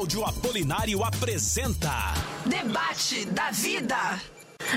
Cláudio Apolinário apresenta Debate da Vida.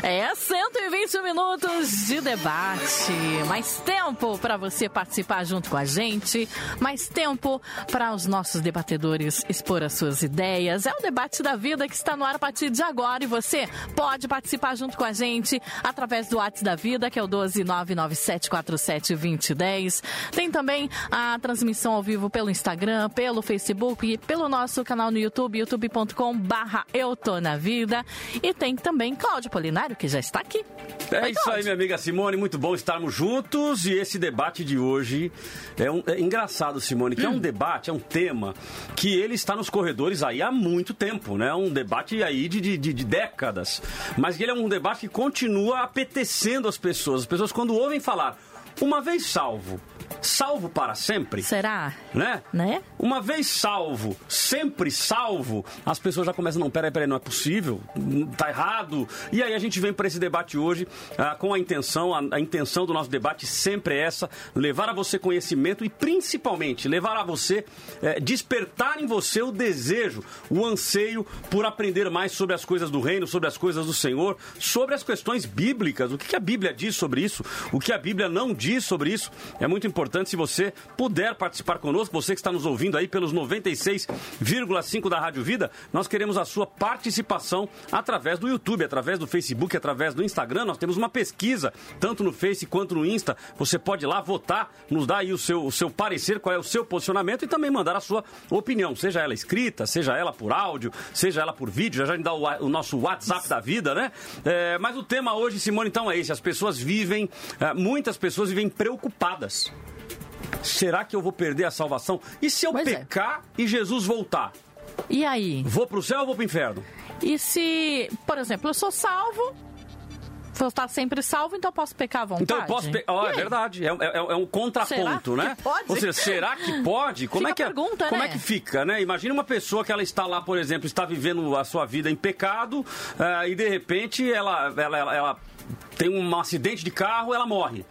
É 120 minutos de debate. Mais tempo para você participar junto com a gente. Mais tempo para os nossos debatedores expor as suas ideias. É o debate da vida que está no ar a partir de agora. E você pode participar junto com a gente através do WhatsApp da Vida, que é o 12997472010. Tem também a transmissão ao vivo pelo Instagram, pelo Facebook e pelo nosso canal no YouTube, youtube.com/barra Eu Tô na Vida. E tem também Cláudio Que já está aqui. É isso aí, minha amiga Simone, muito bom estarmos juntos e esse debate de hoje é, um, é engraçado, Simone, que hum. é um debate, é um tema que ele está nos corredores aí há muito tempo, né? Um debate aí de, de, de décadas, mas ele é um debate que continua apetecendo as pessoas. As pessoas quando ouvem falar, uma vez salvo, salvo para sempre? Será? Né? Né? Uma vez salvo, sempre salvo, as pessoas já começam, não, peraí, peraí, não é possível, tá errado. E aí a gente vem para esse debate hoje ah, com a intenção, a, a, intenção do nosso debate sempre é essa, levar a você conhecimento e principalmente levar a você, eh, despertar em você o desejo, o anseio por aprender mais sobre as coisas do reino, sobre as coisas do Senhor, sobre as questões bíblicas, o que, que a Bíblia diz sobre isso, o que a Bíblia não diz sobre isso. É muito importante se você puder participar conosco, você que está nos ouvindo aí pelos 96,5 da Rádio Vida, nós queremos a sua participação através do YouTube, através do Facebook, através do Instagram. Nós temos uma pesquisa, tanto no Face quanto no Insta. Você pode ir lá votar, nos dar aí o seu, o seu parecer, qual é o seu posicionamento e também mandar a sua opinião, seja ela escrita, seja ela por áudio, seja ela por vídeo. Já já dá o, o nosso WhatsApp da vida, né? É, mas o tema hoje, Simone, então é esse. As pessoas vivem, é, muitas pessoas vivem preocupadas. Será que eu vou perder a salvação? E se eu pois é. pecar é. e Jesus voltar? E aí? Vou pro céu ou vou pro inferno? E se, por exemplo, eu sou salvo, Vou estar sempre salvo, então eu posso pecar à vontade. Então eu posso pecar. Oh, é verdade. É, é, é um contraponto, né? pode? Ou seja, será que pode? Como fica é que é, pergunta, Como né? é que fica, né? Imagina uma pessoa que ela está lá, por exemplo, está vivendo a sua vida em pecado uh, e de repente ela, ela, ela, ela tem um acidente de carro, ela morre.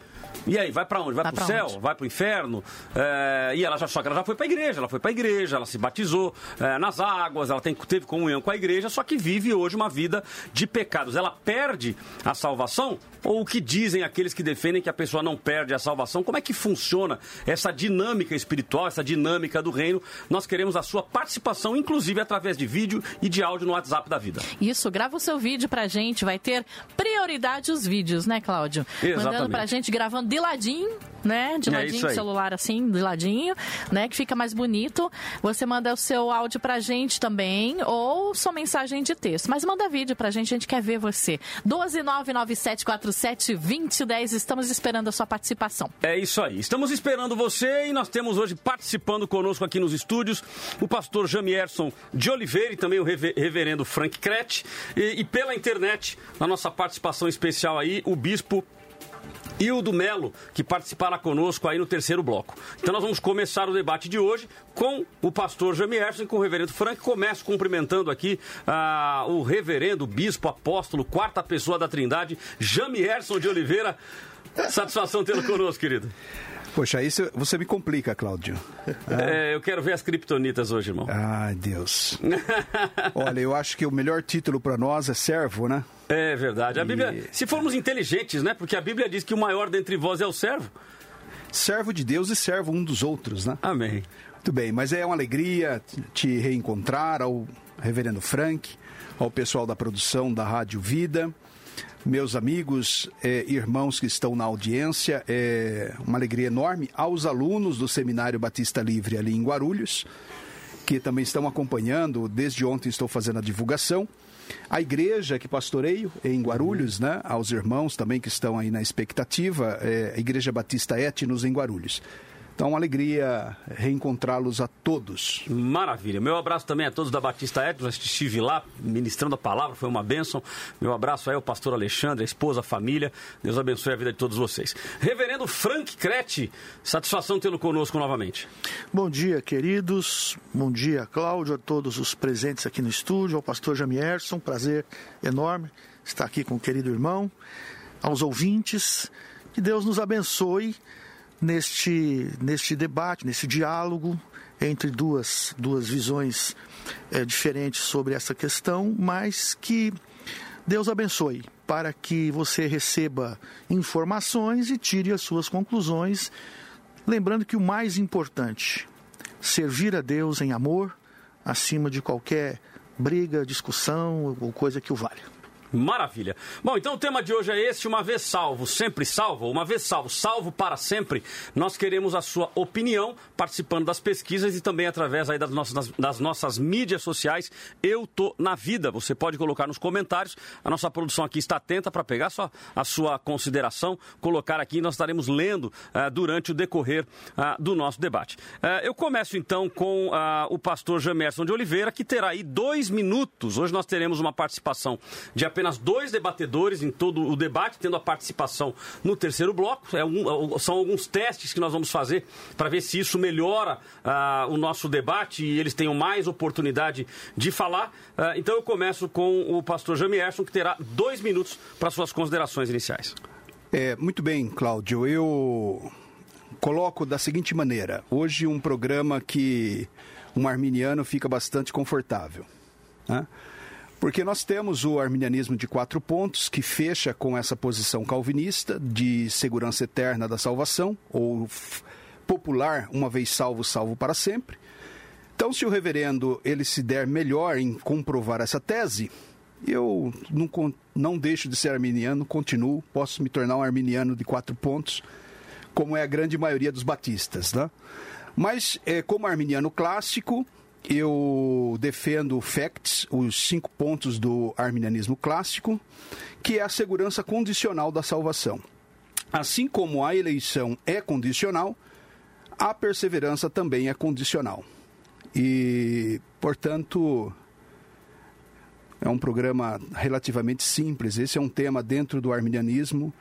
E aí, vai para onde? Vai, vai pro céu? Onde? Vai pro inferno? É, e ela já, só que ela já foi pra igreja, ela foi pra igreja, ela se batizou é, nas águas, ela tem, teve comunhão com a igreja, só que vive hoje uma vida de pecados. Ela perde a salvação? Ou o que dizem aqueles que defendem que a pessoa não perde a salvação? Como é que funciona essa dinâmica espiritual, essa dinâmica do reino? Nós queremos a sua participação, inclusive através de vídeo e de áudio no WhatsApp da vida. Isso, grava o seu vídeo pra gente, vai ter prioridade os vídeos, né, Cláudio? Exatamente. Mandando pra gente, gravando de ladinho, né? De é ladinho, é celular assim, de ladinho, né? Que fica mais bonito. Você manda o seu áudio pra gente também, ou sua mensagem de texto. Mas manda vídeo pra gente, a gente quer ver você. 12997472010, estamos esperando a sua participação. É isso aí. Estamos esperando você e nós temos hoje participando conosco aqui nos estúdios o pastor Jamierson de Oliveira e também o reverendo Frank Crete. E, e pela internet, na nossa participação especial aí, o bispo e o do Melo, que participará conosco aí no terceiro bloco. Então nós vamos começar o debate de hoje com o pastor Jamierson e com o reverendo Frank. Começo cumprimentando aqui ah, o reverendo, bispo, apóstolo, quarta pessoa da trindade, Jamierson de Oliveira. Satisfação tê-lo conosco, querido. Poxa, isso você me complica, Cláudio. É, eu quero ver as criptonitas hoje, irmão. Ai, Deus. Olha, eu acho que o melhor título para nós é servo, né? É verdade. A Bíblia, se formos inteligentes, né? Porque a Bíblia diz que o maior dentre vós é o servo. Servo de Deus e servo um dos outros, né? Amém. Muito bem, mas é uma alegria te reencontrar ao reverendo Frank, ao pessoal da produção da Rádio Vida meus amigos, eh, irmãos que estão na audiência, é uma alegria enorme aos alunos do Seminário Batista Livre ali em Guarulhos, que também estão acompanhando, desde ontem estou fazendo a divulgação. A igreja que pastoreio em Guarulhos, né? Aos irmãos também que estão aí na expectativa, é, a Igreja Batista Etnos em Guarulhos. Então, uma alegria reencontrá-los a todos. Maravilha. Meu abraço também a todos da Batista Etnos. Estive lá ministrando a palavra, foi uma bênção. Meu abraço aí ao pastor Alexandre, a esposa, a família. Deus abençoe a vida de todos vocês. Reverendo Frank Crete, satisfação tê-lo conosco novamente. Bom dia, queridos. Bom dia, Cláudio, a todos os presentes aqui no estúdio, ao pastor Jamierson. Prazer enorme estar aqui com o querido irmão. Aos ouvintes, que Deus nos abençoe neste, neste debate, nesse diálogo entre duas, duas visões é, diferentes sobre essa questão, mas que Deus abençoe para que você receba informações e tire as suas conclusões. Lembrando que o mais importante, servir a Deus em amor, acima de qualquer briga, discussão ou coisa que o valha. Maravilha. Bom, então o tema de hoje é esse: uma vez salvo, sempre salvo, uma vez salvo, salvo para sempre. Nós queremos a sua opinião participando das pesquisas e também através aí das nossas, das nossas mídias sociais. Eu tô na vida. Você pode colocar nos comentários. A nossa produção aqui está atenta para pegar só a sua consideração, colocar aqui. Nós estaremos lendo uh, durante o decorrer uh, do nosso debate. Uh, eu começo então com o pastor Jamerson de Oliveira, que terá aí dois minutos. Hoje nós teremos uma participação de apenas apenas dois debatedores em todo o debate, tendo a participação no terceiro bloco. É um, são alguns testes que nós vamos fazer para ver se isso melhora uh, o nosso debate e eles tenham mais oportunidade de falar. Uh, então eu começo com o pastor Jamierson, que terá dois minutos para suas considerações iniciais. É, muito bem, Cláudio. Eu coloco da seguinte maneira: hoje um programa que um arminiano fica bastante confortável. Né? Porque nós temos o arminianismo de quatro pontos, que fecha com essa posição calvinista de segurança eterna da salvação, ou popular, uma vez salvo, salvo para sempre. Então, se o reverendo ele se der melhor em comprovar essa tese, eu não, não deixo de ser arminiano, continuo, posso me tornar um arminiano de quatro pontos, como é a grande maioria dos batistas. Né? Mas, é, como arminiano clássico, eu defendo facts, os cinco pontos do arminianismo clássico, que é a segurança condicional da salvação. Assim como a eleição é condicional, a perseverança também é condicional. E, portanto, é um programa relativamente simples. Esse é um tema dentro do arminianismo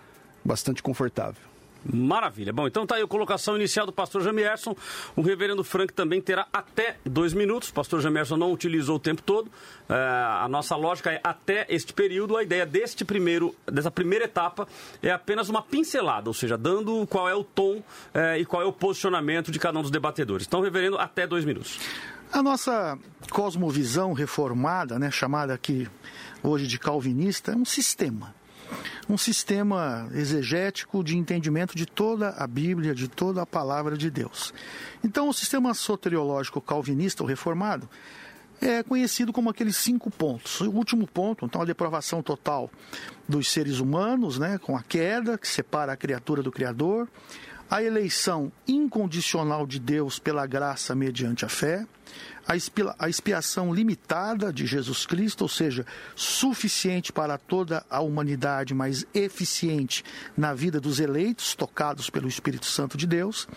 bastante confortável. Maravilha. Bom, então tá aí a colocação inicial do pastor Jamierson. O reverendo Frank também terá até dois minutos. O pastor Jamierson não utilizou o tempo todo. É, a nossa lógica é até este período. A ideia deste primeiro, dessa primeira etapa é apenas uma pincelada, ou seja, dando qual é o tom é, e qual é o posicionamento de cada um dos debatedores. Então, reverendo, até dois minutos. A nossa cosmovisão reformada, né, chamada aqui hoje de calvinista, é um sistema um sistema exegético de entendimento de toda a Bíblia, de toda a palavra de Deus. Então, o sistema soteriológico calvinista ou reformado é conhecido como aqueles cinco pontos. O último ponto, então, a depravação total dos seres humanos, né, com a queda que separa a criatura do Criador, a eleição incondicional de Deus pela graça mediante a fé, a expiação limitada de Jesus Cristo, ou seja, suficiente para toda a humanidade, mas eficiente na vida dos eleitos, tocados pelo Espírito Santo de Deus,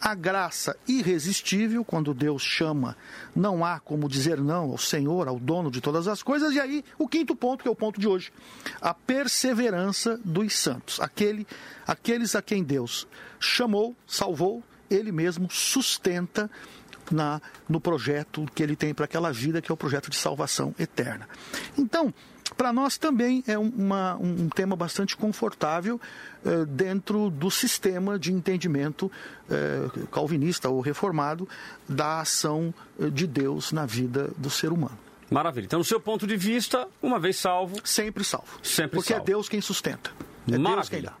a graça irresistível, quando Deus chama, não há como dizer não ao Senhor, ao dono de todas as coisas, e aí o quinto ponto, que é o ponto de hoje, a perseverança dos santos, aquele, aqueles a quem Deus chamou, salvou, ele mesmo sustenta na, no projeto que ele tem para aquela vida, que é o projeto de salvação eterna. Então, para nós também é uma, um tema bastante confortável eh, dentro do sistema de entendimento eh, calvinista ou reformado da ação eh, de Deus na vida do ser humano. Maravilha. Então, no seu ponto de vista, uma vez salvo. Sempre salvo. Sempre Porque é salvo. é Deus quem sustenta. É Maravilha. Deus quem dá.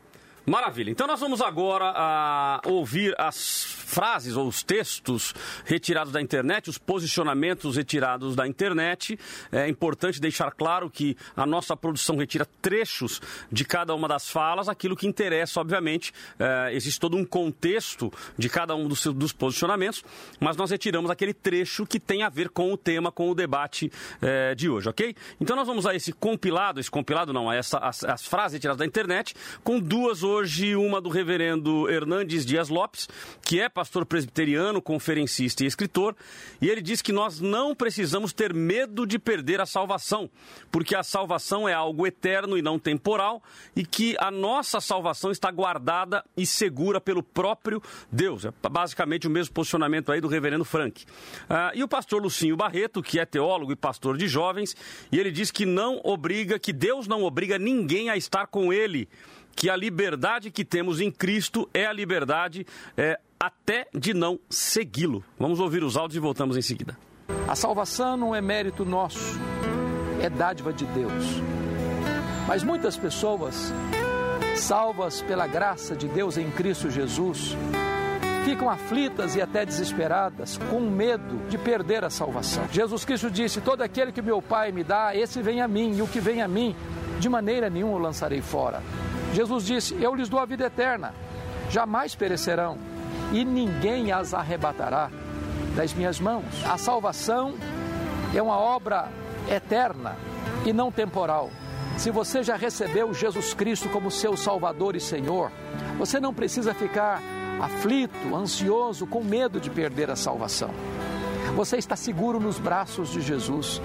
Maravilha. Então nós vamos agora a, ah, ouvir as frases ou os textos retirados da internet, os posicionamentos retirados da internet. É importante deixar claro que a nossa produção retira trechos de cada uma das falas, aquilo que interessa, obviamente. É, existe todo um contexto de cada um dos, dos, posicionamentos, mas nós retiramos aquele trecho que tem a ver com o tema, com o debate é, de hoje, ok? Então nós vamos a esse compilado, esse compilado não, a essa, as, as frases retiradas da internet, com duas hoje hoje uma do reverendo Hernandes Dias Lopes, que é pastor presbiteriano, conferencista e escritor, e ele diz que nós não precisamos ter medo de perder a salvação, porque a salvação é algo eterno e não temporal, e que a nossa salvação está guardada e segura pelo próprio Deus. É basicamente o mesmo posicionamento aí do reverendo Frank. Ah, e o pastor Lucinho Barreto, que é teólogo e pastor de jovens, e ele diz que não obriga, que Deus não obriga ninguém a estar com ele que a liberdade que temos em Cristo é a liberdade é, até de não segui-lo. Vamos ouvir os áudios e voltamos em seguida. A salvação não é mérito nosso, é dádiva de Deus. Mas muitas pessoas, salvas pela graça de Deus em Cristo Jesus, ficam aflitas e até desesperadas, com medo de perder a salvação. Jesus Cristo disse: Todo aquele que meu Pai me dá, esse vem a mim, e o que vem a mim, de maneira nenhuma o lançarei fora. Jesus disse: Eu lhes dou a vida eterna, jamais perecerão, e ninguém as arrebatará das minhas mãos. A salvação é uma obra eterna e não temporal. Se você já recebeu Jesus Cristo como seu Salvador e Senhor, você não precisa ficar aflito, ansioso, com medo de perder a salvação. Você está seguro nos braços de Jesus.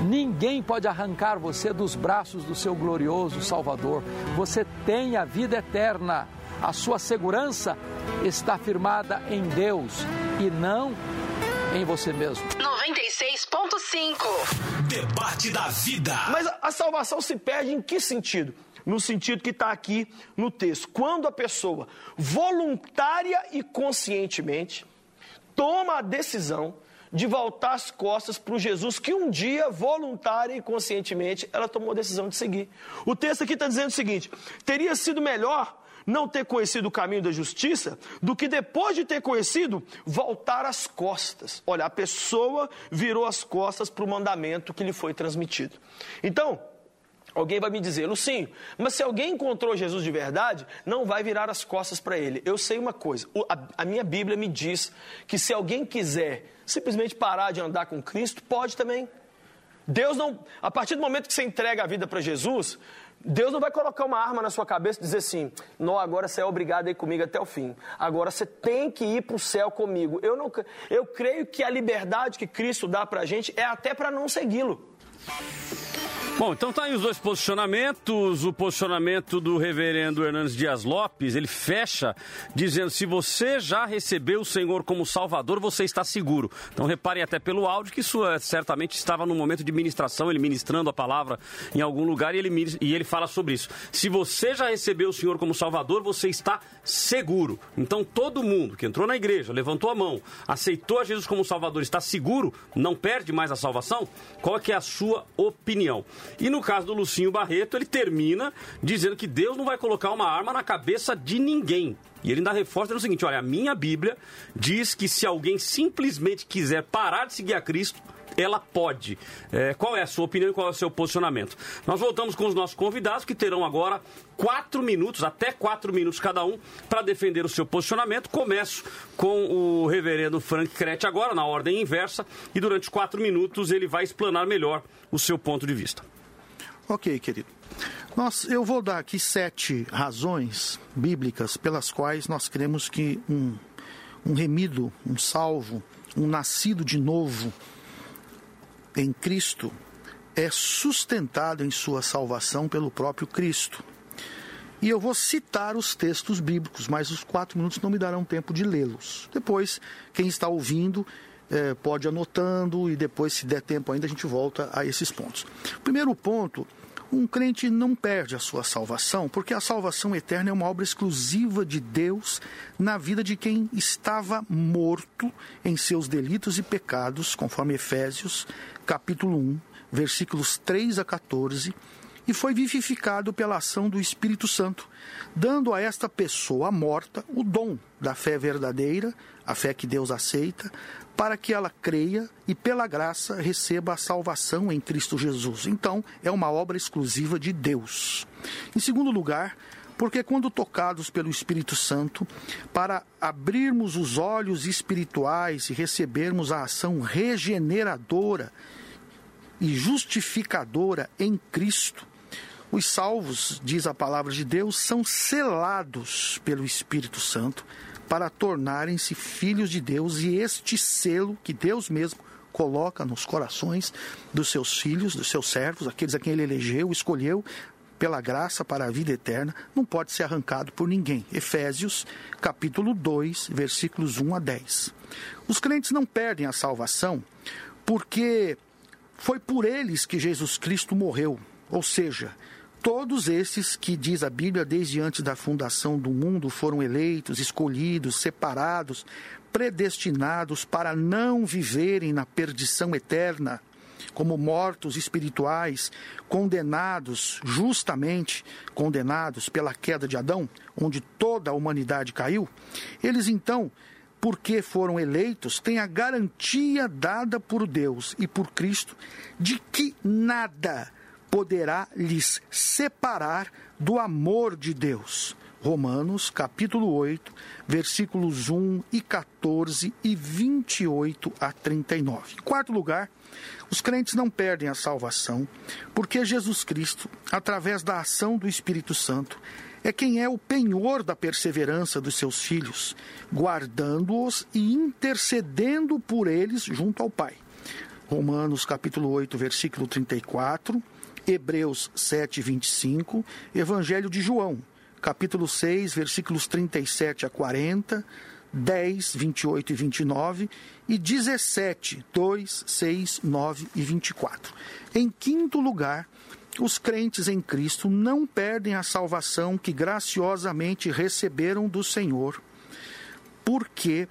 Ninguém pode arrancar você dos braços do seu glorioso Salvador. Você tem a vida eterna. A sua segurança está firmada em Deus e não em você mesmo. 96.5 Debate da vida. Mas a, a salvação se perde em que sentido? No sentido que está aqui no texto. Quando a pessoa, voluntária e conscientemente, toma a decisão de voltar as costas para o Jesus que um dia, voluntária e conscientemente, ela tomou a decisão de seguir. O texto aqui está dizendo o seguinte: teria sido melhor não ter conhecido o caminho da justiça do que depois de ter conhecido, voltar as costas. Olha, a pessoa virou as costas para o mandamento que lhe foi transmitido. Então, Alguém vai me dizer, Lucinho, mas se alguém encontrou Jesus de verdade, não vai virar as costas para ele. Eu sei uma coisa, a, a, minha Bíblia me diz que se alguém quiser simplesmente parar de andar com Cristo, pode também. Deus não, a partir do momento que você entrega a vida para Jesus, Deus não vai colocar uma arma na sua cabeça e dizer assim: não, agora você é obrigado a ir comigo até o fim. Agora você tem que ir para o céu comigo. Eu, não, eu creio que a liberdade que Cristo dá para a gente é até para não segui-lo. Bom, então tá aí os dois posicionamentos. O posicionamento do reverendo Hernandes Dias Lopes, ele fecha dizendo: se você já recebeu o Senhor como Salvador, você está seguro. Então reparem até pelo áudio que isso certamente estava no momento de ministração, ele ministrando a palavra em algum lugar e ele, e ele fala sobre isso. Se você já recebeu o Senhor como Salvador, você está seguro. Então todo mundo que entrou na igreja, levantou a mão, aceitou a Jesus como Salvador, está seguro, não perde mais a salvação? Qual é, é a sua opinião? E no caso do Lucinho Barreto, ele termina dizendo que Deus não vai colocar uma arma na cabeça de ninguém. E ele ainda reforça o seguinte: olha, a minha Bíblia diz que se alguém simplesmente quiser parar de seguir a Cristo, ela pode. É, qual é a sua opinião e qual é o seu posicionamento? Nós voltamos com os nossos convidados, que terão agora quatro minutos, até quatro minutos cada um, para defender o seu posicionamento. Começo com o reverendo Frank Crete agora, na ordem inversa, e durante quatro minutos ele vai explanar melhor o seu ponto de vista. Ok, querido. Nós, eu vou dar aqui sete razões bíblicas pelas quais nós cremos que um, um remido, um salvo, um nascido de novo em Cristo é sustentado em sua salvação pelo próprio Cristo. E eu vou citar os textos bíblicos, mas os quatro minutos não me darão tempo de lê-los. Depois, quem está ouvindo é, pode anotando e depois, se der tempo ainda, a gente volta a esses pontos. Primeiro ponto um crente não perde a sua salvação, porque a salvação eterna é uma obra exclusiva de Deus na vida de quem estava morto em seus delitos e pecados, conforme Efésios, capítulo 1, versículos 3 a 14, e foi vivificado pela ação do Espírito Santo, dando a esta pessoa morta o dom da fé verdadeira, a fé que Deus aceita, para que ela creia e, pela graça, receba a salvação em Cristo Jesus. Então, é uma obra exclusiva de Deus. Em segundo lugar, porque quando tocados pelo Espírito Santo, para abrirmos os olhos espirituais e recebermos a ação regeneradora e justificadora em Cristo, os salvos, diz a palavra de Deus, são selados pelo Espírito Santo para tornarem-se filhos de Deus e este selo que Deus mesmo coloca nos corações dos seus filhos, dos seus servos, aqueles a quem ele elegeu, escolheu pela graça para a vida eterna, não pode ser arrancado por ninguém. Efésios, capítulo 2, versículos 1 a 10. Os crentes não perdem a salvação porque foi por eles que Jesus Cristo morreu, ou seja, Todos esses que diz a Bíblia desde antes da fundação do mundo foram eleitos, escolhidos, separados, predestinados para não viverem na perdição eterna, como mortos espirituais, condenados, justamente condenados pela queda de Adão, onde toda a humanidade caiu. Eles então porque foram eleitos, têm a garantia dada por Deus e por Cristo de que nada poderá lhes separar do amor de Deus. Romanos, capítulo 8, versículos 1 e 14 e 28 a 39. Em quarto lugar, os crentes não perdem a salvação, porque Jesus Cristo, através da ação do Espírito Santo, é quem é o penhor da perseverança dos seus filhos, guardando-os e intercedendo por eles junto ao Pai. Romanos capítulo 8, versículo 34, Hebreus 7, 25, Evangelho de João, capítulo 6, versículos 37 a 40, 10, 28 e 29 e 17, 2, 6, 9 e 24. Em quinto lugar, os crentes em Cristo não perdem a salvação que graciosamente receberam do Senhor, porque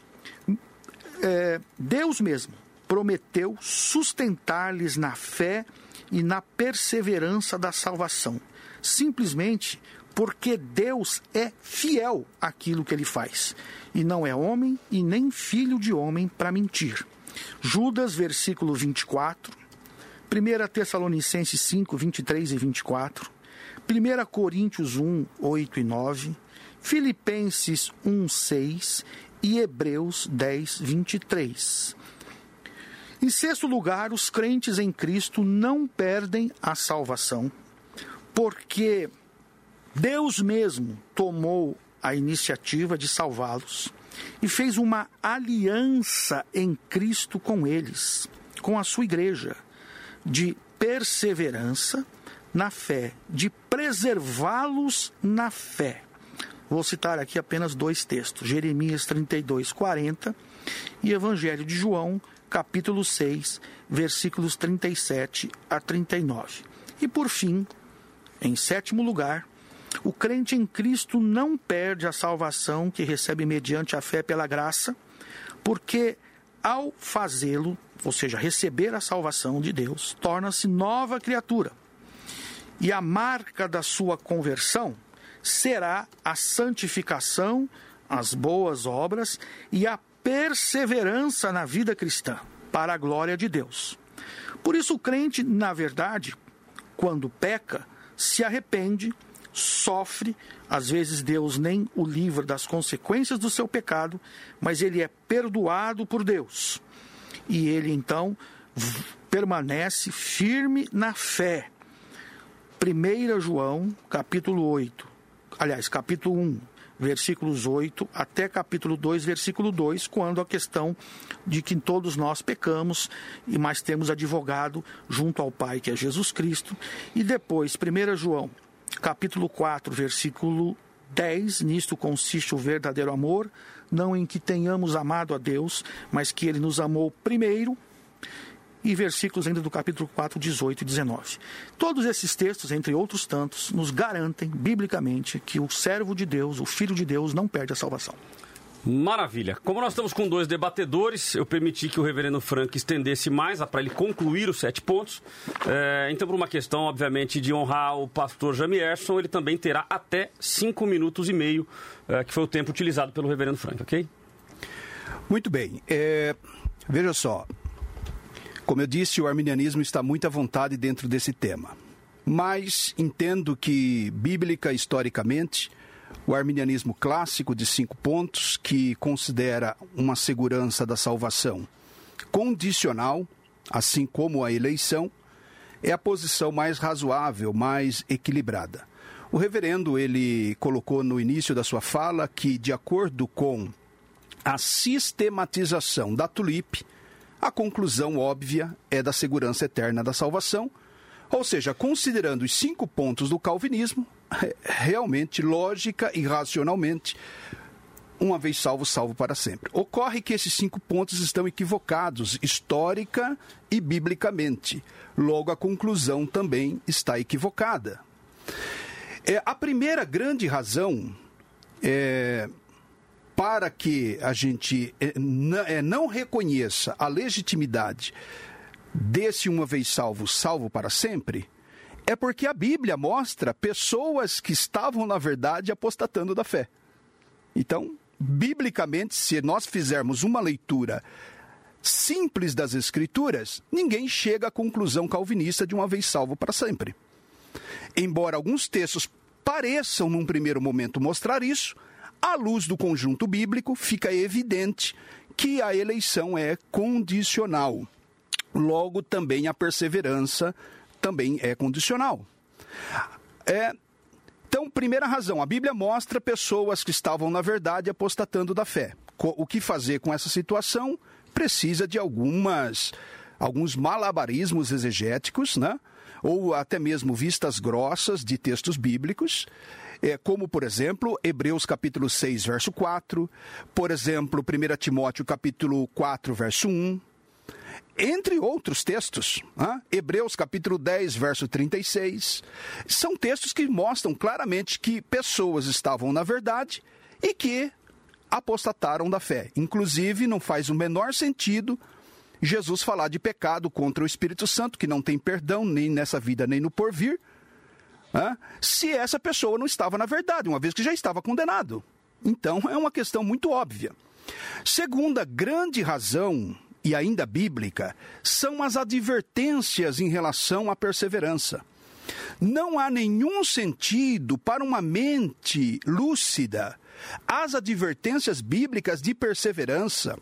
é, Deus mesmo prometeu sustentar-lhes na fé e na perseverança da salvação, simplesmente porque Deus é fiel àquilo que ele faz, e não é homem e nem filho de homem para mentir. Judas, versículo 24, 1 Tessalonicenses 5, 23 e 24, 1 Coríntios 1, 8 e 9, Filipenses 1, 6 e Hebreus 10, 23. Em sexto lugar, os crentes em Cristo não perdem a salvação, porque Deus mesmo tomou a iniciativa de salvá-los e fez uma aliança em Cristo com eles, com a sua igreja, de perseverança na fé, de preservá-los na fé. Vou citar aqui apenas dois textos: Jeremias 32, 40 e Evangelho de João, capítulo 6, versículos 37 a 39. E por fim, em sétimo lugar, o crente em Cristo não perde a salvação que recebe mediante a fé pela graça, porque ao fazê-lo, ou seja, receber a salvação de Deus, torna-se nova criatura. E a marca da sua conversão será a santificação, as boas obras e a perseverança na vida cristã, para a glória de Deus. Por isso, o crente, na verdade, quando peca, se arrepende, sofre, às vezes Deus nem o livra das consequências do seu pecado, mas ele é perdoado por Deus. E ele então permanece firme na fé. 1 João, capítulo 8, aliás, capítulo 1, versículos 8 até capítulo 2, versículo 2, quando a questão de que todos nós pecamos e mais temos advogado junto ao Pai, que é Jesus Cristo, e depois 1 João, capítulo 4, versículo 10, nisto consiste o verdadeiro amor, não em que tenhamos amado a Deus, mas que ele nos amou primeiro e versículos ainda do capítulo 4, 18 e 19. Todos esses textos, entre outros tantos, nos garantem, biblicamente, que o servo de Deus, o filho de Deus, não perde a salvação. Maravilha. Como nós estamos com dois debatedores, eu permiti que o reverendo Frank estendesse mais para ele concluir os sete pontos. É, então, por uma questão, obviamente, de honrar o pastor Jamierson, ele também terá até cinco minutos e meio, é, que foi o tempo utilizado pelo reverendo Frank, ok? Muito bem. É, veja só, como eu disse, o arminianismo está muito à vontade dentro desse tema. Mas entendo que, bíblica historicamente, o arminianismo clássico de cinco pontos, que considera uma segurança da salvação condicional, assim como a eleição, é a posição mais razoável, mais equilibrada. O reverendo ele colocou no início da sua fala que, de acordo com a sistematização da tulipe, a conclusão óbvia é da segurança eterna da salvação, ou seja, considerando os cinco pontos do calvinismo, realmente, lógica e racionalmente, uma vez salvo, salvo para sempre. Ocorre que esses cinco pontos estão equivocados, histórica e biblicamente. Logo, a conclusão também está equivocada. É, a primeira grande razão é, para que a gente é, é, não reconheça a legitimidade desse uma vez salvo, salvo para sempre, é porque a Bíblia mostra pessoas que estavam, na verdade, apostatando da fé. Então, biblicamente, se nós fizermos uma leitura simples das Escrituras, ninguém chega à conclusão calvinista de uma vez salvo para sempre. Embora alguns textos pareçam, num primeiro momento, mostrar isso, à luz do conjunto bíblico, fica evidente que a eleição é condicional. Logo, também a perseverança também é condicional. É, então, primeira razão, a Bíblia mostra pessoas que estavam, na verdade, apostatando da fé. O que fazer com essa situação? Precisa de algumas alguns malabarismos exegéticos, né? ou até mesmo vistas grossas de textos bíblicos, é, como, por exemplo, Hebreus capítulo 6, verso 4, por exemplo, 1 Timóteo capítulo 4, verso 1, entre outros textos. Hebreus capítulo 10, verso 36. São textos que mostram claramente que pessoas estavam na verdade e que apostataram da fé. Inclusive, não faz o menor sentido Jesus falar de pecado contra o Espírito Santo, que não tem perdão nem nessa vida nem no porvir, se essa pessoa não estava na verdade, uma vez que já estava condenado. Então é uma questão muito óbvia. Segunda grande razão, e ainda bíblica, são as advertências em relação à perseverança. Não há nenhum sentido para uma mente lúcida as advertências bíblicas de perseverança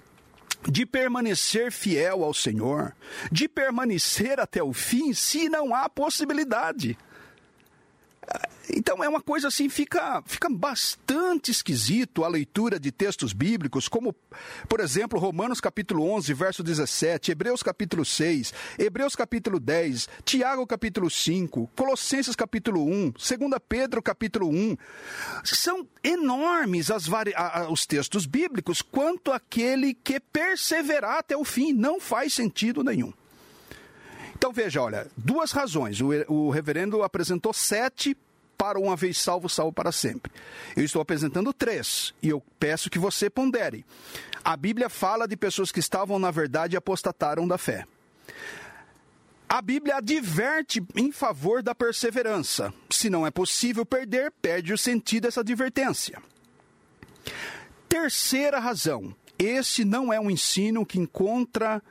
de permanecer fiel ao Senhor, de permanecer até o fim, se não há possibilidade. Então é uma coisa assim, fica, fica bastante esquisito a leitura de textos bíblicos, como, por exemplo, Romanos capítulo 11, verso 17, Hebreus capítulo 6, Hebreus capítulo 10, Tiago capítulo 5, Colossenses capítulo 1, 2 Pedro capítulo 1. São enormes as vari... os textos bíblicos quanto aquele que perseverar até o fim. Não faz sentido nenhum. Então veja, olha, duas razões. O, o reverendo apresentou sete para uma vez salvo, salvo para sempre. Eu estou apresentando três e eu peço que você pondere. A Bíblia fala de pessoas que estavam, na verdade, e apostataram da fé. A Bíblia adverte em favor da perseverança. Se não é possível perder, perde o sentido dessa advertência. Terceira razão: esse não é um ensino que encontra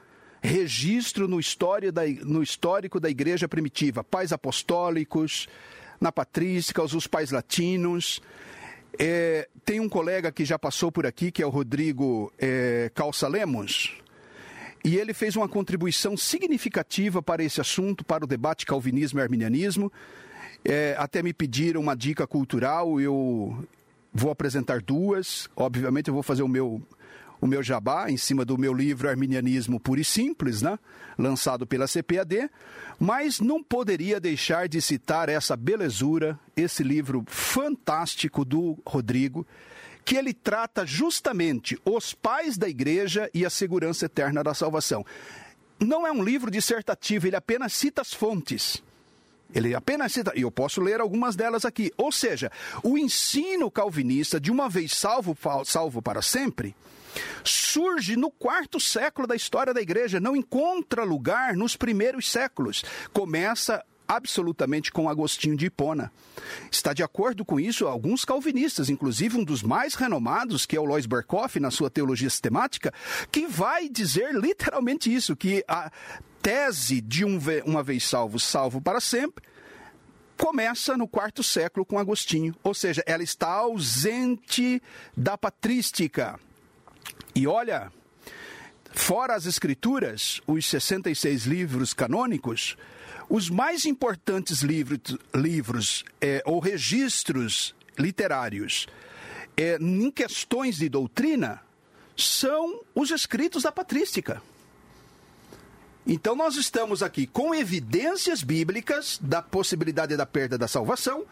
registro no, da, no histórico da igreja primitiva, pais apostólicos, na patrística, os pais latinos. É, tem um colega que já passou por aqui, que é o Rodrigo é, Calça Lemos, e ele fez uma contribuição significativa para esse assunto, para o debate calvinismo e arminianismo. É, até me pediram uma dica cultural, eu vou apresentar duas. Obviamente, eu vou fazer o meu o meu jabá em cima do meu livro Arminianismo Puro e Simples, né? lançado pela CPAD, mas não poderia deixar de citar essa belezura, esse livro fantástico do Rodrigo, que ele trata justamente os pais da igreja e a segurança eterna da salvação. Não é um livro dissertativo, ele apenas cita as fontes. Ele apenas cita, e eu posso ler algumas delas aqui. Ou seja, o ensino calvinista, de uma vez salvo, salvo para sempre, surge no quarto século da história da igreja, não encontra lugar nos primeiros séculos. Começa absolutamente com Agostinho de Hipona. Está de acordo com isso alguns calvinistas, inclusive um dos mais renomados, que é o Lois Berkoff, na sua teologia sistemática, que vai dizer literalmente isso, que a tese de um uma vez salvo, salvo para sempre, começa no quarto século com Agostinho, ou seja, ela está ausente da patrística. E olha, fora as escrituras, os 66 livros canônicos, os mais importantes livros, livros é, ou registros literários é, em questões de doutrina são os escritos da patrística. Então nós estamos aqui com evidências bíblicas da possibilidade da perda da salvação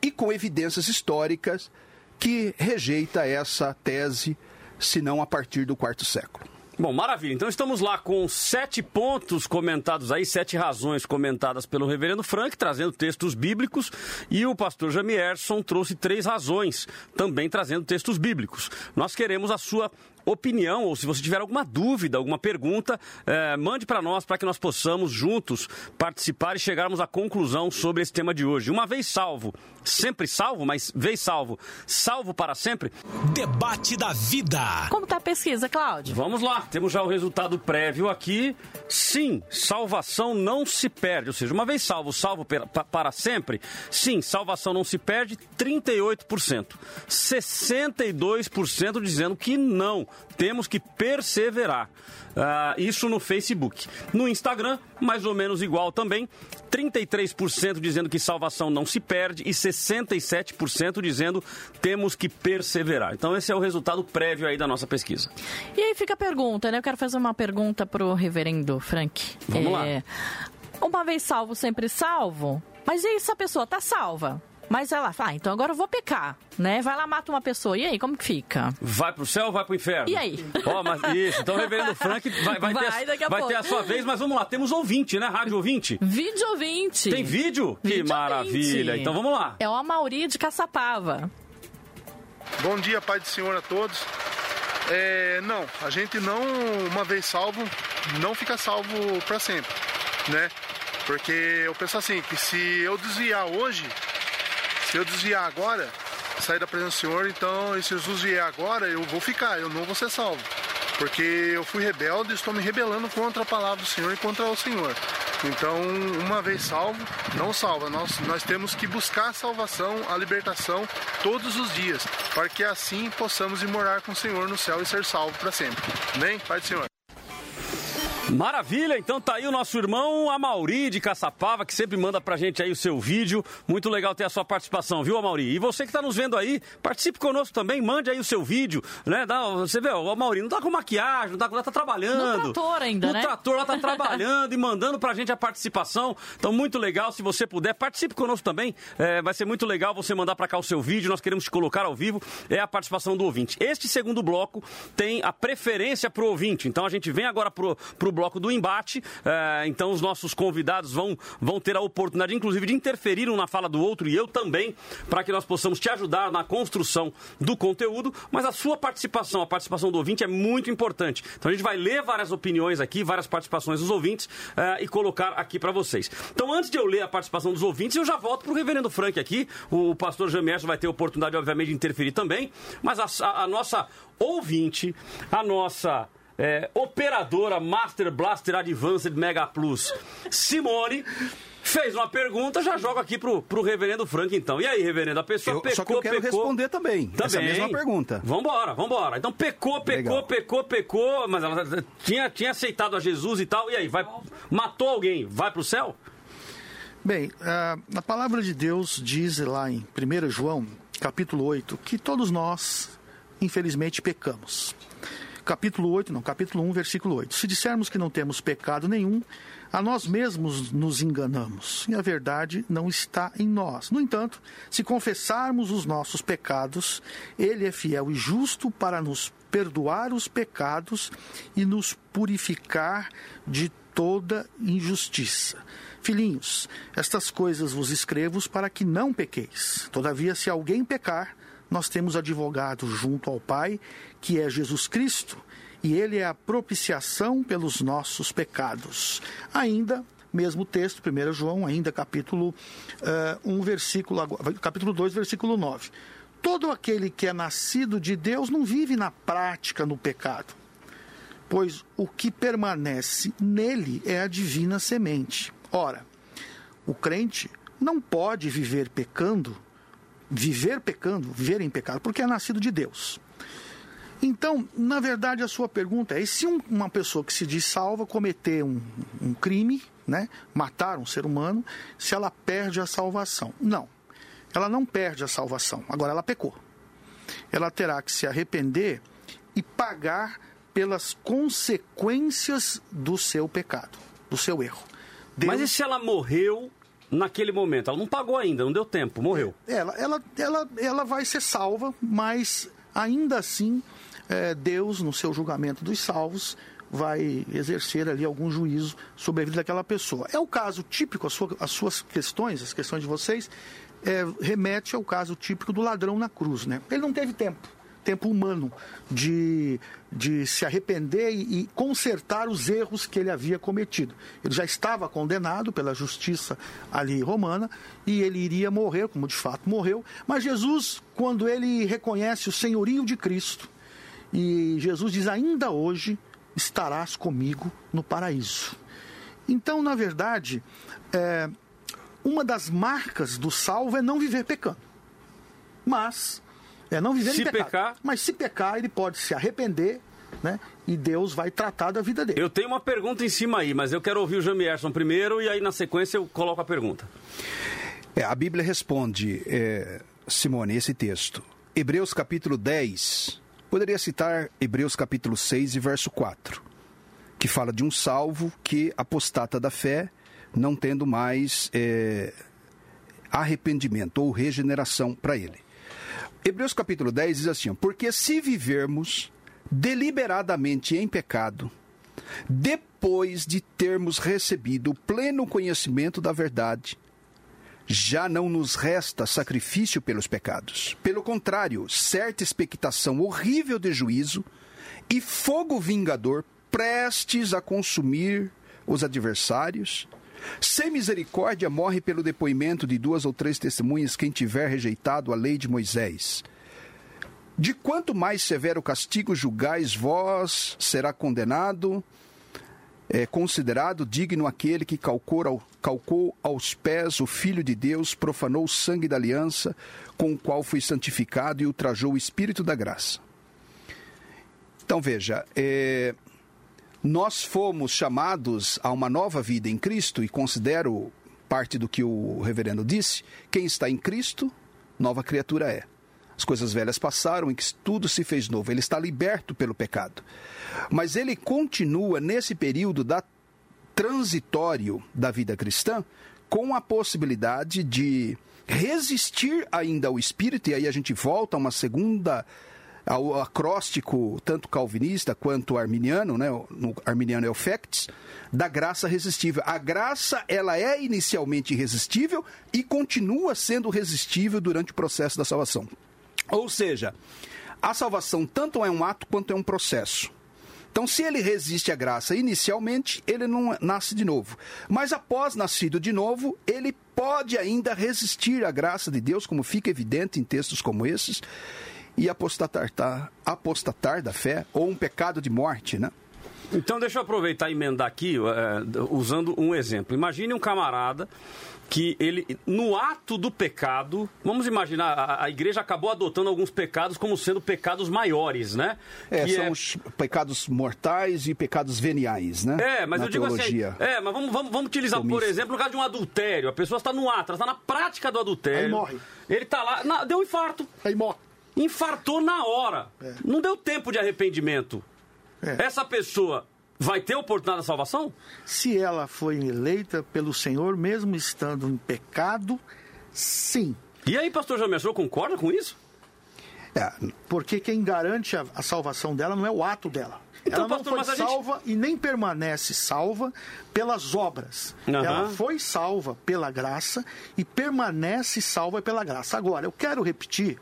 e com evidências históricas que rejeita essa tese senão a partir do quarto século. Bom, maravilha. Então estamos lá com sete pontos comentados aí, sete razões comentadas pelo reverendo Frank, trazendo textos bíblicos, e o pastor Jamierson trouxe três razões, também trazendo textos bíblicos. Nós queremos a sua opinião ou se você tiver alguma dúvida, alguma pergunta, eh, mande para nós para que nós possamos juntos participar e chegarmos à conclusão sobre esse tema de hoje. Uma vez salvo, sempre salvo, mas vez salvo, salvo para sempre? Debate da vida. Como tá a pesquisa, Cláudio? Vamos lá, temos já o resultado prévio aqui. Sim, salvação não se perde, ou seja, uma vez salvo, salvo para sempre? Sim, salvação não se perde, 38%. 62% dizendo que não, temos que perseverar. Uh, isso no Facebook. No Instagram, mais ou menos igual também. 33% dizendo que salvação não se perde e 67% dizendo temos que perseverar. Então esse é o resultado prévio aí da nossa pesquisa. E aí fica a pergunta, né? Eu quero fazer uma pergunta pro reverendo Frank. Vamos é... lá. Uma vez salvo, sempre salvo? Mas e se a pessoa tá salva? Mas ela fala, ah, então agora eu vou pecar, né? Vai lá, mata uma pessoa. E aí, como que fica? Vai pro céu ou vai pro inferno? E aí? Ó, oh, mas isso. Então o reverendo Frank vai, vai, vai, ter, a, vai ter, a, sua vez, mas vamos lá. Temos ouvinte, né? Rádio ouvinte. Vídeo ouvinte. Tem vídeo? vídeo que maravilha. Ouvinte. Então vamos lá. É o Amauri de Caçapava. Bom dia, Pai do Senhor a todos. É, não, a gente não, uma vez salvo, não fica salvo para sempre, né? Porque eu penso assim, que se eu desviar hoje, se eu desviar agora, sair da presença do Senhor, então, e se Jesus vier agora, eu vou ficar, eu não vou ser salvo. Porque eu fui rebelde estou me rebelando contra a palavra do Senhor e contra o Senhor. Então, uma vez salvo, não salva. Nós, nós temos que buscar a salvação, a libertação todos os dias, para que assim possamos ir morar com o Senhor no céu e ser salvo para sempre. Amém? Pai do Senhor. Maravilha, então tá aí o nosso irmão Amauri de Caçapava, que sempre manda pra gente aí o seu vídeo. Muito legal ter a sua participação, viu, Amauri? E você que tá nos vendo aí, participe conosco também, mande aí o seu vídeo, né? Dá, você vê, o Amauri não tá com maquiagem, não tá, tá trabalhando. No trator ainda, no né? O trator lá tá trabalhando e mandando pra gente a participação. Então, muito legal, se você puder, participe conosco também. É, vai ser muito legal você mandar pra cá o seu vídeo, nós queremos te colocar ao vivo. É a participação do ouvinte. Este segundo bloco tem a preferência pro ouvinte. Então, a gente vem agora pro, pro bloco do embate. É, então, os nossos convidados vão, vão ter a oportunidade, inclusive, de interferir um na fala do outro e eu também, para que nós possamos te ajudar na construção do conteúdo. Mas a sua participação, a participação do ouvinte é muito importante. Então, a gente vai ler várias opiniões aqui, várias participações dos ouvintes é, e colocar aqui para vocês. Então, antes de eu ler a participação dos ouvintes, eu já volto para o reverendo Frank aqui. O pastor Jamerson vai ter a oportunidade, obviamente, de interferir também. Mas a, a, a nossa ouvinte, a nossa é, operadora Master Blaster Advanced Mega Plus, Simone. Fez uma pergunta, já jogo aqui pro, pro reverendo Frank, então. E aí, reverendo, a pessoa eu, pecou, Só que eu quero pecou. responder também, também, essa mesma pergunta. Vambora, vambora. Então, pecou, pecou, Legal. pecou, pecou, mas ela tinha, tinha aceitado a Jesus e tal, e aí, vai, matou alguém, vai pro céu? Bem, a palavra de Deus diz lá em 1 João, capítulo 8, que todos nós, infelizmente, pecamos capítulo 8, não, capítulo 1, versículo 8. Se dissermos que não temos pecado nenhum, a nós mesmos nos enganamos e a verdade não está em nós. No entanto, se confessarmos os nossos pecados, Ele é fiel e justo para nos perdoar os pecados e nos purificar de toda injustiça. Filhinhos, estas coisas vos escrevo para que não pequeis. Todavia, se alguém pecar, nós temos advogado junto ao Pai, que é Jesus Cristo, e ele é a propiciação pelos nossos pecados. Ainda, mesmo texto, 1 João, ainda capítulo uh, eh, 1, versículo, capítulo 2, versículo 9. Todo aquele que é nascido de Deus não vive na prática no pecado, pois o que permanece nele é a divina semente. Ora, o crente não pode viver pecando viver pecando, viver em pecado, porque é nascido de Deus. Então, na verdade, a sua pergunta é: e se um, uma pessoa que se diz salva cometer um, um crime, né, matar um ser humano, se ela perde a salvação? Não, ela não perde a salvação, agora ela pecou. Ela terá que se arrepender e pagar pelas consequências do seu pecado, do seu erro. Deus... Mas e se ela morreu naquele momento. Ela não pagou ainda, não deu tempo, morreu. Ela, ela, ela, ela vai ser salva, mas ainda assim é, Deus, no seu julgamento dos salvos, vai exercer ali algum juízo sobre a vida daquela pessoa. É o caso típico, as, sua, as suas questões, as questões de vocês, é, remete ao caso típico do ladrão na cruz. Né? Ele não teve tempo, tempo humano, de, de se arrepender e, e consertar os erros que ele havia cometido. Ele já estava condenado pela justiça ali romana e ele iria morrer, como de fato morreu. Mas Jesus, quando ele reconhece o senhorio de Cristo, e Jesus diz: ainda hoje estarás comigo no paraíso. Então, na verdade, é, uma das marcas do salvo é não viver pecando. Mas, é não viver Se em pecado. pecar- Mas se pecar, ele pode se arrepender, né? E Deus vai tratar da vida dele. Eu tenho uma pergunta em cima aí, mas eu quero ouvir o Jamierson primeiro e aí na sequência eu coloco a pergunta. É, a Bíblia responde, é, Simone, esse texto. Hebreus capítulo 10. Poderia citar Hebreus capítulo 6 e verso 4, que fala de um salvo que apostata da fé, não tendo mais é, arrependimento ou regeneração para ele. Hebreus capítulo 10 diz assim: Porque se vivermos deliberadamente em pecado, depois de termos recebido o pleno conhecimento da verdade, já não nos resta sacrifício pelos pecados. Pelo contrário, certa expectação horrível de juízo e fogo vingador prestes a consumir os adversários. Sem misericórdia morre pelo depoimento de duas ou três testemunhas quem tiver rejeitado a lei de Moisés. De quanto mais severo castigo julgais vós, será condenado é considerado digno aquele que calcou, ao- calcou aos pés o Filho de Deus, profanou o sangue da aliança, com o qual foi santificado e ultrajou o Espírito da graça. Então veja, é, nós fomos chamados a uma nova vida em Cristo, e considero parte do que o reverendo disse: quem está em Cristo, nova criatura é. As coisas velhas passaram e que tudo se fez novo. Ele está liberto pelo pecado. Mas ele continua nesse período da transitório da vida cristã com a possibilidade de resistir ainda ao espírito e aí a gente volta a uma segunda ao acróstico tanto calvinista quanto arminiano, né, no arminiano é o facts, da graça resistível. A graça, ela é inicialmente irresistível e continua sendo resistível durante o processo da salvação. Ou seja, a salvação tanto é um ato quanto é um processo. Então, se ele resiste à graça inicialmente, ele não nasce de novo. Mas após nascido de novo, ele pode ainda resistir à graça de Deus, como fica evidente em textos como esses, e apostatar, tá, apostatar da fé, ou um pecado de morte, né? Então deixa eu aproveitar e emendar aqui, eh, usando um exemplo. Imagine um camarada que ele, no ato do pecado, vamos imaginar, a, a igreja acabou adotando alguns pecados como sendo pecados maiores, né? É, Que são os pecados mortais e pecados veniais, né? É, mas Na eu digo teologia. assim. É, mas vamos, vamos, vamos utilizar, por Comista. exemplo, no caso de um adultério. A pessoa está no ato, ela está na prática do adultério. Aí morre. Ele está lá, na- deu um infarto. Aí morre. Infartou na hora. É. Não deu tempo de arrependimento. É. Essa pessoa vai ter oportunidade de salvação? Se ela foi eleita pelo Senhor, mesmo estando em pecado, sim. E aí, pastor Jamel, o concorda com isso? É, Porque quem garante a, a salvação dela não é o ato dela. Então, ela não pastor, foi mas a gente- salva e nem permanece salva pelas obras. Aham. Ela foi salva pela graça e permanece salva pela graça. Agora, eu quero repetir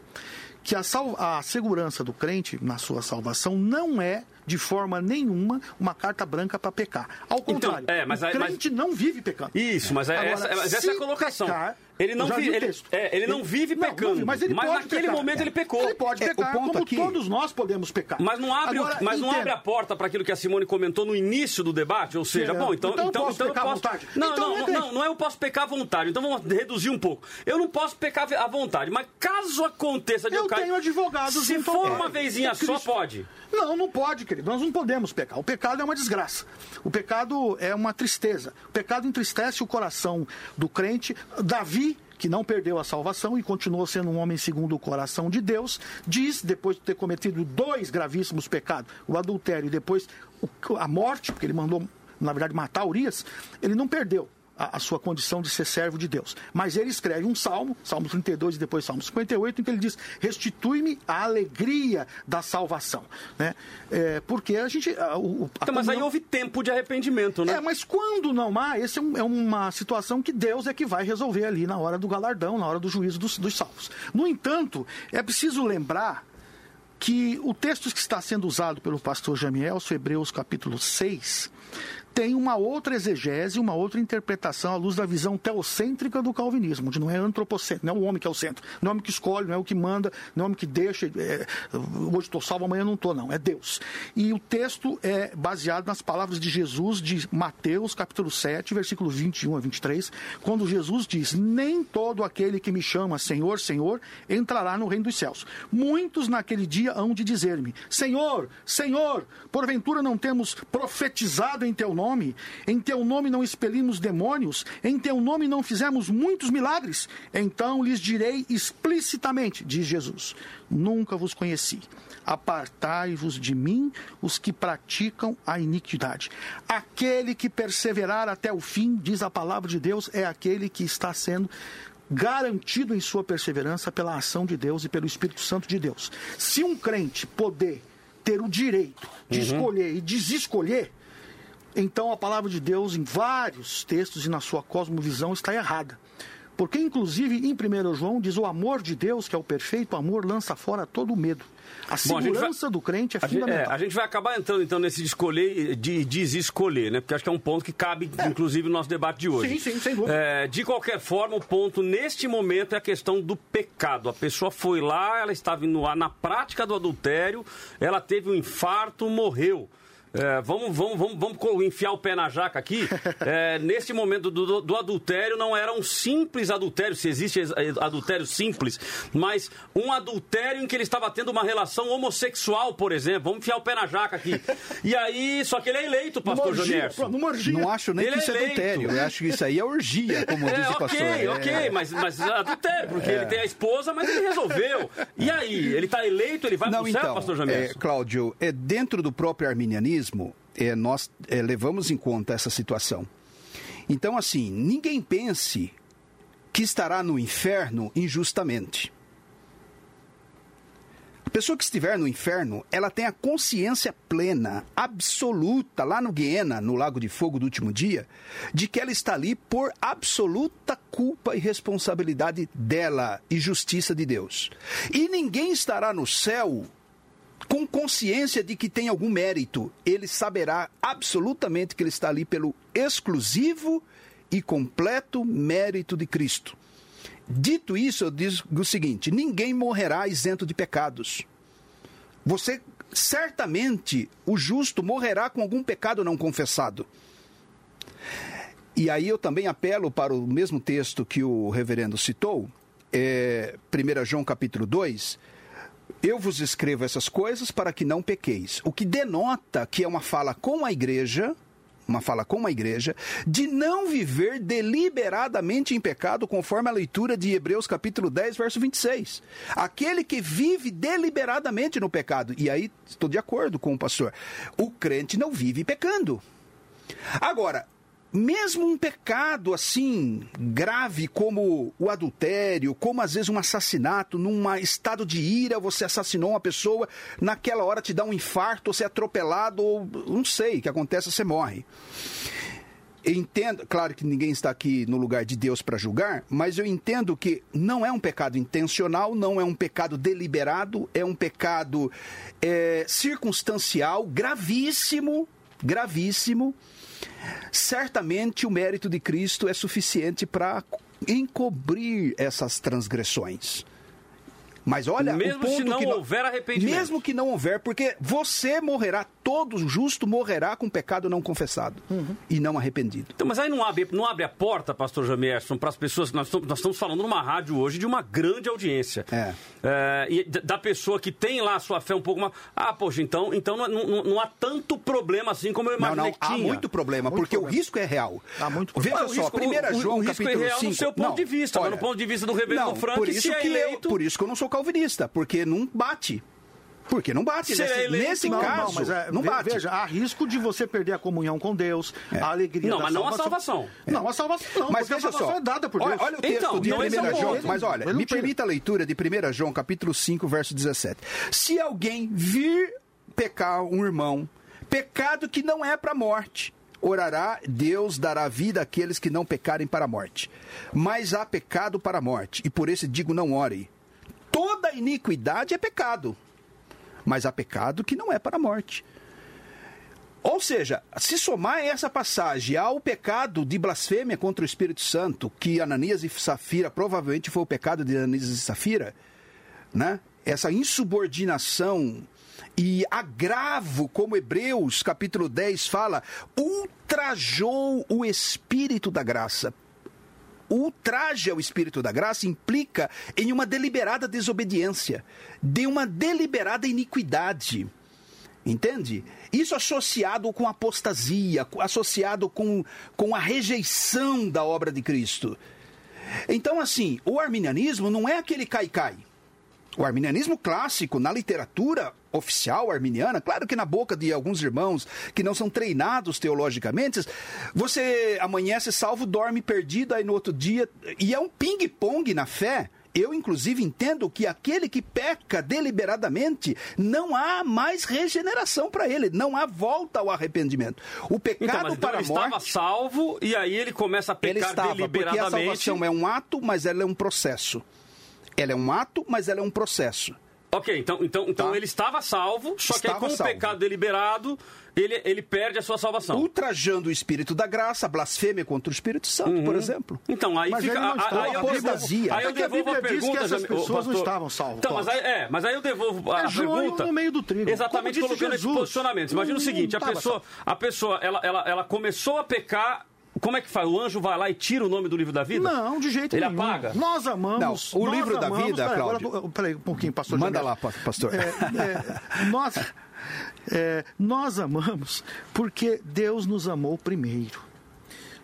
que a, sal- a segurança do crente na sua salvação não é de forma nenhuma uma carta branca para pecar. Ao contrário, é, mas o aí- mas- crente não vive pecando. Isso, mas, é, Agora, essa, mas essa é a colocação. pecar, ele não, eu já vi- li o ele, é, ele não vive Não, não pecando. vive, mas ele pode naquele pecar. momento ele pecou. Ele pode É, o pecar, ponto como aqui- todos nós podemos pecar. Mas não abre, o- Agora, mas não abre a porta para aquilo que a Simone comentou no início do debate, ou seja, Será? bom, então, Então eu então, posso então eu pecar à posso. vontade? Não, Então não, é não, crente. não, não é eu posso pecar à vontade. Então vamos reduzir um pouco. Eu não posso pecar à vontade, mas caso aconteça de Eu cair- tenho advogados Se for uma Pai. vezinha É só, pode. Não, não pode, querido. Nós não podemos pecar. O pecado é uma desgraça. O pecado é uma tristeza. O pecado entristece o coração do crente. Davi, que não perdeu a salvação e continuou sendo um homem segundo o coração de Deus, diz, depois de ter cometido dois gravíssimos pecados, o adultério e depois a morte, porque ele mandou, na verdade, matar Urias, ele não perdeu a, a, sua condição de ser servo de Deus. Mas ele escreve um salmo, Salmo 32 e depois Salmo 58, em que ele diz: Restitui-me a alegria da salvação. Né? É, porque a gente. A, o, então, mas aí houve tempo de arrependimento, né? É, mas quando não há, essa é, um, é, uma situação que Deus é que vai resolver ali na hora do galardão, na hora do juízo dos, dos salvos. No entanto, é preciso lembrar que o texto que está sendo usado pelo pastor Jamiel, Hebreus capítulo 6, tem uma outra exegese, uma outra interpretação à luz da visão teocêntrica do calvinismo, onde não é antropocêntrico, não é o homem que é o centro, não é o homem que escolhe, não é o que manda, não é o homem que deixa, é, hoje estou salvo, amanhã não estou, não, é Deus. E o texto é baseado nas palavras de Jesus de Mateus, capítulo 7, versículo 21 a 23, quando Jesus diz, nem todo aquele que me chama Senhor, Senhor, entrará no reino dos céus. Muitos naquele dia hão de dizer-me, Senhor, Senhor, porventura não temos profetizado em teu nome, nome, em teu nome não expelimos demônios, em teu nome não fizemos muitos milagres, então lhes direi explicitamente, diz Jesus: Nunca vos conheci. Apartai-vos de mim, os que praticam a iniquidade. Aquele que perseverar até o fim, diz a palavra de Deus, é aquele que está sendo garantido em sua perseverança pela ação de Deus e pelo Espírito Santo de Deus. Se um crente poder ter o direito de uhum. escolher e desescolher, então a palavra de Deus, em vários textos e na sua cosmovisão, está errada. Porque, inclusive, em 1 João diz o amor de Deus, que é o perfeito amor, lança fora todo o medo. A segurança Bom, a vai, do crente é fundamental. Gente, é, a gente vai acabar entrando, então, nesse de escolher, de desescolher, né? Porque acho que é um ponto que cabe, é. inclusive, no nosso debate de hoje. Sim, sim, sem dúvida. É, de qualquer forma, o ponto, neste momento, é a questão do pecado. A pessoa foi lá, ela estava indo lá na prática do adultério, ela teve um infarto, morreu. É, vamos, vamos, vamos, vamos enfiar o pé na jaca aqui. É, neste momento do, do, do, adultério, não era um simples adultério, se existe adultério simples, mas um adultério em que ele estava tendo uma relação homossexual, por exemplo. Vamos enfiar o pé na jaca aqui. E aí, só que ele é eleito, pastor Jonierson. Não acho nem ele que isso é adultério. Eu acho que isso aí é orgia, como é, diz o pastor. Ok, é. ok, mas, mas adultério, porque ele tem a esposa, mas ele resolveu. E aí, ele está eleito, ele vai não, pro então, céu, pastor Jonierson? É, Cláudio, é dentro do próprio arminianismo, é, nós é, levamos em conta essa situação. Então, assim, ninguém pense que estará no inferno injustamente. A pessoa que estiver no inferno, ela tem a consciência plena, absoluta, lá no Guiena, no Lago de Fogo do último dia, de que ela está ali por absoluta culpa e responsabilidade dela e justiça de Deus. E ninguém estará no céu com consciência de que tem algum mérito, ele saberá absolutamente que ele está ali pelo exclusivo e completo mérito de Cristo. Dito isso, eu digo o seguinte: ninguém morrerá isento de pecados. Você certamente, o justo morrerá com algum pecado não confessado. E aí eu também apelo para o mesmo texto que o reverendo citou, é, 1 João capítulo 2, eu vos escrevo essas coisas para que não pequeis. O que denota que é uma fala com a igreja, uma fala com a igreja, de não viver deliberadamente em pecado, conforme a leitura de Hebreus capítulo 10, verso 26. Aquele que vive deliberadamente no pecado. E aí estou de acordo com o pastor. O crente não vive pecando. Agora, mesmo um pecado assim grave como o adultério, como às vezes um assassinato, num estado de ira, você assassinou uma pessoa, naquela hora te dá um infarto, você é atropelado, ou não sei o que acontece, você morre. Entendo, claro que ninguém está aqui no lugar de Deus para julgar, mas eu entendo que não é um pecado intencional, não é um pecado deliberado, é um pecado é, circunstancial, gravíssimo, gravíssimo certamente o mérito de Cristo é suficiente para encobrir essas transgressões. Mas olha, mesmo o ponto se não que não, houver arrependimento. Mesmo que não houver, porque você morrerá, todo justo morrerá com pecado não confessado uhum. e não arrependido. Então, mas aí não abre, não abre a porta, pastor Jamerson, para as pessoas. Nós estamos, nós estamos falando numa rádio hoje de uma grande audiência. É. é e da pessoa que tem lá a sua fé um pouco mais. Ah, poxa, então, então não, não, não há tanto problema assim como eu imaginei não, não, que tinha. Há muito problema, muito porque problema. o risco é real. Há muito problema. Veja só, risco, primeira o, João, o, o risco é real 5, no seu ponto não, de vista, olha, mas no ponto de vista do reverendo Frank, por isso se é que eleito... eu, Por isso que eu não sou calvinista, porque não bate. Porque não bate. Nesse, nesse Não, caso, não, mas é, não bate. Veja, há risco de você perder a comunhão com Deus, a alegria Não, da mas não a salvação. Não, a salvação não, Mas veja salvação só, é dada por Deus. olha, olha o texto Então, de então esse é 1 João, ponto. mas olha, me tira. permita a leitura de 1 João, capítulo 5, verso 17. Se alguém vir pecar um irmão, pecado que não é para morte, orará, Deus dará vida àqueles que não pecarem para a morte. Mas há pecado para a morte, e por isso digo não ore. Toda iniquidade é pecado, mas há pecado que não é para a morte. Ou seja, se somar essa passagem ao pecado de blasfêmia contra o Espírito Santo, que Ananias e Safira provavelmente foi o pecado de Ananias e Safira, né? Essa insubordinação e agravo, como Hebreus capítulo 10 fala, ultrajou o Espírito da graça. Ultraje ao Espírito da graça implica em uma deliberada desobediência, de uma deliberada iniquidade. Entende? Isso associado com apostasia, associado com, com a rejeição da obra de Cristo. Então, assim, o arminianismo não é aquele cai-cai. O arminianismo clássico, na literatura oficial arminiana, claro que na boca de alguns irmãos que não são treinados teologicamente, você amanhece salvo, dorme perdido, aí no outro dia. E é um ping-pong na fé. Eu, inclusive, entendo que aquele que peca deliberadamente, não há mais regeneração para ele, não há volta ao arrependimento. O pecado Então, mas então para a ele morte. estava salvo e aí ele começa a Ele pecar estava, porque a deliberadamente. salvação é um ato, mas ela é um processo. Ela é um ato, mas ela é um processo. Ok, então, então, então Tá. ele estava salvo, só que aí Estava com o salvo. pecado deliberado, ele, ele perde a sua salvação. Ultrajando o Espírito da graça, a blasfêmia contra o Espírito Santo, por exemplo. Então, aí Mas fica. ele não a- estava, aí eu a devolvo, aí eu É a devolvo a Bíblia diz que pergunta. essas Jamil- pessoas ô, não pastor. estavam salvas, Então, mas aí, é, mas aí eu devolvo a É joio pergunta. no meio do trigo. Exatamente colocando esse Jesus. posicionamento. Imagina o seguinte: a pessoa, a pessoa ela, ela, ela começou a pecar. Como é que faz? O anjo vai lá e tira o nome do livro da vida? Não, de jeito Ele nenhum. apaga? Nós amamos. Não, o nós livro da amamos- vida, peraí, agora, Cláudio. Peraí, um pouquinho, pastor. Manda lá, pa- pastor. É, é, nós, é, nós amamos porque Deus nos amou primeiro.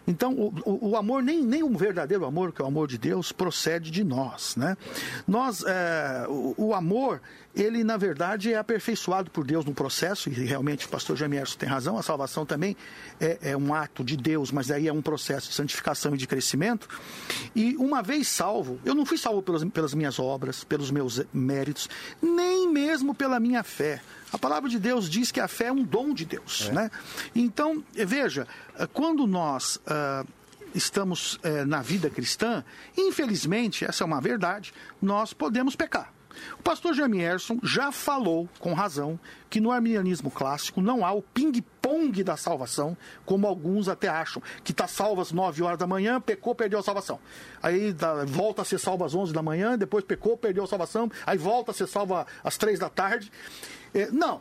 Então, o, o- o amor, nem, nem o verdadeiro amor, que é o amor de Deus, procede de nós, né? Nós, é, o, o amor, ele, na verdade, é aperfeiçoado por Deus no processo, e realmente o pastor Jamierson tem razão, a salvação também é, é um ato de Deus, mas aí é um processo de santificação e de crescimento. E uma vez salvo, eu não fui salvo pelas, pelas minhas obras, pelos meus méritos, nem mesmo pela minha fé. A palavra de Deus diz que a fé é um dom de Deus. Né? Então, veja, quando nós ah, estamos eh, na vida cristã, infelizmente, essa é uma verdade, nós podemos pecar. O pastor Jamierson já falou, com razão, que no arminianismo clássico não há o ping-pong da salvação, como alguns até acham, que está salvo às 9 horas da manhã, pecou, perdeu a salvação. Aí volta a ser salvo às 11 da manhã, depois pecou, perdeu a salvação, aí volta a ser salvo às 3 da tarde. Eh, não,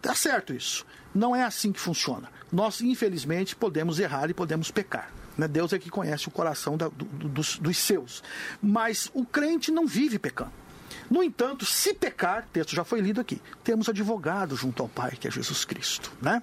Tá certo isso. Não é assim que funciona. Nós, infelizmente, podemos errar e podemos pecar. né? Deus é que conhece o coração da- do- dos, dos seus. Mas o crente não vive pecando. No entanto, se pecar, texto já foi lido aqui, temos advogado junto ao Pai, que é Jesus Cristo. Né?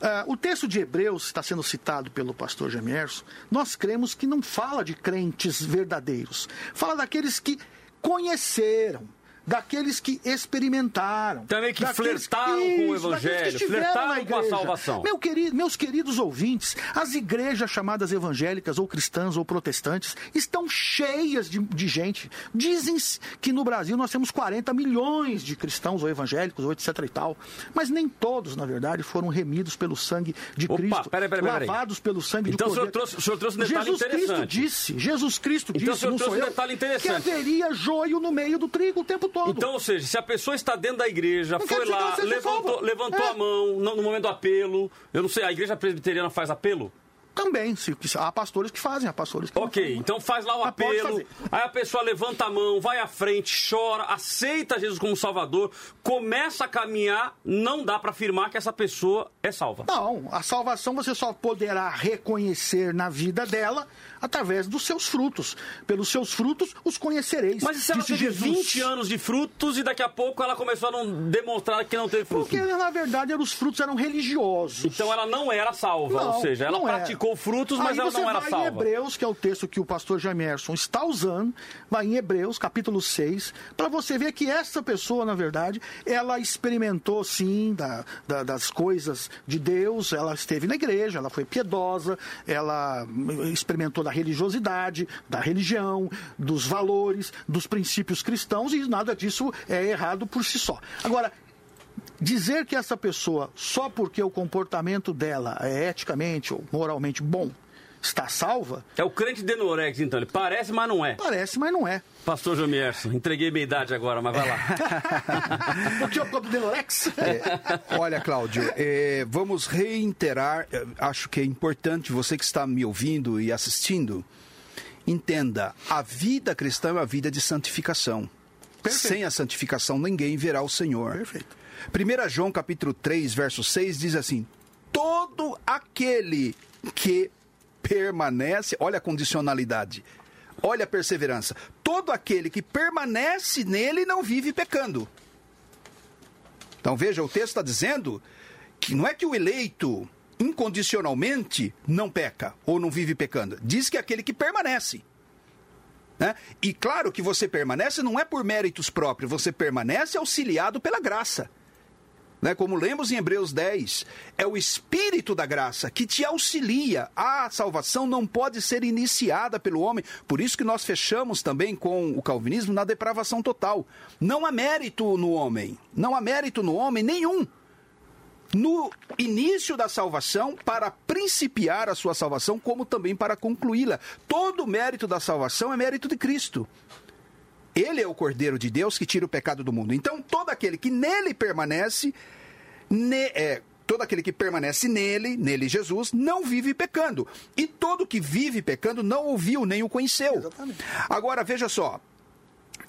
Ah, o texto de Hebreus está sendo citado pelo pastor Gemerson. Nós cremos que não fala de crentes verdadeiros, fala daqueles que conheceram, daqueles que experimentaram. Também que flertaram com o evangelho, que flertaram na com a igreja. salvação. Meu querido, meus queridos ouvintes, as igrejas chamadas evangélicas ou cristãs ou protestantes estão cheias de, de gente. Dizem que no Brasil nós temos 40 milhões de cristãos ou evangélicos ou etc e tal. Mas nem todos, na verdade, foram remidos pelo sangue de Opa, Cristo. peraí, peraí, peraí. lavados pelo sangue Então de o senhor Cordeiro. trouxe- o senhor trouxe um detalhe Jesus Cristo interessante. disse, Jesus Cristo Então o disse, senhor trouxe um detalhe que interessante. haveria joio no meio do trigo o tempo todo. Então, ou seja, se a pessoa está dentro da igreja, Não foi lá, levantou, levantou É. a mão no, no momento do apelo. Eu não sei, a igreja presbiteriana faz apelo? Também, se, há pastores que fazem, há pastores que Ok, fazem. então faz lá o Mas apelo. Aí a pessoa levanta a mão, vai à frente, chora, aceita Jesus como Salvador, começa a caminhar. Não dá para afirmar que essa pessoa é salva. Não, a salvação você só poderá reconhecer na vida dela através dos seus frutos. Pelos seus frutos os conhecereis. Mas e se ela teve Jesus. 20 anos de frutos e daqui a pouco ela começou a não demonstrar que não teve frutos? Porque, na verdade, os frutos eram religiosos. Então ela não era salva, Não, ou seja, ela era. praticou multiplicou frutos, mas Aí ela não era vai em salva. Hebreus, que é o texto que o pastor Jamerson está usando, vai em Hebreus, capítulo 6, para você ver que essa pessoa, na verdade, ela experimentou sim da- da- das coisas de Deus, ela esteve na igreja, ela foi piedosa, ela experimentou da religiosidade, da religião, dos valores, dos princípios cristãos, e nada disso é errado por si só. Agora, dizer que essa pessoa, só porque o comportamento dela é eticamente ou moralmente bom, está salva, É o crente Denorex, então. Ele parece, mas não é. parece, mas não é. Pastor Jomierson, entreguei minha idade agora, mas vai lá. O que é o Clube de Lorex? Olha, Cláudio, é, vamos reiterar, é, acho que é importante você que está me ouvindo e assistindo, entenda, a vida cristã é uma vida de santificação. Perfeito. Sem a santificação ninguém verá o Senhor. Perfeito. 1 João capítulo 3, verso 6 diz assim: Todo aquele que permanece, olha a condicionalidade, olha a perseverança. Todo aquele que permanece nele não vive pecando. Então veja, o texto está dizendo que não é que o eleito incondicionalmente não peca ou não vive pecando. Diz que é aquele que permanece. Né? E claro que você permanece não é por méritos próprios, você permanece auxiliado pela graça. Né? Como lemos em Hebreus 10, é o Espírito da graça que te auxilia. A salvação não pode ser iniciada pelo homem. Por isso que nós fechamos também com o calvinismo na depravação total. Não há mérito no homem. Não há mérito no homem nenhum. No início da salvação, para principiar a sua salvação, como também para concluí-la. Todo o mérito da salvação é mérito de Cristo. Ele é o Cordeiro de Deus que tira o pecado do mundo. Então, todo aquele que nele permanece, ne- é, todo aquele que permanece nele, nele Jesus, não vive pecando. E todo que vive pecando não ouviu nem o conheceu. Agora, veja só.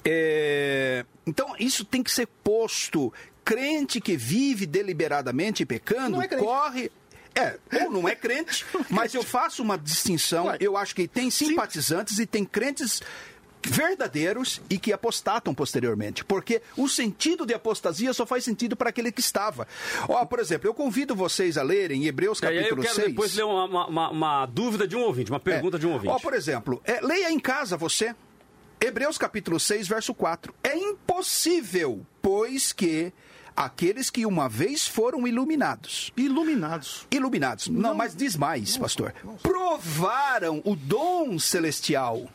É, Então, isso tem que ser posto. Crente que vive deliberadamente pecando, é corre. É, ou não é crente, mas eu faço uma distinção. Eu acho que tem simpatizantes e tem crentes verdadeiros e que apostatam posteriormente. Porque o sentido de apostasia só faz sentido para aquele que estava. Ó, por exemplo, eu convido vocês a lerem Hebreus E aí eu capítulo quero 6. depois ler uma, uma- uma- uma dúvida de um ouvinte, uma pergunta de um ouvinte. Ó, por exemplo, é, leia em casa você. Hebreus capítulo 6, verso 4. É impossível, pois que aqueles que uma vez foram iluminados. Iluminados. Iluminados. Não, mas diz mais, pastor. Provaram o dom celestial.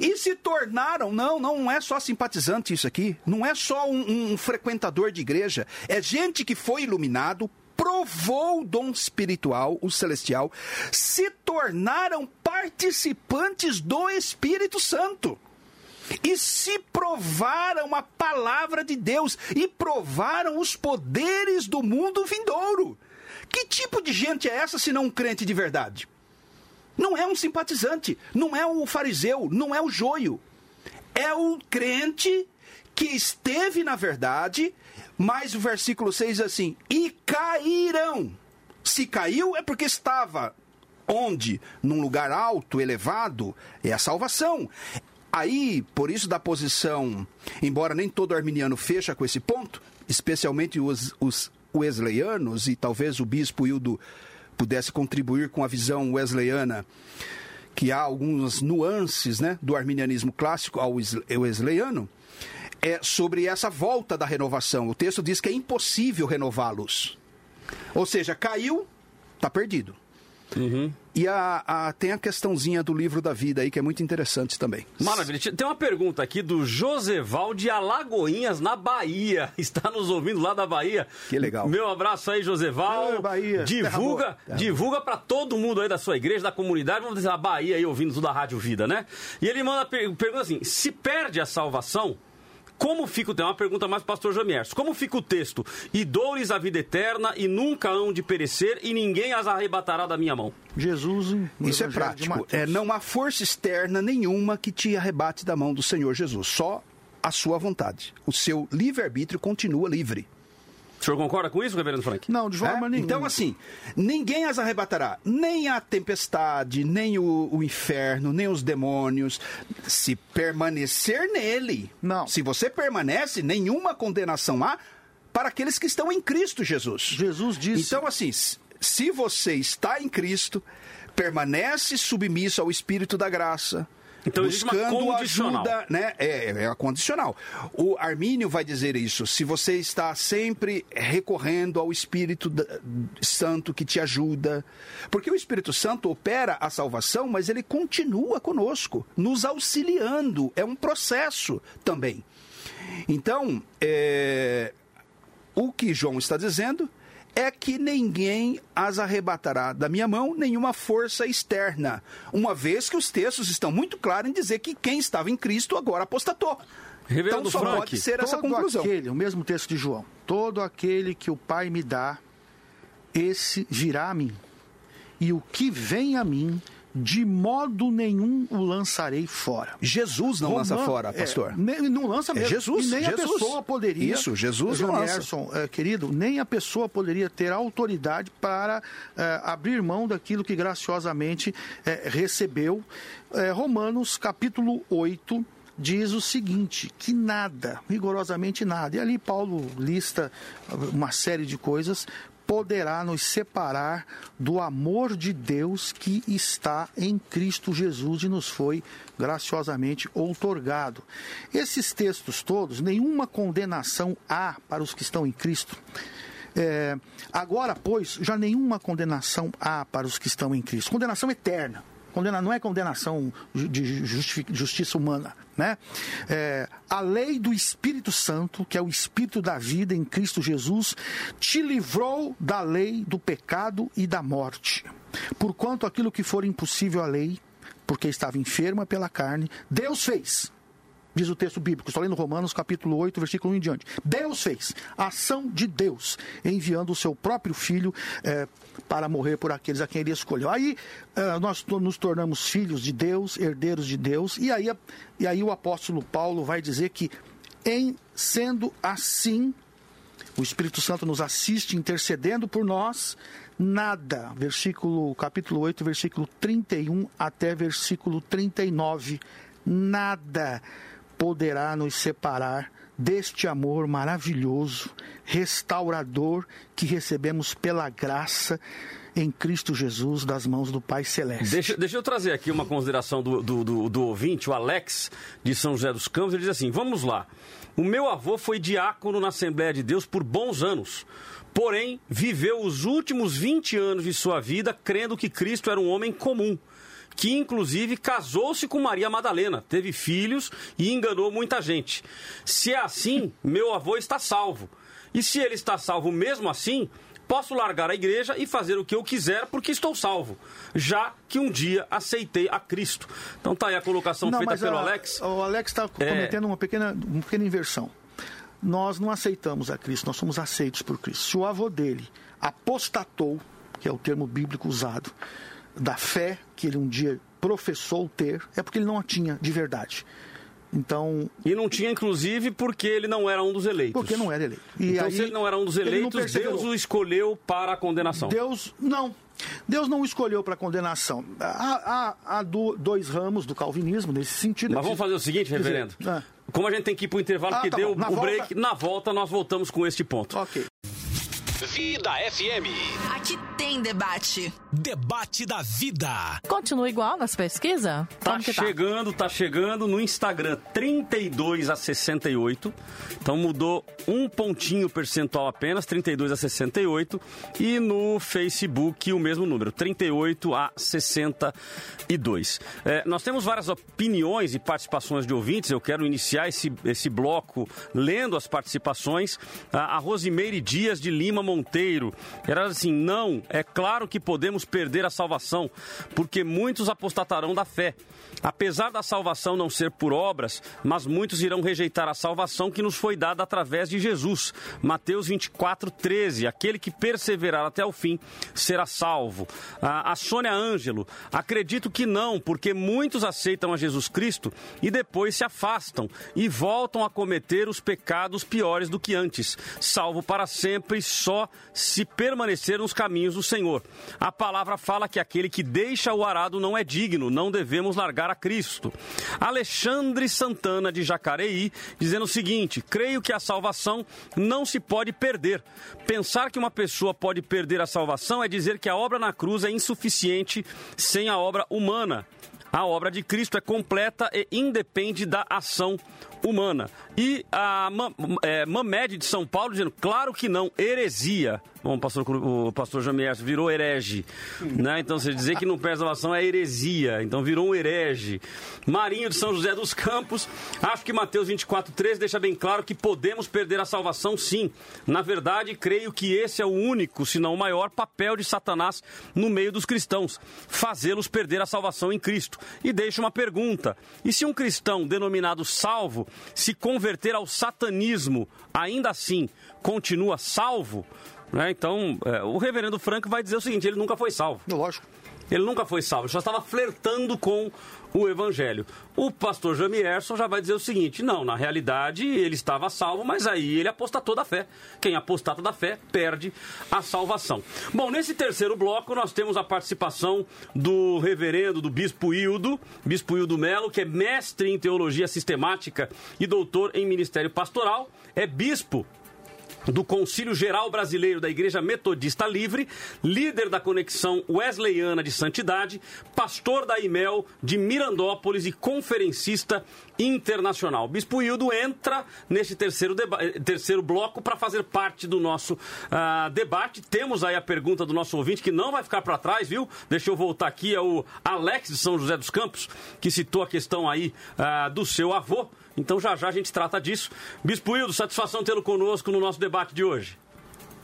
E se tornaram, não, não é só simpatizante isso aqui, não é só um, um frequentador de igreja, é gente que foi iluminado, provou o dom espiritual, o celestial, se tornaram participantes do Espírito Santo. E se provaram a palavra de Deus e provaram os poderes do mundo vindouro. Que tipo de gente é essa se não um crente de verdade? Não é um simpatizante, não é o fariseu, não é o joio. É o crente que esteve na verdade, mas o versículo 6 diz assim: e caíram. Se caiu é porque estava onde? Num lugar alto, elevado, é a salvação. Aí, por isso da posição, embora nem todo arminiano fecha com esse ponto, especialmente os, os wesleyanos, e talvez o bispo Hildo pudesse contribuir com a visão wesleyana, que há algumas nuances né, do arminianismo clássico ao wes- wesleyano, é sobre essa volta da renovação. O texto diz que é impossível renová-los. Ou seja, caiu, está perdido. E a, a- tem a questãozinha do livro da vida aí, que é muito interessante também. Maravilha. Tem uma pergunta aqui do Joseval de Alagoinhas, na Bahia. Está nos ouvindo lá da Bahia. Que legal. Meu abraço aí, Joseval. Oi, Bahia. Divulga, Terra divulga para todo mundo aí da sua igreja, da comunidade. Vamos dizer, a Bahia aí ouvindo tudo da Rádio Vida, né? E ele manda per pergunta assim: se perde a salvação, como fica o texto? Uma pergunta mais para o pastor Jamierson. Como fica o texto? E dores a vida eterna, e nunca hão de perecer, e ninguém as arrebatará da minha mão. Jesus. Isso é prático. É, não há força externa nenhuma que te arrebate da mão do Senhor Jesus. Só a sua vontade. O seu livre-arbítrio continua livre. O senhor concorda com isso, reverendo Frank? Não, de forma É? nenhuma. Então, assim, ninguém as arrebatará. Nem a tempestade, nem o, o inferno, nem os demônios. Se permanecer nele. Não. Se você permanece, nenhuma condenação há para aqueles que estão em Cristo Jesus. Jesus disse. Então, assim, se você está em Cristo, permanece submisso ao Espírito da graça. Então buscando ajuda, né? É, é a condicional. O Armínio vai dizer isso. Se você está sempre recorrendo ao Espírito Santo que te ajuda, porque o Espírito Santo opera a salvação, mas ele continua conosco, nos auxiliando. É um processo também. Então, é, o que João está dizendo é que ninguém as arrebatará da minha mão, nenhuma força externa. Uma vez que os textos estão muito claros em dizer que quem estava em Cristo agora apostatou. Reverendo então só Frank, pode ser essa conclusão. aquele, o mesmo texto de João, todo aquele que o Pai me dá, esse virá a mim. E o que vem a mim, de modo nenhum o lançarei fora. Jesus não lança Roman- fora, é, pastor. nem- não lança É mesmo. Jesus, E nem Jesus. a pessoa poderia. Isso, Jesus não Johnny lança. É, querido, nem a pessoa poderia ter autoridade para é, abrir mão daquilo que graciosamente é, recebeu. É, Romanos capítulo 8 diz o seguinte: que nada, rigorosamente nada. E ali Paulo lista uma série de coisas poderá nos separar do amor de Deus que está em Cristo Jesus e nos foi graciosamente outorgado. Esses textos todos, nenhuma condenação há para os que estão em Cristo. É, agora, pois, já nenhuma condenação há para os que estão em Cristo. Condenação eterna. Condena, não é condenação de justi- justiça humana. Né? É, a lei do Espírito Santo, que é o Espírito da vida em Cristo Jesus, te livrou da lei do pecado e da morte. Porquanto aquilo que for impossível à lei, porque estava enferma pela carne, Deus fez. Diz o texto bíblico, estou lendo Romanos capítulo 8, versículo 1 em diante. Deus fez, a ação de Deus, enviando o seu próprio filho eh, para morrer por aqueles a quem ele escolheu. Aí eh, nós nos tornamos filhos de Deus, herdeiros de Deus, e aí, e aí o apóstolo Paulo vai dizer que, em sendo assim, o Espírito Santo nos assiste intercedendo por nós. Nada, versículo capítulo 8, versículo 31 até versículo 39. Nada poderá nos separar deste amor maravilhoso, restaurador que recebemos pela graça em Cristo Jesus das mãos do Pai Celeste. Deixa, deixa eu trazer aqui uma consideração do, do, do, do ouvinte, o Alex, de São José dos Campos. Ele diz assim: Vamos lá. O meu avô foi diácono na Assembleia de Deus por bons anos. Porém, viveu os últimos 20 anos de sua vida crendo que Cristo era um homem comum. Que inclusive casou-se com Maria Madalena, teve filhos e enganou muita gente. Se é assim, meu avô está salvo. E se ele está salvo mesmo assim, Posso largar a igreja e fazer o que eu quiser porque estou salvo, já que um dia aceitei a Cristo. Então tá aí a colocação feita pelo a- Alex. O Alex está É. cometendo uma pequena, uma pequena inversão. Nós não aceitamos a Cristo, nós somos aceitos por Cristo. Se o avô dele apostatou, que é o termo bíblico usado, da fé que ele um dia professou ter, é porque ele não a tinha de verdade. Então, E não tinha, inclusive, porque ele não era um dos eleitos. porque não era eleito. E Então, aí, se ele não era um dos eleitos. Deus o escolheu para a condenação. Deus não. Deus não o escolheu para condenação. Há, há- há do- dois ramos do calvinismo nesse sentido. Mas vamos fazer o seguinte, Quer dizer, reverendo. ah. Como a gente tem que ir para o intervalo Ah, que tá deu bom. Na o volta- break, na volta nós voltamos com este ponto. Ok. Vida FM. Aqui tem debate. Debate da vida. Continua igual nas pesquisas? Tá tá? chegando, tá chegando no Instagram 32 a 68. Então mudou um pontinho percentual apenas, 32 a 68. E no Facebook o mesmo número, 38 a 62. É, nós temos várias opiniões e participações de ouvintes. Eu quero iniciar esse, esse bloco lendo as participações. A, a Rosimeire Dias de Lima Monteiro. Era assim: não, é claro que podemos perder a salvação, porque muitos apostatarão da fé. Apesar da salvação não ser por obras, mas muitos irão rejeitar a salvação que nos foi dada através de Jesus. Mateus 24, 13. Aquele que perseverar até o fim será salvo. A, a Sônia Ângelo, acredito que não, porque muitos aceitam a Jesus Cristo e depois se afastam e voltam a cometer os pecados piores do que antes. Salvo para sempre, só se permanecer nos caminhos do Senhor. A palavra fala que aquele que deixa o arado não é digno, não devemos largar a Cristo. Alexandre Santana de Jacareí dizendo o seguinte: creio que a salvação não se pode perder. Pensar que uma pessoa pode perder a salvação é dizer que a obra na cruz é insuficiente sem a obra humana. A obra de Cristo é completa e independe da ação humana. E a é, Mamed de São Paulo dizendo, claro que não, heresia. Bom, o pastor, o pastor Jamier virou herege, né? Então, você dizer que não perde salvação é heresia, então virou um herege. Marinho de São José dos Campos, acho que Mateus 24, 13 deixa bem claro que podemos perder a salvação sim. Na verdade, creio que esse é o único, se não o maior, papel de Satanás no meio dos cristãos, fazê-los perder a salvação em Cristo. E deixa uma pergunta, e se um cristão denominado salvo se converter ao satanismo, ainda assim continua salvo? Né? Então, é, o reverendo Franco vai dizer o seguinte: ele nunca foi salvo. Lógico. Ele nunca foi salvo, ele só estava flertando com o evangelho. O pastor Jamierson já vai dizer o seguinte: não, na realidade ele estava salvo, mas aí ele apostatou da fé. Quem apostata da fé perde a salvação. Bom, nesse terceiro bloco nós temos a participação do reverendo, do bispo Hildo, bispo Hildo Melo, que é mestre em teologia sistemática e doutor em ministério pastoral, é bispo do Concílio Geral Brasileiro da Igreja Metodista Livre, líder da Conexão Wesleyana de Santidade, pastor da IMEL de Mirandópolis e conferencista internacional. Bispo Hildo entra neste terceiro, terceiro bloco para fazer parte do nosso uh, debate. Temos aí a pergunta do nosso ouvinte, que não vai ficar para trás, viu? Deixa eu voltar aqui, é o Alex de São José dos Campos, que citou a questão aí uh, do seu avô. Então já já a gente trata disso. Bispo Hildo, satisfação tê-lo conosco no nosso debate de hoje.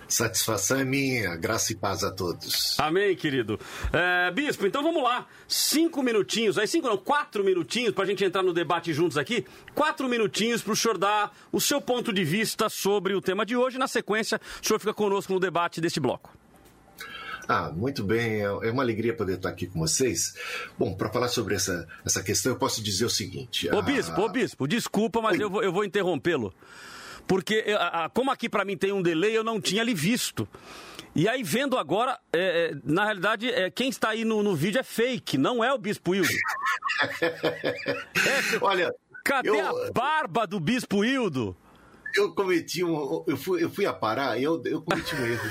Satisfação é minha, graça e paz a todos. Amém, querido. É, Bispo, então vamos lá. Cinco minutinhos, aí cinco não, quatro minutinhos para a gente entrar no debate juntos aqui. Quatro minutinhos para o senhor dar o seu ponto de vista sobre o tema de hoje. Na sequência, o senhor fica conosco no debate deste bloco. Ah, muito bem, é, é uma alegria poder estar aqui com vocês. Bom, para falar sobre essa, essa questão, eu posso dizer o seguinte. Ô, Bispo, ô, Bispo, desculpa, mas eu vou, eu vou interrompê-lo. Porque, como aqui para mim tem um delay, eu não tinha lhe visto. E aí, vendo agora, é, na realidade, é, quem está aí no, no, vídeo é fake, não é o Bispo Hildo. É, Olha. Cadê eu... a barba do Bispo Hildo? Eu cometi um. Eu fui, eu fui a parar e eu, eu cometi um erro.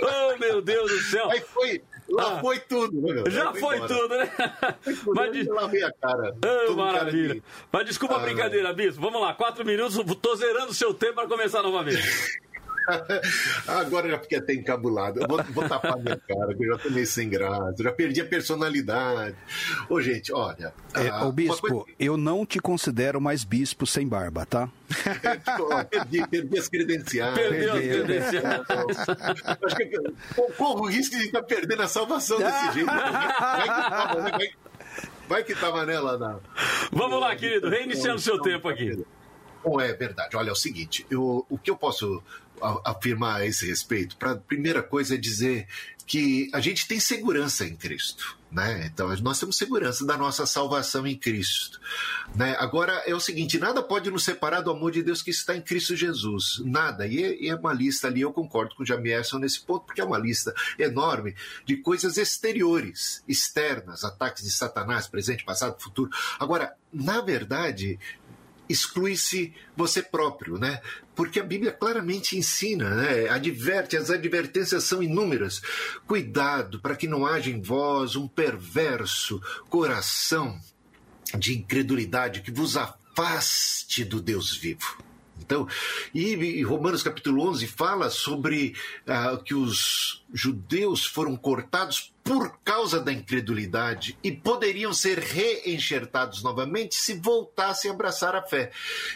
oh, meu Deus do céu! Aí foi. Lá ah, foi tudo, né, Já foi, foi tudo, né? Mas, eu lavei a cara. Oh, maravilha. Mas desculpa ah, a brincadeira, Bispo. Vamos lá, quatro minutos, tô zerando o seu tempo para começar novamente. Agora já fiquei até encabulado. Eu vou, vou tapar minha cara, que eu já tô meio sem graça, já perdi a personalidade. Ô, gente, olha. É, ah, ô, bispo, coisa... eu não te considero mais bispo sem barba, tá? perdi, perdi as credenciais. Perdeu as credenciais. Acho que corro o risco de estar perdendo a salvação desse jeito. Vai que tava, né? vai, vai que tava nela. Na... Vamos lá, querido, reiniciando o seu tempo aqui. Bom, é verdade. Olha, é o seguinte, eu, o que eu posso afirmar a esse respeito? Pra, primeira coisa é dizer que a gente tem segurança em Cristo. Né? Então, nós temos segurança da nossa salvação em Cristo. Né? Agora, é o seguinte: nada pode nos separar do amor de Deus que está em Cristo Jesus. Nada. E é, e é uma lista ali, eu concordo com o Jamierson nesse ponto, porque é uma lista enorme de coisas exteriores, externas, ataques de Satanás, presente, passado, futuro. Agora, na verdade, exclui-se você próprio, né? Porque a Bíblia claramente ensina, né? Adverte, as advertências são inúmeras. Cuidado para que não haja em vós um perverso coração de incredulidade que vos afaste do Deus vivo. Então, e Romanos capítulo 11 fala sobre uh, que os judeus foram cortados por causa da incredulidade e poderiam ser reenxertados novamente se voltassem a abraçar a fé.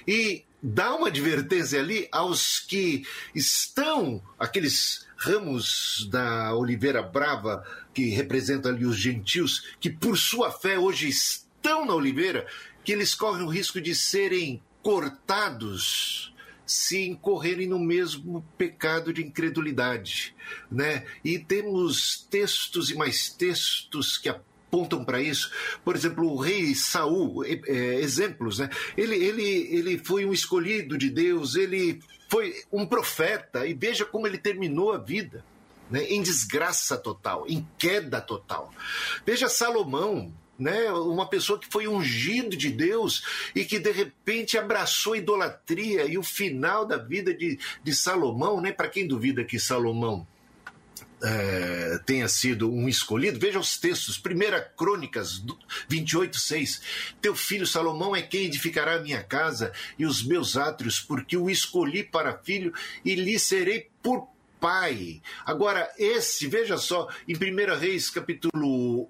E dá uma advertência ali aos que estão, aqueles ramos da oliveira brava que representam ali os gentios, que por sua fé hoje estão na oliveira, que eles correm o risco de serem cortados se incorrerem no mesmo pecado de incredulidade, né? E temos textos e mais textos que apontam para isso. Por exemplo, o rei Saul, é, exemplos, né? Ele, ele, ele foi um escolhido de Deus, ele foi um profeta e veja como ele terminou a vida. Né, em desgraça total, em queda total. Veja Salomão, né? Uma pessoa que foi ungido de Deus e que de repente abraçou a idolatria e o final da vida de, de Salomão, né? Para quem duvida que Salomão é, tenha sido um escolhido, veja os textos, 1 Crônicas 28, 6. Teu filho Salomão é quem edificará a minha casa e os meus átrios, porque o escolhi para filho e lhe serei por pai. Agora, esse, veja só, em 1 Reis, capítulo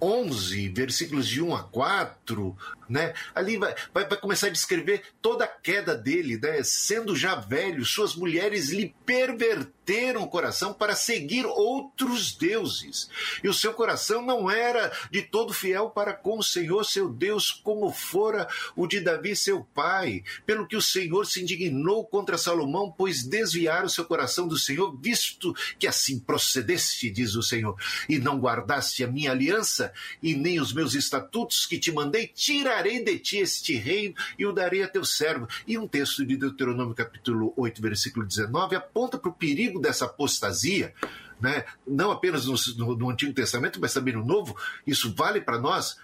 11, versículos de 1 a 4, né? Ali vai, vai, vai, começar a descrever toda a queda dele, né? Sendo já velho, suas mulheres lhe perverteram o coração para seguir outros deuses. E o seu coração não era de todo fiel para com o Senhor, seu Deus, como fora o de Davi, seu pai. Pelo que o Senhor se indignou contra Salomão, pois desviaram seu coração do Senhor, visto que assim procedeste, diz o Senhor, e não guardaste a minha aliança e nem os meus estatutos que te mandei, tira tirarei de ti este reino e o darei a teu servo. E um texto de Deuteronômio capítulo 8, versículo 19, aponta para o perigo dessa apostasia, né? não apenas no, no, no Antigo Testamento, mas também no Novo. Isso vale para nós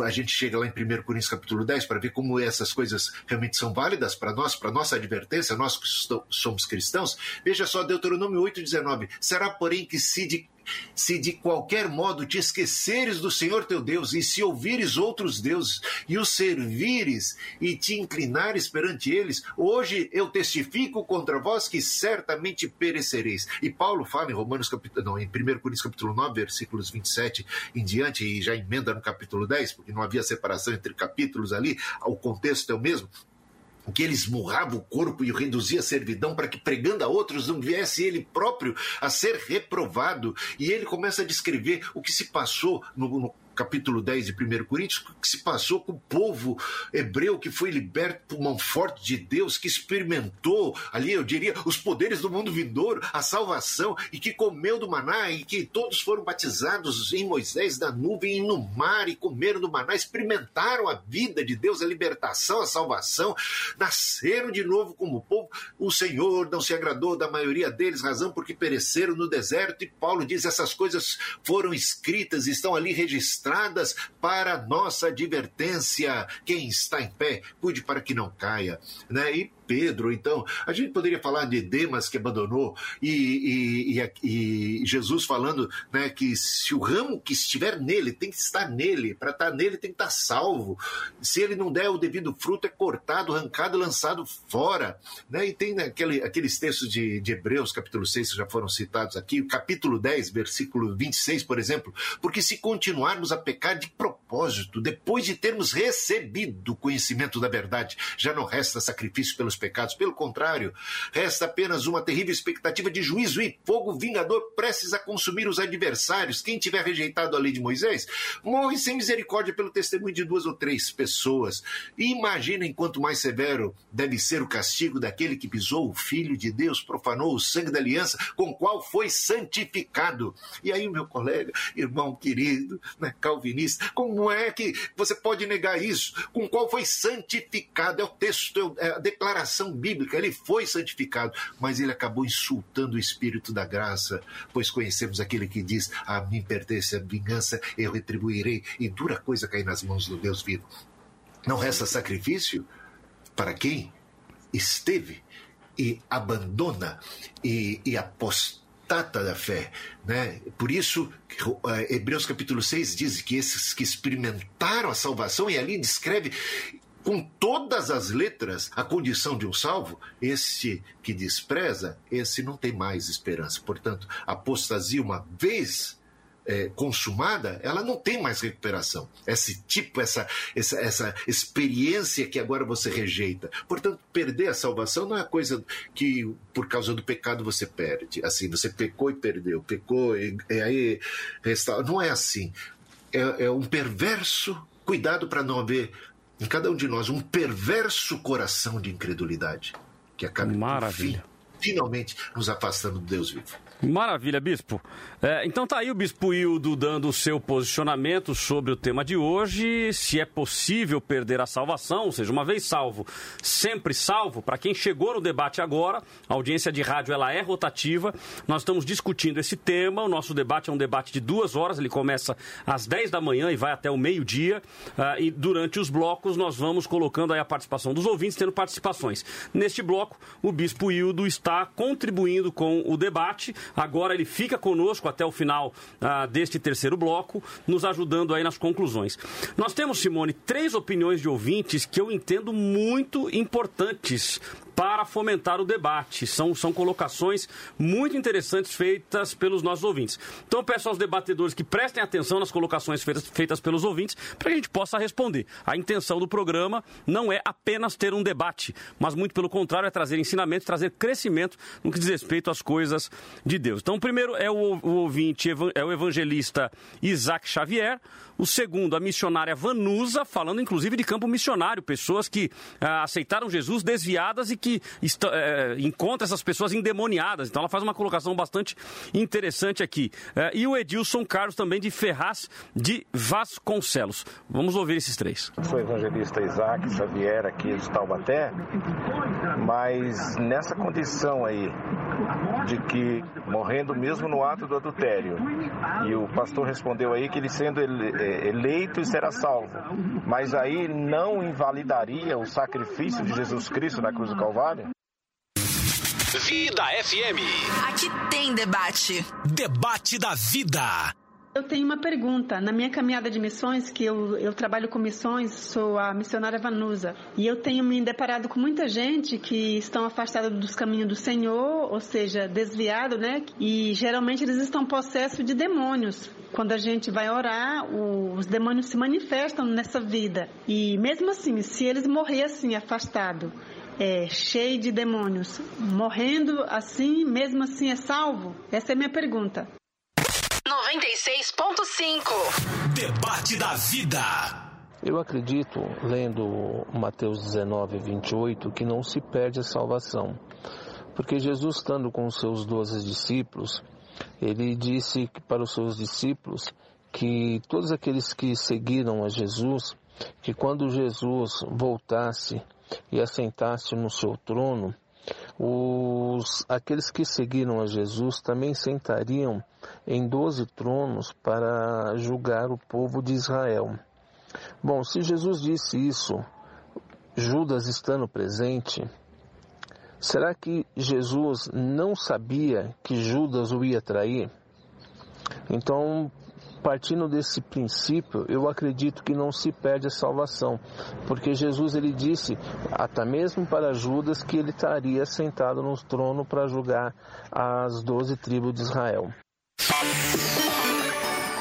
a gente chega lá em 1 Coríntios capítulo 10 para ver como essas coisas realmente são válidas para nós, para nossa advertência, nós que somos cristãos. Veja só, Deuteronômio 8,19. Será, porém, que se de se de qualquer modo te esqueceres do Senhor teu Deus, e se ouvires outros deuses, e os servires, e te inclinares perante eles, hoje eu testifico contra vós que certamente perecereis. E Paulo fala em Romanos capítulo, não, em 1 Coríntios capítulo 9, versículos 27 em diante, e já emenda no capítulo 10, porque não havia separação entre capítulos ali, o contexto é o mesmo que ele esmurrava o corpo e o reduzia à servidão para que, pregando a outros, não viesse ele próprio a ser reprovado. E ele começa a descrever o que se passou no, no capítulo 10 de 1 Coríntios, que se passou com o povo hebreu que foi liberto por mão forte de Deus, que experimentou ali, eu diria, os poderes do mundo vindouro, a salvação, e que comeu do maná, e que todos foram batizados em Moisés da nuvem e no mar, e comeram do maná, experimentaram a vida de Deus, a libertação, a salvação, nasceram de novo como povo. O Senhor não se agradou da maioria deles, razão porque pereceram no deserto, e Paulo diz: essas coisas foram escritas, estão ali registradas estradas para nossa advertência. Quem está em pé, cuide para que não caia. Né? E Pedro. Então, a gente poderia falar de Demas que abandonou e, e, e, e, Jesus falando né, que se o ramo que estiver nele tem que estar nele, para estar nele tem que estar salvo. Se ele não der o devido fruto, é cortado, arrancado, lançado fora. Né? E tem aquele, aqueles textos de, de Hebreus, capítulo 6, que já foram citados aqui, capítulo 10, versículo 26, por exemplo, porque se continuarmos a pecar de propósito, depois de termos recebido o conhecimento da verdade, já não resta sacrifício pelos pecados. Pelo contrário, resta apenas uma terrível expectativa de juízo e fogo vingador prestes a consumir os adversários. Quem tiver rejeitado a lei de Moisés morre sem misericórdia pelo testemunho de duas ou três pessoas. E imaginem quanto mais severo deve ser o castigo daquele que pisou o Filho de Deus, profanou o sangue da aliança com o qual foi santificado. E aí, meu colega, irmão querido, né, calvinista, como é que você pode negar isso? Com qual foi santificado? É o texto, é a declaração bíblica, ele foi santificado, mas ele acabou insultando o Espírito da graça, pois conhecemos aquele que diz: A mim pertence a vingança, eu retribuirei, e dura coisa cair nas mãos do Deus vivo. Não resta sacrifício para quem esteve e abandona e, e apostata da fé. Né? Por isso, eh, Hebreus capítulo 6 diz que esses que experimentaram a salvação, e ali descreve com todas as letras a condição de um salvo, esse que despreza, esse não tem mais esperança. Portanto, apostasia, uma vez é, consumada, ela não tem mais recuperação. Esse tipo, essa, essa, essa experiência que agora você rejeita. Portanto, perder a salvação não é coisa que por causa do pecado você perde. Assim, você pecou e perdeu, pecou e, e aí restaura. Não é assim. É, é um perverso cuidado para não haver em cada um de nós um perverso coração de incredulidade que acaba, Maravilha. Fim, finalmente, nos afastando do Deus vivo. Maravilha, Bispo. É, então tá aí o Bispo Hildo dando o seu posicionamento sobre o tema de hoje. Se é possível perder a salvação, ou seja, uma vez salvo, sempre salvo. Para quem chegou no debate agora, a audiência de rádio ela é rotativa. Nós estamos discutindo esse tema. O nosso debate é um debate de duas horas. Ele começa às 10 da manhã e vai até o meio-dia. Uh, e durante os blocos nós vamos colocando aí a participação dos ouvintes, tendo participações. Neste bloco, o Bispo Hildo está contribuindo com o debate. Agora ele fica conosco até o final ah, deste terceiro bloco, nos ajudando aí nas conclusões. Nós temos, Simone, três opiniões de ouvintes que eu entendo muito importantes para fomentar o debate. São, são colocações muito interessantes feitas pelos nossos ouvintes. Então eu peço aos debatedores que prestem atenção nas colocações feitas, feitas pelos ouvintes para que a gente possa responder. A intenção do programa não é apenas ter um debate, mas muito pelo contrário, é trazer ensinamento, trazer crescimento no que diz respeito às coisas de Deus. Então, o primeiro é o, o ouvinte, é o evangelista Isaac Xavier. O segundo, a missionária Vanusa, falando inclusive de campo missionário, pessoas que ah, aceitaram Jesus desviadas e que eh, encontram essas pessoas endemoniadas. Então ela faz uma colocação bastante interessante aqui. Eh, e o Edilson Carlos também de Ferraz de Vasconcelos. Vamos ouvir esses três. Sou evangelista Isaac Xavier aqui de Taubaté, mas nessa condição aí de que morrendo mesmo no ato do adultério, e o pastor respondeu aí que ele sendo é, eleito será salvo. Mas aí não invalidaria o sacrifício de Jesus Cristo na cruz do Calvário? Vida FM. Aqui tem debate. Debate da vida. Eu tenho uma pergunta. Na minha caminhada de missões, que eu, eu trabalho com missões, sou a missionária Vanusa. E eu tenho me deparado com muita gente que estão afastada dos caminhos do Senhor, ou seja, desviado, né? E geralmente eles estão possessos de demônios. Quando a gente vai orar, os demônios se manifestam nessa vida. E mesmo assim, se eles morrerem assim, afastado, é, cheio de demônios, morrendo assim, mesmo assim é salvo? Essa é a minha pergunta. 96.5 Debate da Vida. Eu acredito, lendo Mateus 19, 28, que não se perde a salvação. Porque Jesus, estando com os seus doze discípulos, ele disse para os seus discípulos que todos aqueles que seguiram a Jesus, que quando Jesus voltasse e assentasse no seu trono, os, aqueles que seguiram a Jesus também sentariam em doze tronos para julgar o povo de Israel. Bom, se Jesus disse isso, Judas estando presente, será que Jesus não sabia que Judas o ia trair? Então, partindo desse princípio, eu acredito que não se perde a salvação, porque Jesus ele disse, até mesmo para Judas, que ele estaria sentado no trono para julgar as doze tribos de Israel.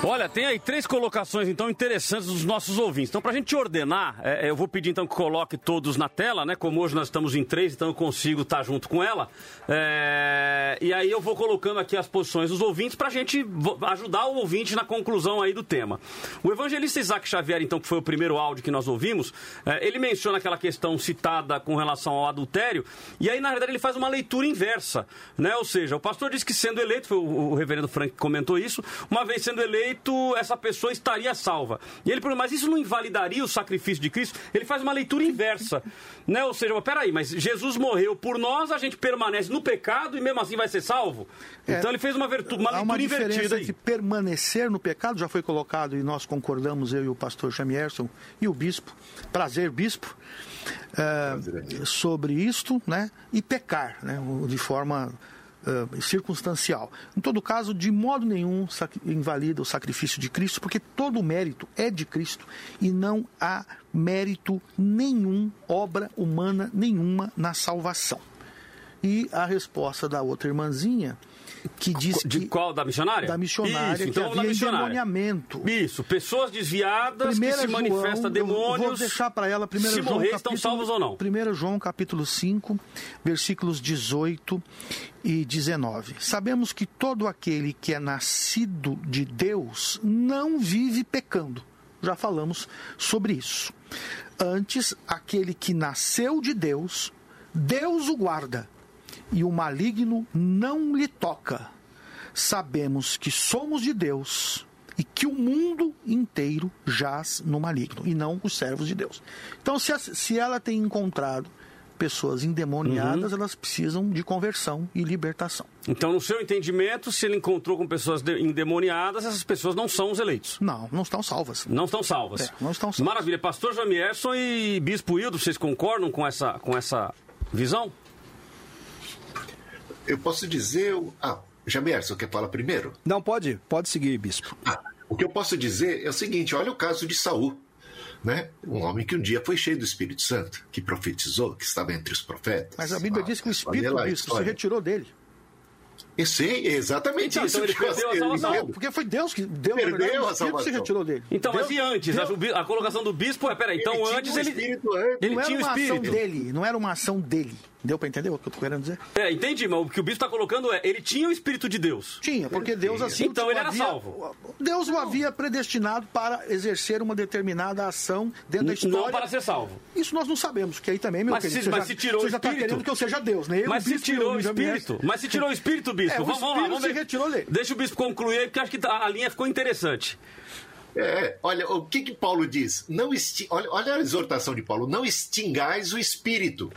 Olha, tem aí três colocações então interessantes dos nossos ouvintes. Então, para a gente ordenar, é, eu vou pedir então que coloque todos na tela, né? Como hoje nós estamos em três, então eu consigo estar junto com ela. É, e aí eu vou colocando aqui as posições dos ouvintes para a gente ajudar o ouvinte na conclusão aí do tema. O evangelista Isaac Xavier, então, que foi o primeiro áudio que nós ouvimos, é, ele menciona aquela questão citada com relação ao adultério, e aí, na verdade, ele faz uma leitura inversa, né? Ou seja, o pastor disse que sendo eleito, foi o, o reverendo Frank que comentou isso, uma vez sendo eleito, essa pessoa estaria salva. E ele pergunta, mas isso não invalidaria o sacrifício de Cristo? Ele faz uma leitura inversa. Né? Ou seja, peraí, mas Jesus morreu por nós, a gente permanece no pecado e mesmo assim vai ser salvo? É, então ele fez uma, virtu, uma leitura uma invertida. Aí. permanecer no pecado já foi colocado e nós concordamos, eu e o pastor Jamierson e o bispo, prazer bispo, é, sobre isto, né? E pecar, né? De forma circunstancial. Em todo caso, de modo nenhum invalida o sacrifício de Cristo, porque todo o mérito é de Cristo e não há mérito nenhum, obra humana nenhuma na salvação. E a resposta da outra irmãzinha que diz de que, qual da missionária? Da missionária. Isso, então que havia endemoniamento. Isso, pessoas desviadas Primeira que se manifestam demônios. Vou deixar para ela primeiro se João, morrer capítulo, estão salvos ou não? 1 João capítulo 5, versículos 18 e 19. Sabemos que todo aquele que é nascido de Deus não vive pecando. Já falamos sobre isso. Antes, aquele que nasceu de Deus, Deus o guarda e o maligno não lhe toca. sabemos que somos de Deus e que o mundo inteiro jaz no maligno, e não os servos de Deus. Então, se, a, se ela tem encontrado pessoas endemoniadas, Uhum. elas precisam de conversão e libertação. Então, no seu entendimento, se ele encontrou com pessoas de- endemoniadas, essas pessoas não são os eleitos. Não, não estão salvas. Não estão salvas. É, não estão salvas. Maravilha. Pastor Jamierson e Bispo Hildo, vocês concordam com essa, com essa visão? Eu posso dizer. Ah, Jamerson, quer falar primeiro? Não, pode, pode seguir, bispo. Ah, o que eu posso dizer é o seguinte: olha o caso de Saul. Né? Um homem que um dia foi cheio do Espírito Santo, que profetizou, que estava entre os profetas. Mas a Bíblia Ah, diz que o Espírito lá Bispo, se retirou dele. E sim, exatamente Então, isso. então ele que eu- perdeu a ele salvação. perdeu. Porque foi Deus que deu Perdeu a o Espírito se salvação. retirou dele. Então, mas Deus- e antes? Deus- A, colocação do bispo é, peraí, então Ele tinha antes um ele. espírito antes. Ele não era tinha o uma ação espírito. dele, não era uma ação dele. Deu pra entender o que eu tô querendo dizer? É, entendi, mas o que o bispo está colocando é, ele tinha o espírito de Deus. Tinha, porque Deus assim Então o ele era havia- salvo. Deus o havia predestinado para exercer uma determinada ação dentro da história. Não para ser salvo. Isso nós não sabemos, que aí também, meu Mas querido, se- você mas já, se tirou você o já está espírito. querendo que eu seja Deus, né? Eu, Mas se tirou o já espírito, mas se tirou o espírito, bispo. É, o vamos, vamos lá, vamos se ver. retirou dele. Deixa o bispo concluir aí, porque acho que tá- a linha ficou interessante. É, olha, o que que Paulo diz? Não exti... olha, olha a exortação de Paulo. Não extingais o espírito.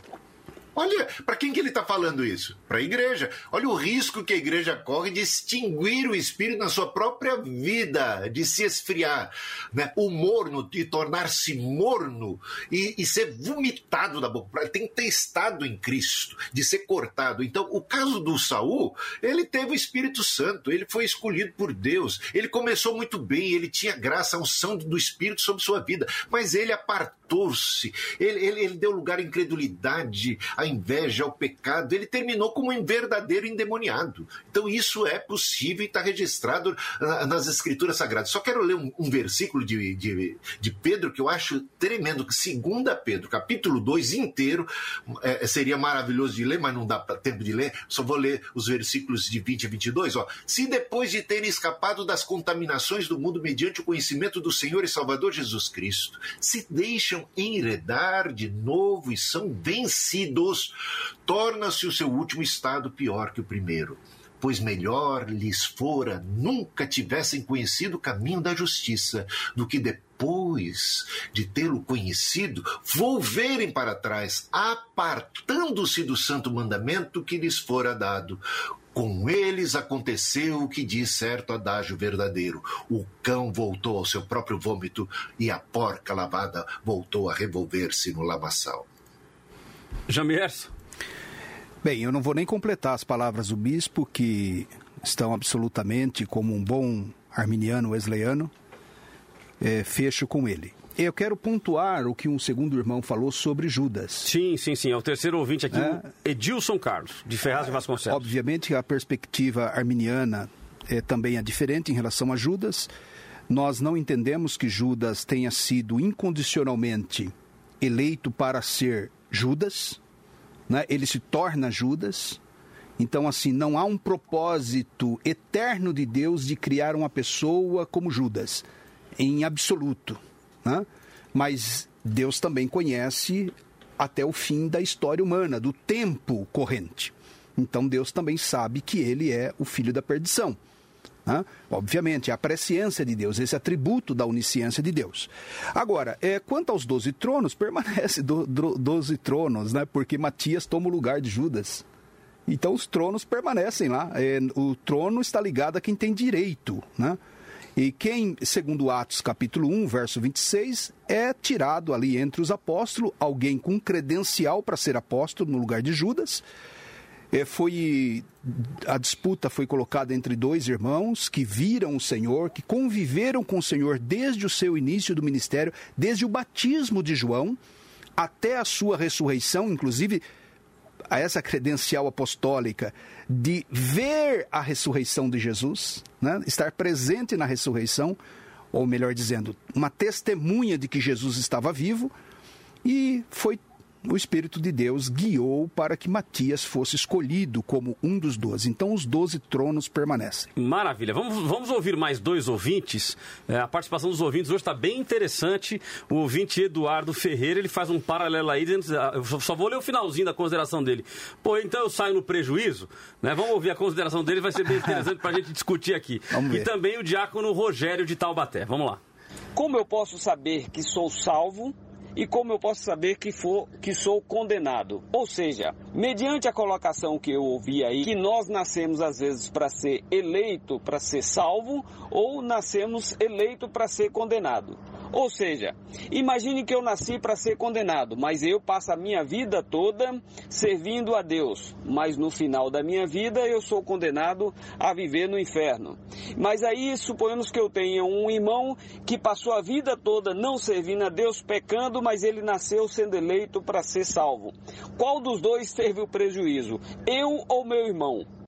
Olha, para quem que ele está falando isso? Para a igreja. Olha o risco que a igreja corre de extinguir o espírito na sua própria vida, de se esfriar, né? O morno, de tornar-se morno e, e ser vomitado da boca. Tem que ter estado em Cristo, de ser cortado. Então, o caso do Saul, ele teve o Espírito Santo, ele foi escolhido por Deus, ele começou muito bem, ele tinha graça, a unção do Espírito sobre sua vida, mas ele apartou-se, ele, ele, ele deu lugar à incredulidade, à inveja, ao pecado, ele terminou como um verdadeiro endemoniado. Então, isso é possível e está registrado nas Escrituras Sagradas. Só quero ler um, um versículo de, de, de Pedro que eu acho tremendo, que 2 Pedro, capítulo 2 inteiro, é, seria maravilhoso de ler, mas não dá tempo de ler, só vou ler os versículos de 20 a 22. Ó. Se depois de terem escapado das contaminações do mundo mediante o conhecimento do Senhor e Salvador Jesus Cristo, se deixam enredar de novo e são vencidos, torna-se o seu último estado pior que o primeiro pois melhor lhes fora nunca tivessem conhecido o caminho da justiça, do que depois de tê-lo conhecido, volverem para trás, apartando-se do santo mandamento que lhes fora dado. Com eles aconteceu o que diz certo adágio verdadeiro: o cão voltou ao seu próprio vômito e a porca lavada voltou a revolver-se no lamaçal. Jamierson. Bem, eu não vou nem completar as palavras do bispo, que estão absolutamente como um bom arminiano wesleyano. É, fecho com ele. Eu quero pontuar o que um segundo irmão falou sobre Judas. Sim, sim, sim. É o terceiro ouvinte aqui, É. Edilson Carlos, de Ferraz de Vasconcelos. Obviamente a perspectiva arminiana é, também é diferente em relação a Judas. Nós não entendemos que Judas tenha sido incondicionalmente eleito para ser Judas, né? ele se torna Judas. Então, assim, não há um propósito eterno de Deus de criar uma pessoa como Judas, em absoluto. né? Mas Deus também conhece até o fim da história humana, do tempo corrente. Então, Deus também sabe que ele é o filho da perdição. Né? Obviamente, é a presciência de Deus, esse atributo da onisciência de Deus. Agora, é, quanto aos doze tronos, permanece do, do, doze tronos, né? porque Matias toma o lugar de Judas. Então os tronos permanecem lá. É, o trono está ligado a quem tem direito. Né? E quem, segundo Atos capítulo 1, verso 26, é tirado ali entre os apóstolos, alguém com credencial para ser apóstolo no lugar de Judas. É, foi a disputa foi colocada entre dois irmãos que viram o Senhor, que conviveram com o Senhor desde o seu início do ministério, desde o batismo de João até a sua ressurreição, inclusive a essa credencial apostólica de ver a ressurreição de Jesus, né? estar presente na ressurreição, ou melhor dizendo, uma testemunha de que Jesus estava vivo, e foi o Espírito de Deus guiou para que Matias fosse escolhido como um dos doze. Então, os doze tronos permanecem. Maravilha. Vamos, vamos ouvir mais dois ouvintes. É, a participação dos ouvintes hoje está bem interessante. O ouvinte Eduardo Ferreira ele faz um paralelo aí. Dizendo, ah, eu só vou ler o finalzinho da consideração dele. Pô, então eu saio no prejuízo? Né? Vamos ouvir a consideração dele, vai ser bem interessante para a gente discutir aqui. E também o diácono Rogério de Taubaté. Vamos lá. Como eu posso saber que sou salvo e como eu posso saber que, for, que sou condenado? Ou seja, mediante a colocação que eu ouvi aí, que nós nascemos às vezes para ser eleito, para ser salvo, ou nascemos eleito para ser condenado. Ou seja, imagine que eu nasci para ser condenado, mas eu passo a minha vida toda servindo a Deus, mas no final da minha vida eu sou condenado a viver no inferno. Mas aí suponhamos que eu tenha um irmão que passou a vida toda não servindo a Deus, pecando, mas ele nasceu sendo eleito para ser salvo. Qual dos dois teve o prejuízo? Eu ou meu irmão?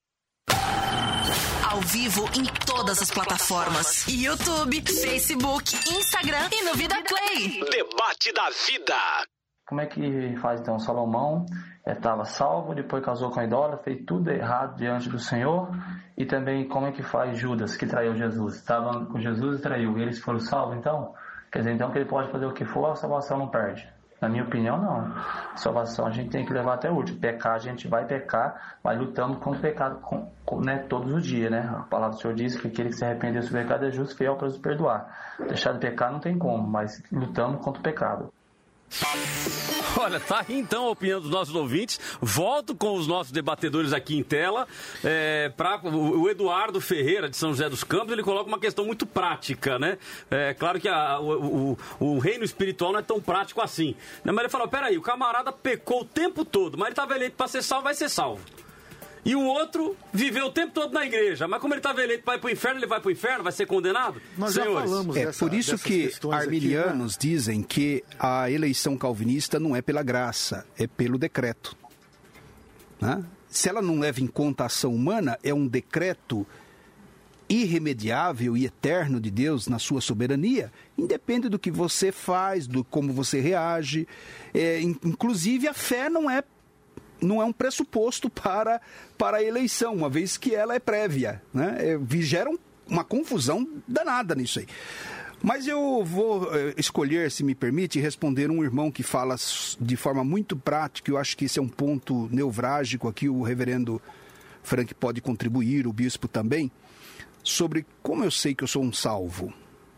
Ao vivo em todas as plataformas: YouTube, Facebook, Instagram e no Vida Play. Debate da vida. Como é que faz então Salomão? Estava salvo, depois casou com a idólatra, fez tudo errado diante do Senhor. E também como é que faz Judas, que traiu Jesus? Estava com Jesus e traiu. E eles foram salvos então? Quer dizer, então que ele pode fazer o que for, a salvação não perde. Na minha opinião, não. Salvação a gente tem que levar até o último. Pecar, a gente vai pecar, vai lutando com o pecado com, com, né, todos os dias, né? A palavra do Senhor diz que aquele que se arrepender do pecado é justo e fiel para nos perdoar. Deixar de pecar não tem como, mas lutando contra o pecado. Olha, tá aí então a opinião dos nossos ouvintes. Volto com os nossos debatedores aqui em tela. É, pra, o Eduardo Ferreira, de São José dos Campos, ele coloca uma questão muito prática, né? É claro que a, o, o, o, reino espiritual não é tão prático assim. Mas ele falou: peraí, o camarada pecou o tempo todo, mas ele estava eleito para ser salvo, vai ser salvo. E o outro viveu o tempo todo na igreja. Mas como ele estava eleito para ir para o inferno, ele vai para o inferno, vai ser condenado? Nós Senhores. já falamos É dessa, por isso que arminianos aqui, né? dizem que a eleição calvinista não é pela graça, é pelo decreto. Né? Se ela não leva em conta a ação humana, é um decreto irremediável e eterno de Deus na sua soberania, independe do que você faz, do como você reage. É, inclusive, a fé não é não é um pressuposto para, para a eleição, uma vez que ela é prévia. Né? É, gera uma confusão danada nisso aí. Mas eu vou eh, escolher, se me permite, responder um irmão que fala de forma muito prática, eu acho que esse é um ponto nevrálgico aqui, o reverendo Frank pode contribuir, o bispo também, sobre como eu sei que eu sou um salvo.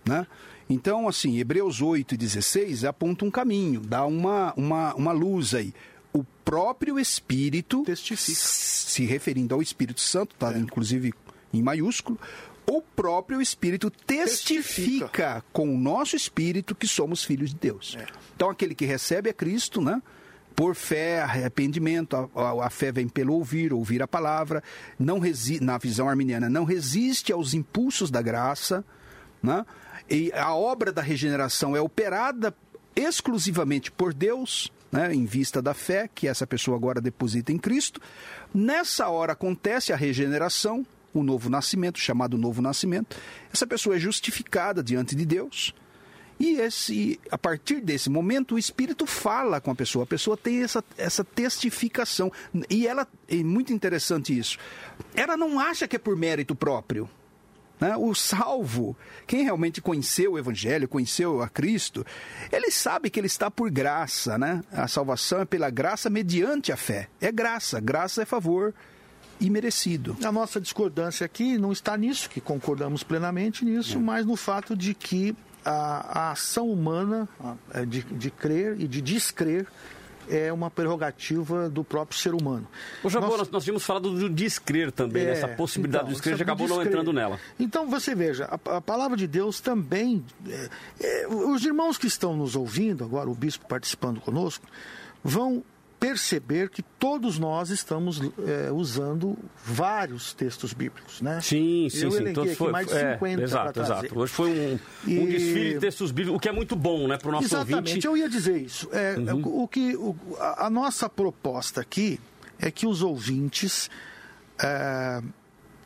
Né? Então, assim, Hebreus 8 e 16 aponta um caminho, dá uma, uma, uma luz aí o próprio Espírito, Testifica. se referindo ao Espírito Santo, está é. inclusive em maiúsculo, o próprio Espírito testifica, testifica, com o nosso Espírito que somos filhos de Deus. É. Então, aquele que recebe é Cristo, né? Por fé, arrependimento, a, a, a, fé vem pelo ouvir, ouvir a palavra, não resi na visão arminiana, não resiste aos impulsos da graça, né? E a obra da regeneração é operada exclusivamente por Deus, né, em vista da fé que essa pessoa agora deposita em Cristo. Nessa hora acontece a regeneração, o novo nascimento, chamado novo nascimento. Essa pessoa é justificada diante de Deus. E esse, a partir desse momento, o Espírito fala com a pessoa. A pessoa tem essa, essa testificação. E ela, é muito interessante isso. Ela não acha que é por mérito próprio. Né? O salvo, quem realmente conheceu o Evangelho, conheceu a Cristo, ele sabe que ele está por graça. Né? A salvação é pela graça mediante a fé. É graça, graça é favor imerecido. A nossa discordância aqui não está nisso, que concordamos plenamente nisso, é. mas no fato de que a, a ação humana é, de, de crer e de descrer é uma prerrogativa do próprio ser humano. O Jabô, nós, nós, nós tínhamos falado do descrer também, é, essa possibilidade então, do descrer, já acabou descrer. não entrando nela. Então, você veja, a, a palavra de Deus também. É, é, os irmãos que estão nos ouvindo, agora o bispo participando conosco, vão perceber que todos nós estamos é, usando vários textos bíblicos, né? Sim, sim, Eu sim. Todos aqui mais de 50 é, Exato, exato. Hoje foi um, e... um, desfile de textos bíblicos, o que é muito bom, né, para o nosso Exatamente, ouvinte. eu ia dizer isso. É, uhum. o que, o, a, a, nossa proposta aqui é que os ouvintes é,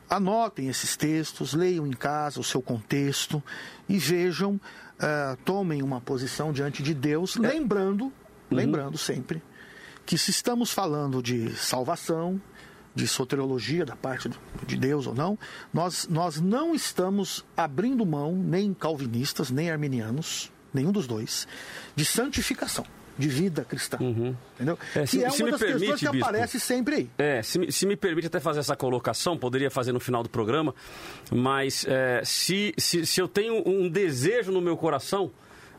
anotem esses textos, leiam em casa o seu contexto e vejam, é, tomem uma posição diante de Deus, lembrando, uhum. lembrando sempre que se estamos falando de salvação, de soteriologia da parte de Deus ou não, nós, nós não estamos abrindo mão, nem calvinistas, nem arminianos, nenhum dos dois, de santificação de vida cristã. Uhum. Entendeu? É, se, que é se uma me das permite, questões que bispo, aparece sempre aí. É, se, me- se me permite até fazer essa colocação, poderia fazer no final do programa, mas é, se, se, se eu tenho um desejo no meu coração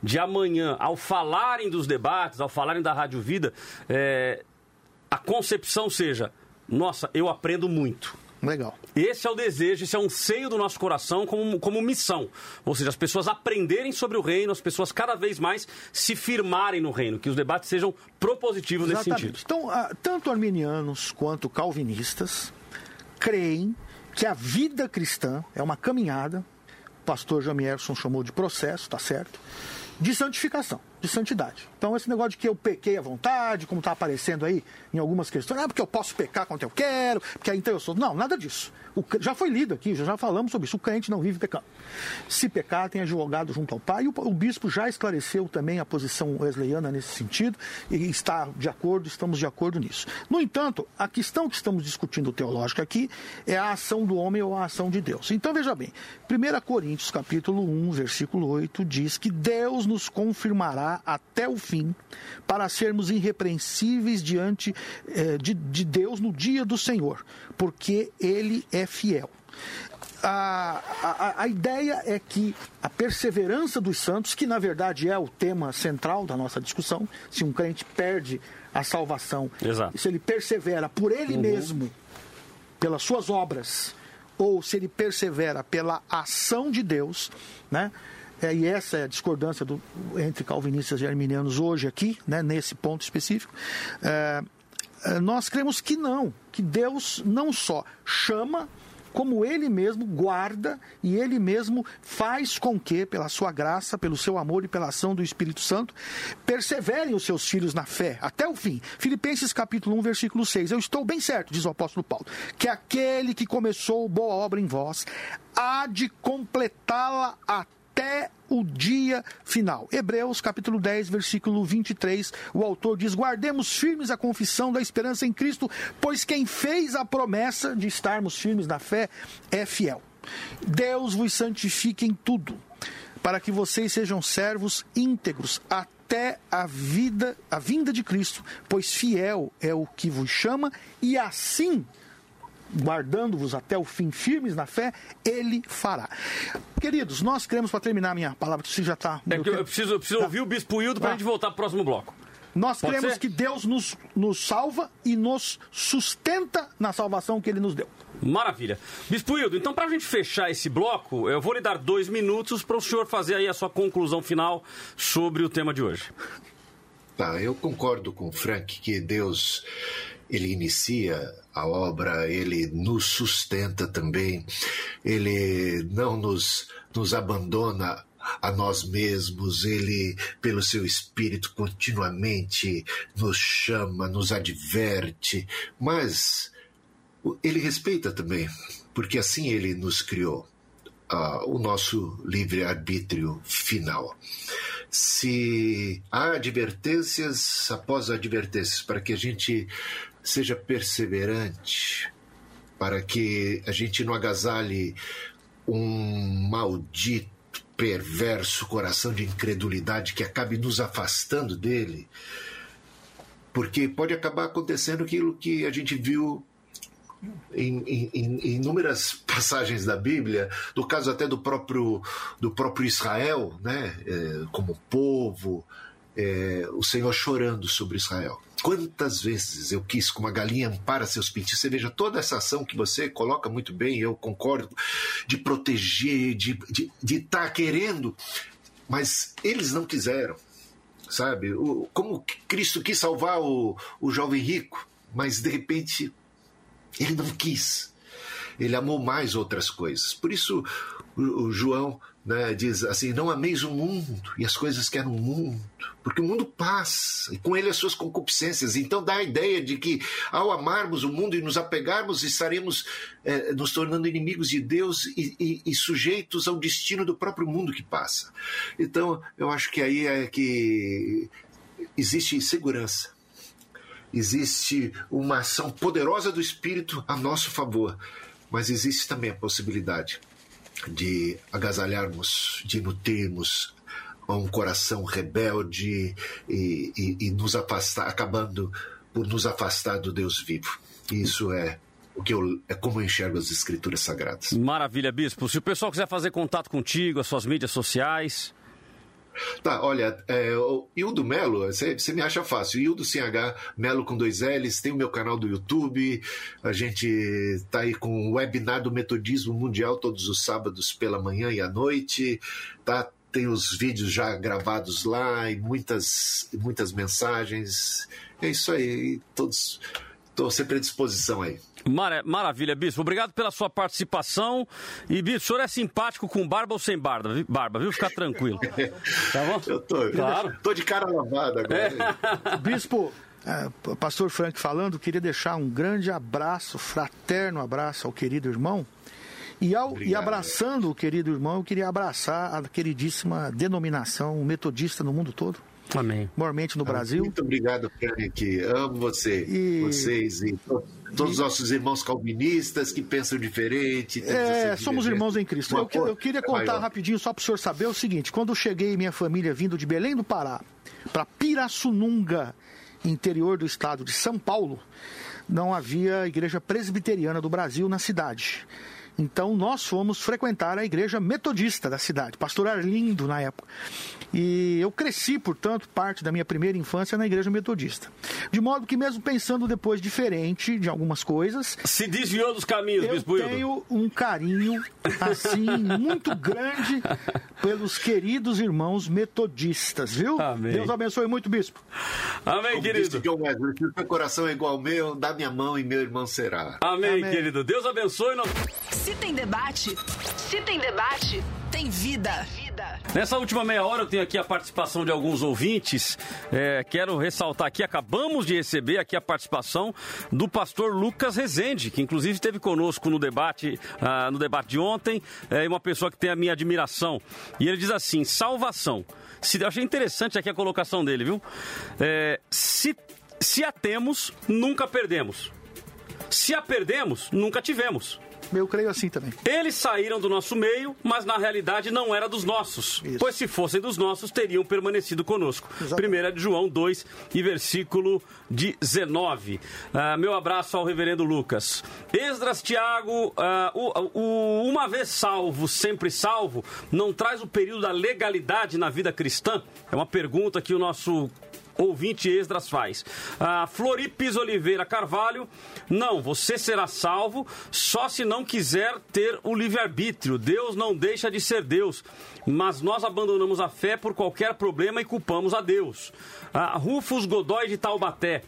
de amanhã, ao falarem dos debates, ao falarem da Rádio Vida, é, a concepção seja, nossa, eu aprendo muito. Legal. Esse é o desejo, esse é um seio do nosso coração como, como missão. Ou seja, as pessoas aprenderem sobre o reino, as pessoas cada vez mais se firmarem no reino, que os debates sejam propositivos nesse Exatamente. sentido. Então, ah, tanto arminianos quanto calvinistas creem que a vida cristã é uma caminhada, o pastor Jamierson chamou de processo, tá certo, de santificação, de santidade. Então, esse negócio de que eu pequei à vontade, como está aparecendo aí em algumas questões, ah, porque eu posso pecar quanto eu quero, porque então eu sou. Não, nada disso. O já foi lido aqui, já, já falamos sobre isso. O crente não vive pecando. Se pecar, tem advogado junto ao Pai. E o, o bispo já esclareceu também a posição wesleyana nesse sentido e está de acordo, estamos de acordo nisso. No entanto, a questão que estamos discutindo teológica aqui é a ação do homem ou a ação de Deus. Então veja bem, 1 Coríntios capítulo 1, versículo 8 diz que Deus nos confirmará até o fim para sermos irrepreensíveis diante eh, de, de Deus no dia do Senhor, porque Ele é fiel. A, a, a ideia é que a perseverança dos santos, que na verdade é o tema central da nossa discussão, se um crente perde a salvação, Exato. se ele persevera por ele Uhum. mesmo, pelas suas obras, ou se ele persevera pela ação de Deus, né? É, e essa é a discordância do- entre calvinistas e arminianos hoje aqui, né, nesse ponto específico. É, é, nós cremos que não, que Deus não só chama, como Ele mesmo guarda e Ele mesmo faz com que, pela sua graça, pelo seu amor e pela ação do Espírito Santo, perseverem os seus filhos na fé até o fim. Filipenses capítulo 1, versículo 6. Eu estou bem certo, diz o apóstolo Paulo, que aquele que começou boa obra em vós há de completá-la até o dia final. Hebreus capítulo 10, versículo 23, o autor diz: Guardemos firmes a confissão da esperança em Cristo, pois quem fez a promessa de estarmos firmes na fé é fiel. Deus vos santifique em tudo, para que vocês sejam servos íntegros até a vida, a vinda de Cristo, pois fiel é o que vos chama e assim guardando-vos até o fim firmes na fé, ele fará. Queridos, nós queremos, para terminar minha palavra, que você já está. É que eu preciso, eu preciso ouvir o Bispo Hildo para a gente voltar para o próximo bloco. Nós Pode cremos ser? que Deus nos, nos salva e nos sustenta na salvação que ele nos deu. Maravilha. Bispo Hildo, então para a gente fechar esse bloco, eu vou lhe dar dois minutos para o senhor fazer aí a sua conclusão final sobre o tema de hoje. Tá, eu concordo com o Frank que Deus ele inicia a obra, ele nos sustenta também, ele não nos, nos abandona a nós mesmos, ele, pelo seu espírito, continuamente nos chama, nos adverte, mas ele respeita também, porque assim ele nos criou. ah, o nosso livre-arbítrio final. Se há advertências após advertências, para que a gente seja perseverante, para que a gente não agasalhe um maldito, perverso coração de incredulidade que acabe nos afastando dele, porque pode acabar acontecendo aquilo que a gente viu em, em- em- inúmeras passagens da Bíblia, no caso até do próprio, do próprio Israel, né, é, como povo, é, o Senhor chorando sobre Israel. Quantas vezes eu quis, como a galinha ampara seus pintinhos, você veja toda essa ação que você coloca muito bem, eu concordo, de proteger, de estar de tá querendo, mas eles não quiseram, sabe? O, como Cristo quis salvar o, o jovem rico, mas de repente ele não quis. Ele amou mais outras coisas. Por isso, o, o João né, diz assim: Não ameis o mundo e as coisas que há no mundo, porque o mundo passa e com ele as suas concupiscências. Então dá a ideia de que ao amarmos o mundo e nos apegarmos, estaremos eh, nos tornando inimigos de Deus e, e- e sujeitos ao destino do próprio mundo que passa. Então eu acho que aí é que existe segurança existe uma ação poderosa do Espírito a nosso favor, mas existe também a possibilidade de agasalharmos, de nutrirmos um coração rebelde e, e, e nos afastar, acabando por nos afastar do Deus vivo. Isso é o que eu, é como eu enxergo as escrituras sagradas. Maravilha, bispo. Se o pessoal quiser fazer contato contigo, as suas mídias sociais. Tá, olha, é, o Hildo Melo, você me acha fácil. Hildo sem H, Melo com dois L's, tem o meu canal do YouTube. A gente tá aí com o webinar do Metodismo Mundial todos os sábados pela manhã e à noite. Tá, tem os vídeos já gravados lá e muitas, muitas mensagens. É isso aí, todos. Estou sempre à disposição aí. Mara, maravilha, Bispo. Obrigado pela sua participação. E, Bispo, o senhor é simpático com barba ou sem barba, barba viu? Ficar tranquilo. Tá bom? Eu tô, claro. tô de cara lavada agora. É. Bispo, é, pastor Frank falando, queria deixar um grande abraço, fraterno abraço ao querido irmão. E, ao, e abraçando o querido irmão, eu queria abraçar a queridíssima denominação metodista no mundo todo. Amém. Mormente no Brasil. Muito obrigado, Frank. Amo você, e... vocês e todos os nossos irmãos calvinistas que pensam diferente. É, somos irmãos em Cristo. Eu, eu, queria contar maior. rapidinho, só para o senhor saber o seguinte: quando eu cheguei minha família vindo de Belém do Pará para Pirassununga, interior do estado de São Paulo, não havia igreja presbiteriana do Brasil na cidade. Então nós fomos frequentar a igreja metodista da cidade, pastor Arlindo na época. E eu cresci, portanto, parte da minha primeira infância na igreja metodista. De modo que, mesmo pensando depois diferente de algumas coisas. Se desviou dos caminhos, eu Bispo tenho um carinho, assim, muito grande pelos queridos irmãos metodistas, viu? Amém. Deus abençoe muito, Bispo. Amém, Como querido. Disse John Wesley, se o seu coração é igual ao meu, dá minha mão e meu irmão será. Amém, Amém. querido. Deus abençoe. Se tem debate, se tem debate, tem vida. Nessa última meia hora eu tenho aqui a participação de alguns ouvintes. É, quero ressaltar aqui, acabamos de receber aqui a participação do pastor Lucas Rezende, que inclusive esteve conosco no debate, uh, no debate de ontem, é uma pessoa que tem a minha admiração. E ele diz assim: salvação. Se, eu achei interessante aqui a colocação dele, viu? É, se, se a temos, nunca perdemos. Se a perdemos, nunca tivemos. Eu creio assim também. Eles saíram do nosso meio, mas na realidade não era dos nossos. Isso. Pois se fossem dos nossos, teriam permanecido conosco. Primeira de João 2 e versículo 19. Uh, meu abraço ao reverendo Lucas. Esdras Tiago, uh, o, o, uma vez salvo, sempre salvo, não traz o período da legalidade na vida cristã? É uma pergunta que o nosso ouvinte Esdras faz. Ah, Floripes Oliveira Carvalho, não, você será salvo só se não quiser ter o livre-arbítrio. Deus não deixa de ser Deus, mas nós abandonamos a fé por qualquer problema e culpamos a Deus. Ah, Rufus Godoy de Taubaté.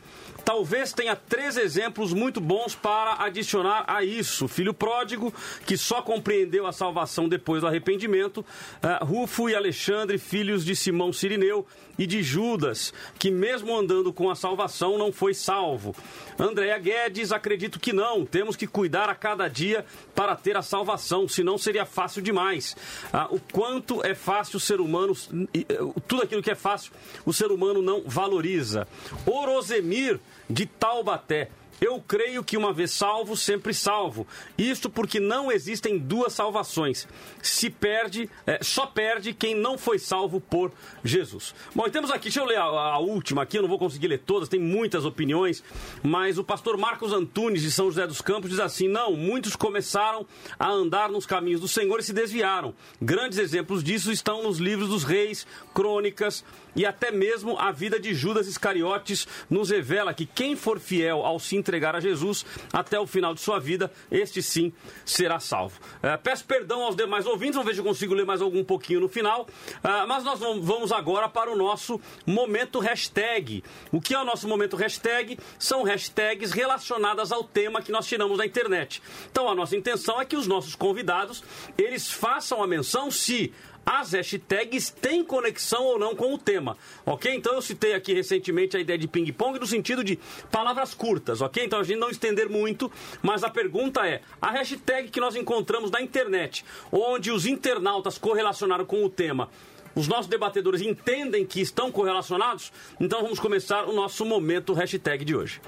Talvez tenha três exemplos muito bons para adicionar a isso. Filho pródigo, que só compreendeu a salvação depois do arrependimento. Uh, Rufo e Alexandre, filhos de Simão Sirineu e de Judas, que mesmo andando com a salvação não foi salvo. Andréa Guedes, acredito que não. Temos que cuidar a cada dia para ter a salvação, senão seria fácil demais. Ah, o quanto é fácil o ser humano, eh, tudo aquilo que é fácil, o ser humano não valoriza. Orozemir de Taubaté. Eu creio que uma vez salvo, sempre salvo. Isto porque não existem duas salvações. Se perde, é, só perde quem não foi salvo por Jesus. Bom, e temos aqui, deixa eu ler a, a, última aqui, eu não vou conseguir ler todas, tem muitas opiniões, mas o pastor Marcos Antunes de São José dos Campos diz assim: não, muitos começaram a andar nos caminhos do Senhor e se desviaram. Grandes exemplos disso estão nos livros dos reis, crônicas, e até mesmo a vida de Judas Iscariotes nos revela que quem for fiel ao se entregar a Jesus até o final de sua vida, este sim será salvo. É, peço perdão aos demais ouvintes, vamos ver se eu consigo ler mais algum pouquinho no final, é, mas nós vamos agora para o nosso momento hashtag. O que é o nosso momento hashtag? São hashtags relacionadas ao tema que nós tiramos da internet. Então a nossa intenção é que os nossos convidados, eles façam a menção se as hashtags têm conexão ou não com o tema, ok? Então eu citei aqui recentemente a ideia de ping-pong no sentido de palavras curtas, ok? Então a gente não estender muito, mas a pergunta é: a hashtag que nós encontramos na internet, onde os internautas correlacionaram com o tema, Os nossos debatedores entendem que estão correlacionados? Então vamos começar o nosso momento hashtag de hoje.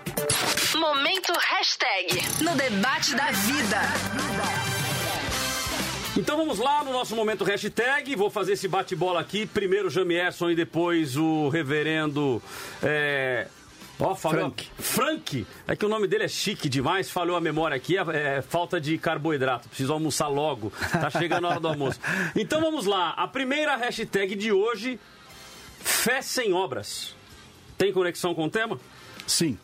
Momento hashtag no debate da vida. Então vamos lá no nosso momento hashtag. Vou fazer esse bate-bola aqui. Primeiro o Jamierson e depois o reverendo. É... Ó, falou. Frank. Frank. É que o nome dele é chique demais. Falhou a memória aqui. É, é falta de carboidrato. Preciso almoçar logo. Tá chegando a hora do almoço. Então vamos lá. A primeira hashtag de hoje: Fé sem obras. Tem conexão com o tema? Sim.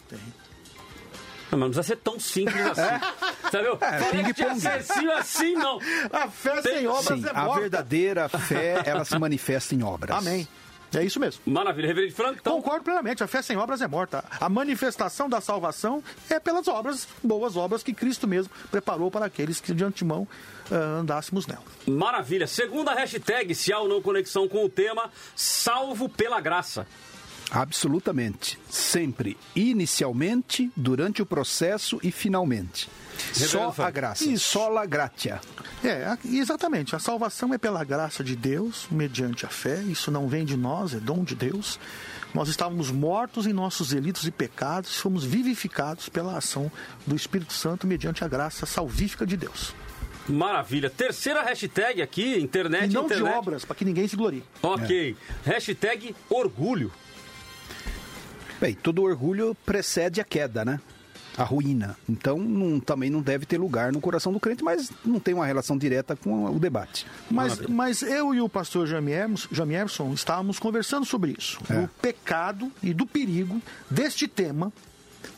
Não, mas não precisa ser tão simples assim. Sabe? É, que tinha ping-pong. acessível assim, não. A fé Tem- sem obras Sim, é a morta. verdadeira fé, ela se manifesta em obras. Amém. É isso mesmo. Maravilha. Reverendo Frank, então. Concordo plenamente. A fé sem obras é morta. A manifestação da salvação é pelas obras, boas obras que Cristo mesmo preparou para aqueles que de antemão ah, andássemos nela. Maravilha. Segunda hashtag, se há ou não conexão com o tema, salvo pela graça. Absolutamente. Sempre. Inicialmente, durante o processo e finalmente. Só a graça. E sola gratia. É, a- exatamente. A salvação é pela graça de Deus, mediante a fé. Isso não vem de nós, é dom de Deus. Nós estávamos mortos em nossos delitos e pecados, fomos vivificados pela ação do Espírito Santo mediante a graça salvífica de Deus. Maravilha. Terceira hashtag aqui, internet. e não internet. de obras, para que ninguém se glorie. Ok. Hashtag orgulho. Bem, todo orgulho precede a queda, né? A ruína. Então, não- também não deve ter lugar no coração do crente, mas não tem uma relação direta com o debate. Mas, mas eu e o pastor Jamierson, estávamos conversando sobre isso. É. O pecado e do perigo deste tema,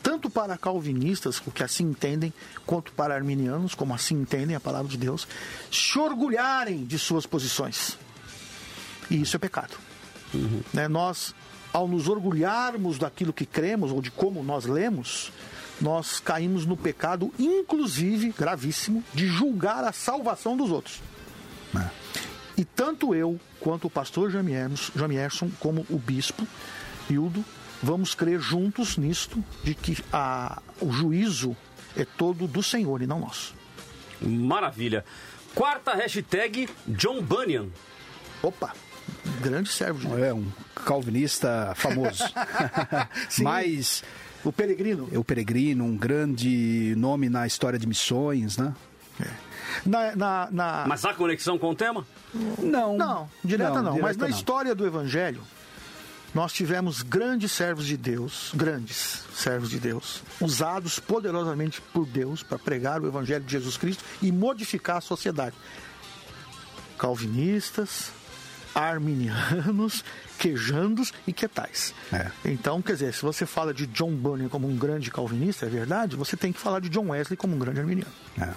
tanto para calvinistas, que assim entendem, quanto para arminianos, como assim entendem a palavra de Deus, se orgulharem de suas posições. E isso é pecado. Né, Nós, ao nos orgulharmos daquilo que cremos ou de como nós lemos, nós caímos no pecado, inclusive gravíssimo, de julgar a salvação dos outros. E tanto eu quanto o pastor Jamierson como o bispo Hildo, vamos crer juntos nisto, de que a, o juízo é todo do Senhor e não nosso. Maravilha. Quarta hashtag, John Bunyan. Opa, grande servo de Deus. É um calvinista famoso. Mas O peregrino. o peregrino, um grande nome na história de missões, né? Na, na, na- Mas há conexão com o tema? Não. Não, direta não. Mas direta na história do Evangelho, nós tivemos grandes servos de Deus, grandes servos de Deus, usados poderosamente por Deus para pregar o Evangelho de Jesus Cristo e modificar a sociedade. Calvinistas, arminianos, quejandos e quetais. É. Então, quer dizer, se você fala de John Bunyan como um grande calvinista, é verdade, você tem que falar de John Wesley como um grande arminiano. É.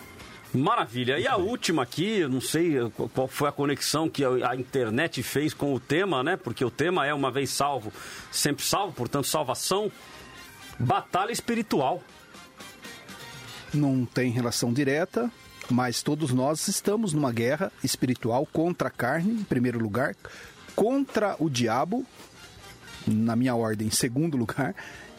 Maravilha. E a última aqui, eu não sei eh, qual- foi a conexão que a a internet fez com o tema, né? Porque o tema é uma vez salvo, sempre salvo, portanto, salvação. Batalha espiritual. Não tem relação direta, mas todos nós estamos numa guerra espiritual contra a carne, em primeiro lugar, contra o diabo, na minha ordem, em segundo lugar,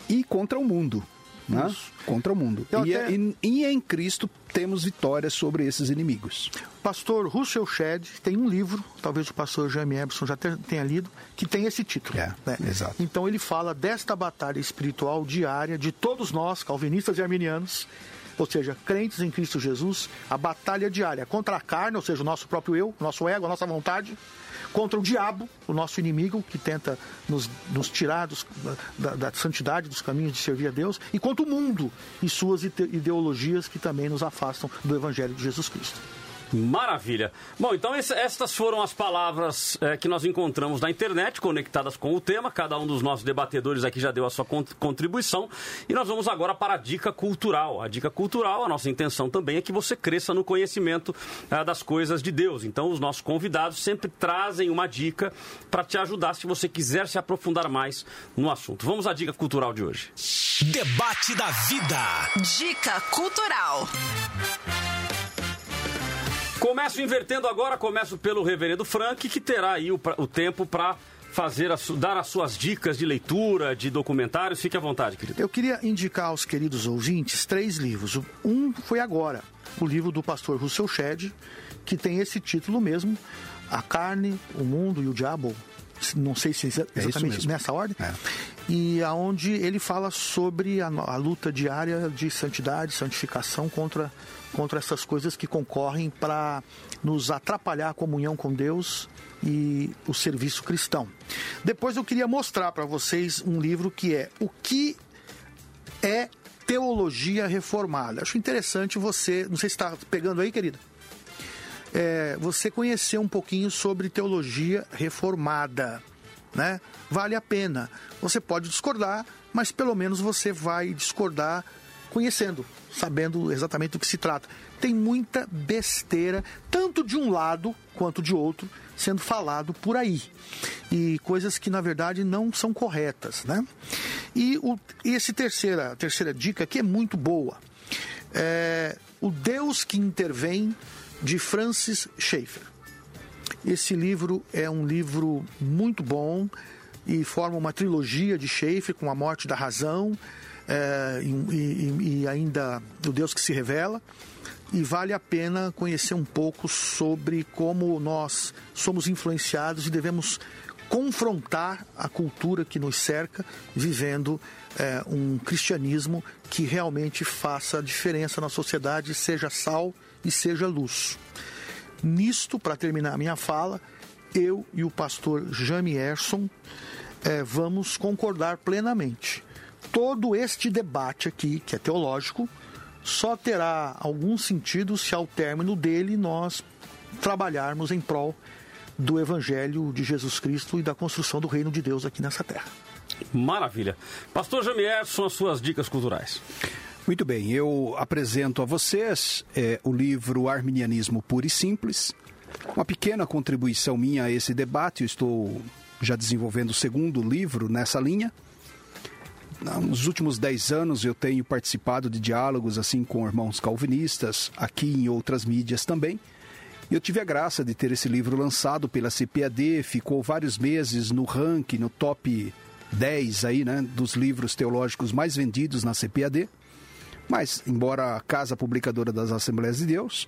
e contra o mundo. Né? Contra o mundo. Eu E, até- e- e em Cristo temos vitória sobre esses inimigos. Pastor Russell Shedd tem um livro, talvez o pastor Jaime Eberson já te- tenha lido, que tem esse título. É, né? exato. Então ele fala desta batalha espiritual diária de todos nós, calvinistas e arminianos, ou seja, crentes em Cristo Jesus, a batalha diária contra a carne, ou seja, o nosso próprio eu, o nosso ego, a nossa vontade, contra o diabo, o nosso inimigo, que tenta nos, nos tirar dos- da, da santidade, dos caminhos de servir a Deus, e contra o mundo e suas ide- ideologias que também nos afastam do Evangelho de Jesus Cristo. Maravilha. Bom, então esse- estas foram as palavras eh, que nós encontramos na internet, conectadas com o tema. Cada um dos nossos debatedores aqui já deu a sua con- contribuição. E nós vamos agora para a dica cultural. A dica cultural, a nossa intenção também é que você cresça no conhecimento ah, das coisas de Deus. Então, os nossos convidados sempre trazem uma dica para te ajudar se você quiser se aprofundar mais no assunto. Vamos à dica cultural de hoje. Debate da vida. Dica cultural. Começo invertendo agora, começo pelo reverendo Frank, que terá aí o, o tempo para fazer a dar as suas dicas de leitura, de documentários. Fique à vontade, querido. Eu queria indicar aos queridos ouvintes três livros. Um foi agora, o livro do pastor Russell Shedd, que tem esse título mesmo, A carne, o mundo e o diabo. Não sei se é exatamente mesmo. nessa ordem. E aonde ele fala sobre a, a luta diária de santidade, santificação contra, contra essas coisas que concorrem para nos atrapalhar a comunhão com Deus e o serviço cristão. Depois eu queria mostrar para vocês um livro que é O que é teologia reformada. Acho interessante você, não sei se está pegando aí, querida, é, você conhecer um pouquinho sobre teologia reformada, né? Vale a pena. Você pode discordar, mas pelo menos você vai discordar conhecendo, sabendo exatamente do que se trata. Tem muita besteira, tanto de um lado quanto de outro, sendo falado por aí. E coisas que, na verdade, não são corretas, né? E, o, esse terceira, terceira dica aqui é muito boa. É, o Deus que intervém, de Francis Schaeffer. Esse livro é um livro muito bom e forma uma trilogia de Schaeffer com a morte da razão é, e, e- e ainda o Deus que se revela. E vale a pena conhecer um pouco sobre como nós somos influenciados e devemos confrontar a cultura que nos cerca, vivendo é, um cristianismo que realmente faça a diferença na sociedade, seja sal e seja luz. Nisto, para terminar a minha fala, eu e o pastor Jamie Erson eh, vamos concordar plenamente. Todo este debate aqui, que é teológico, só terá algum sentido se ao término dele nós trabalharmos em prol do Evangelho de Jesus Cristo e da construção do reino de Deus aqui nessa terra. Maravilha. Pastor Jamier, são as suas dicas culturais. Muito bem, eu apresento a vocês eh, o livro Arminianismo Puro e Simples. Uma pequena contribuição minha a esse debate, eu estou já desenvolvendo o segundo livro nessa linha. Nos últimos dez anos eu tenho participado de diálogos assim com irmãos calvinistas, aqui em outras mídias também. E eu tive a graça de ter esse livro lançado pela CPAD, ficou vários meses no ranking, no top 10 aí, né, dos livros teológicos mais vendidos na CPAD. Mas, embora a Casa Publicadora das Assembleias de Deus,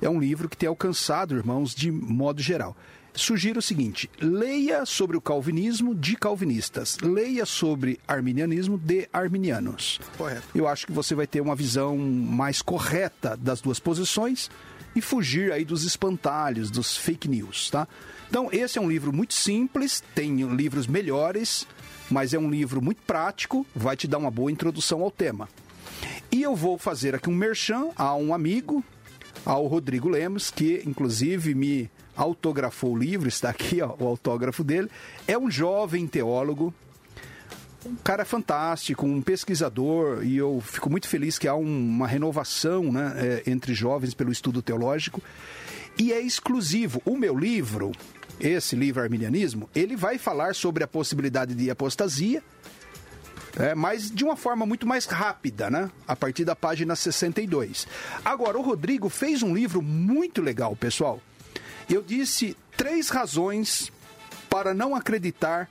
é um livro que tem alcançado, irmãos, de modo geral. Sugiro o seguinte: leia sobre o calvinismo de calvinistas, leia sobre arminianismo de arminianos. Correto. Eu acho que você vai ter uma visão mais correta das duas posições e fugir aí dos espantalhos, dos fake news, tá? Então, esse é um livro muito simples, tem livros melhores, mas é um livro muito prático, vai te dar uma boa introdução ao tema. E eu vou fazer aqui um merchan a um amigo, ao Rodrigo Lemos, que inclusive me autografou o livro, está aqui ó, o autógrafo dele. É um jovem teólogo, um cara fantástico, um pesquisador, e eu fico muito feliz que há um- uma renovação né, é, entre jovens pelo estudo teológico. E é exclusivo. O meu livro, esse livro Arminianismo, ele vai falar sobre a possibilidade de apostasia, é, mas de uma forma muito mais rápida, né? A partir da página 62. Agora, o Rodrigo fez um livro muito legal, pessoal. Eu disse três razões para não acreditar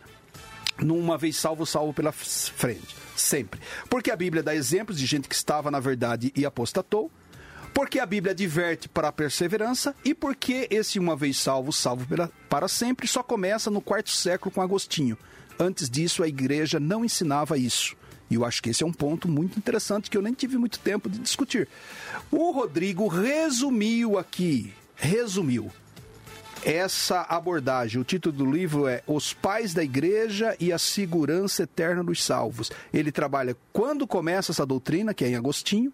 numa vez salvo, salvo pela frente. Sempre. Porque a Bíblia dá exemplos de gente que estava na verdade e apostatou. Porque a Bíblia adverte para a perseverança e porque esse uma vez salvo, salvo pela- para sempre só começa no quarto século com Agostinho. Antes disso, a igreja não ensinava isso. E eu acho que esse é um ponto muito interessante que eu nem tive muito tempo de discutir. O Rodrigo resumiu aqui, resumiu essa abordagem. O título do livro é Os Pais da Igreja e a Segurança Eterna dos Salvos. Ele trabalha quando começa essa doutrina, que é em Agostinho,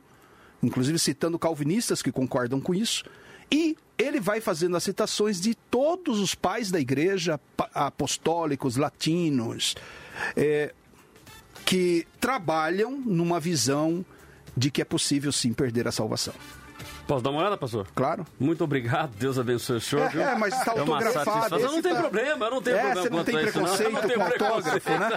inclusive citando calvinistas que concordam com isso, e ele vai fazendo as citações de todos os pais da igreja, apostólicos, latinos, é, que trabalham numa visão de que é possível sim perder a salvação. Posso dar uma olhada, pastor? Claro. Muito obrigado, Deus abençoe o senhor. É, é, mas está É autografado. Não tem tá- problema, eu não tenho é, problema Você não tem a isso, não. Preconceito com preconceito. autógrafo, né?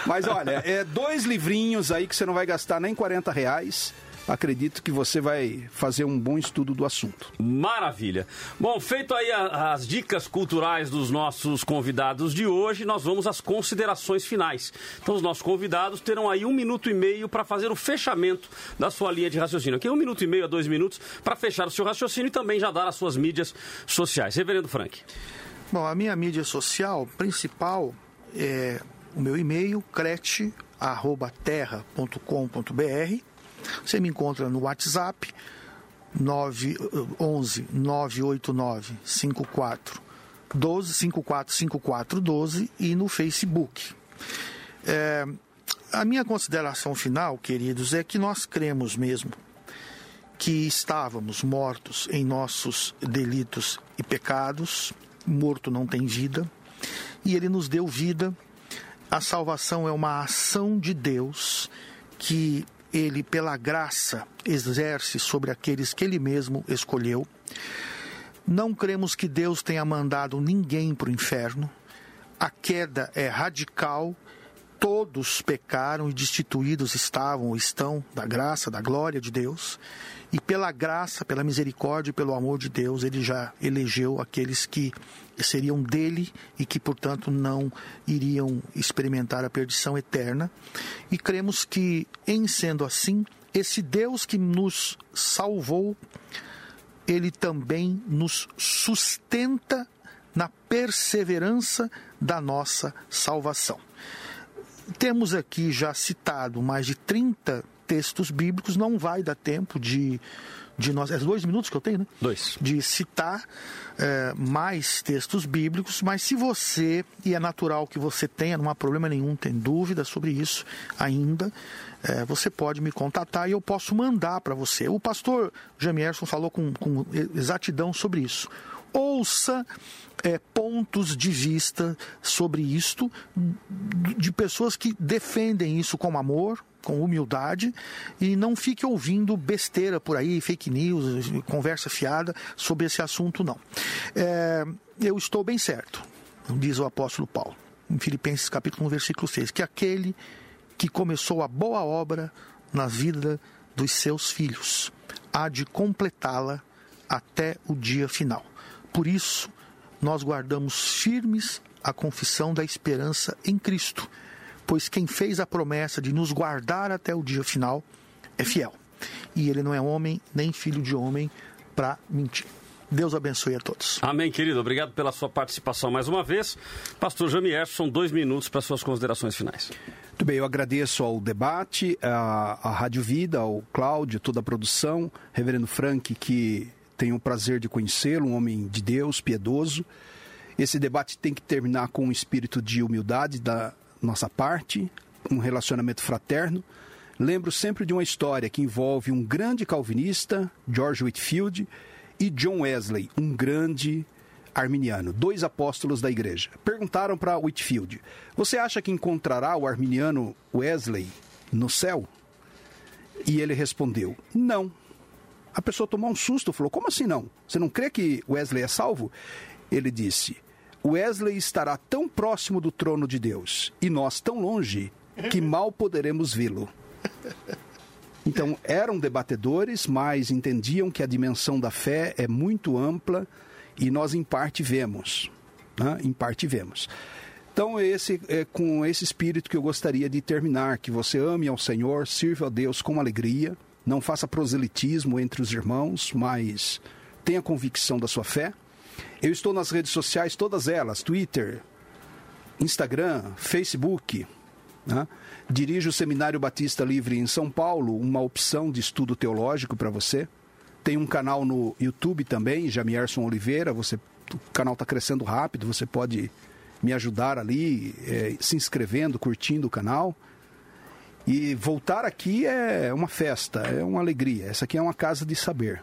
mas olha, é dois livrinhos aí que você não vai gastar nem 40 reais. Acredito que você vai fazer um bom estudo do assunto. Maravilha. Bom, feito aí a, as dicas culturais dos nossos convidados de hoje, nós vamos às considerações finais. Então, os nossos convidados terão aí um minuto e meio para fazer o fechamento da sua linha de raciocínio. Aqui um minuto e meio a dois minutos para fechar o seu raciocínio e também já dar as suas mídias sociais. Reverendo Frank. Bom, a minha mídia social principal é o meu e-mail, crete.terra.com.br. Você me encontra no WhatsApp, 911 989 54 12 545412 e no Facebook. É, a minha consideração final, queridos, é que nós cremos mesmo que estávamos mortos em nossos delitos e pecados, morto não tem vida, e ele nos deu vida. A salvação é uma ação de Deus que ele, pela graça, exerce sobre aqueles que ele mesmo escolheu. Não cremos que Deus tenha mandado ninguém para o inferno. A queda é radical. Todos pecaram e destituídos estavam ou estão da graça, da glória de Deus. E pela graça, pela misericórdia e pelo amor de Deus, ele já elegeu aqueles que seriam dele e que, portanto, não iriam experimentar a perdição eterna. E cremos que, em sendo assim, esse Deus que nos salvou, ele também nos sustenta na perseverança da nossa salvação. Temos aqui já citado mais de 30 textos bíblicos, não vai dar tempo de, de nós. É dois minutos que eu tenho, né? Dois. De citar é, mais textos bíblicos, mas se você, e é natural que você tenha, não há problema nenhum, tem dúvida sobre isso ainda, é, você pode me contatar e eu posso mandar para você. O pastor Jamierson falou com, com exatidão sobre isso. Ouça é, pontos de vista sobre isto de pessoas que defendem isso com amor, com humildade e não fique ouvindo besteira por aí, fake news, conversa fiada sobre esse assunto, não. É, eu estou bem certo, diz o apóstolo Paulo, em Filipenses capítulo 1, versículo 6, que aquele que começou a boa obra na vida dos seus filhos há de completá-la até o dia final. Por isso, nós guardamos firmes a confissão da esperança em Cristo pois quem fez a promessa de nos guardar até o dia final é fiel. E ele não é homem nem filho de homem para mentir. Deus abençoe a todos. Amém, querido. Obrigado pela sua participação mais uma vez. Pastor Jamier, são dois minutos para suas considerações finais. Muito bem, eu agradeço ao debate, à, à Rádio Vida, ao Cláudio, toda a produção, Reverendo Frank, que tenho o prazer de conhecê-lo, um homem de Deus, piedoso. Esse debate tem que terminar com um espírito de humildade da, nossa parte, um relacionamento fraterno. Lembro sempre de uma história que envolve um grande calvinista, George Whitfield, e John Wesley, um grande arminiano, dois apóstolos da igreja. Perguntaram para Whitfield: Você acha que encontrará o arminiano Wesley no céu? E ele respondeu: Não. A pessoa tomou um susto, falou: Como assim não? Você não crê que Wesley é salvo? Ele disse: Wesley estará tão próximo do trono de Deus e nós tão longe que mal poderemos vê-lo. Então, eram debatedores, mas entendiam que a dimensão da fé é muito ampla e nós, em parte, vemos. Né? Em parte, vemos. Então, esse, é com esse espírito que eu gostaria de terminar: que você ame ao Senhor, sirva a Deus com alegria, não faça proselitismo entre os irmãos, mas tenha convicção da sua fé eu estou nas redes sociais, todas elas: Twitter, Instagram, Facebook. Né? Dirijo o Seminário Batista Livre em São Paulo, uma opção de estudo teológico para você. Tem um canal no YouTube também, Jamierson Oliveira. Você, o canal está crescendo rápido, você pode me ajudar ali, é, se inscrevendo, curtindo o canal. E voltar aqui é uma festa, é uma alegria. Essa aqui é uma casa de saber.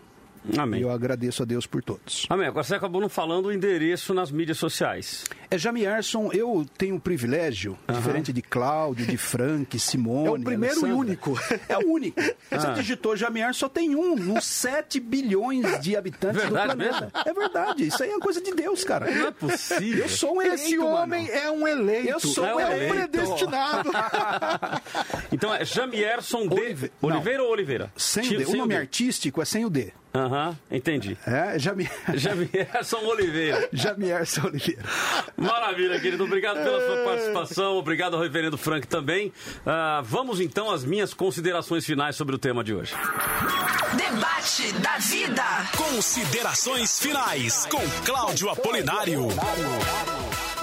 Amém. E eu agradeço a Deus por todos. Amém. Agora você acabou não falando o endereço nas mídias sociais. É Jamierson, eu tenho o privilégio, diferente de Cláudio, de Frank, Simone. É o primeiro e Alessandra, único. É o único. Você Ah. digitou Jamier, só tem um nos 7 bilhões de habitantes Verdade do planeta. É verdade, isso aí é uma coisa de Deus, cara. Não é possível. Eu sou um eleito, Esse homem mano. é um eleito. Eu sou É um eleito. predestinado. Então é Jamierson de Olive- não. Oliveira ou Oliveira? Sem o D. O nome D. artístico é sem o D. Aham, entendi. É, Jamier... Jamierson Oliveira. Jamierson Oliveira. Maravilha, querido. Obrigado pela sua participação. Obrigado ao reverendo Frank também. Ah, vamos então às minhas considerações finais sobre o tema de hoje. Debate da vida. Considerações finais com Cláudio Apolinário.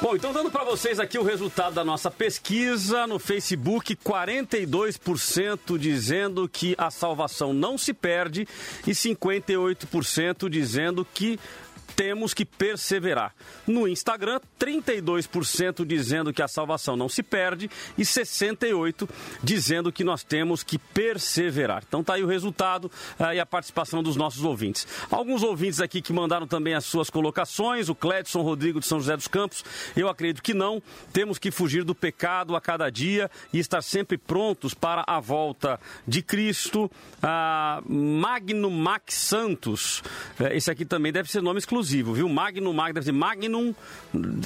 Bom, então dando para vocês aqui o resultado da nossa pesquisa no Facebook, 42% dizendo que a salvação não se perde e 58% dizendo que temos que perseverar. No Instagram, 32% dizendo que a salvação não se perde e 68% dizendo que nós temos que perseverar. Então tá aí o resultado ah, e a participação dos nossos ouvintes. Alguns ouvintes aqui que mandaram também as suas colocações, o Cledson Rodrigo de São José dos Campos, eu acredito que não. Temos que fugir do pecado a cada dia e estar sempre prontos para a volta de Cristo. Ah, Magno Max Santos, eh, esse aqui também deve ser nome exclusivo, viu? Magno Mag, deve ser Magnum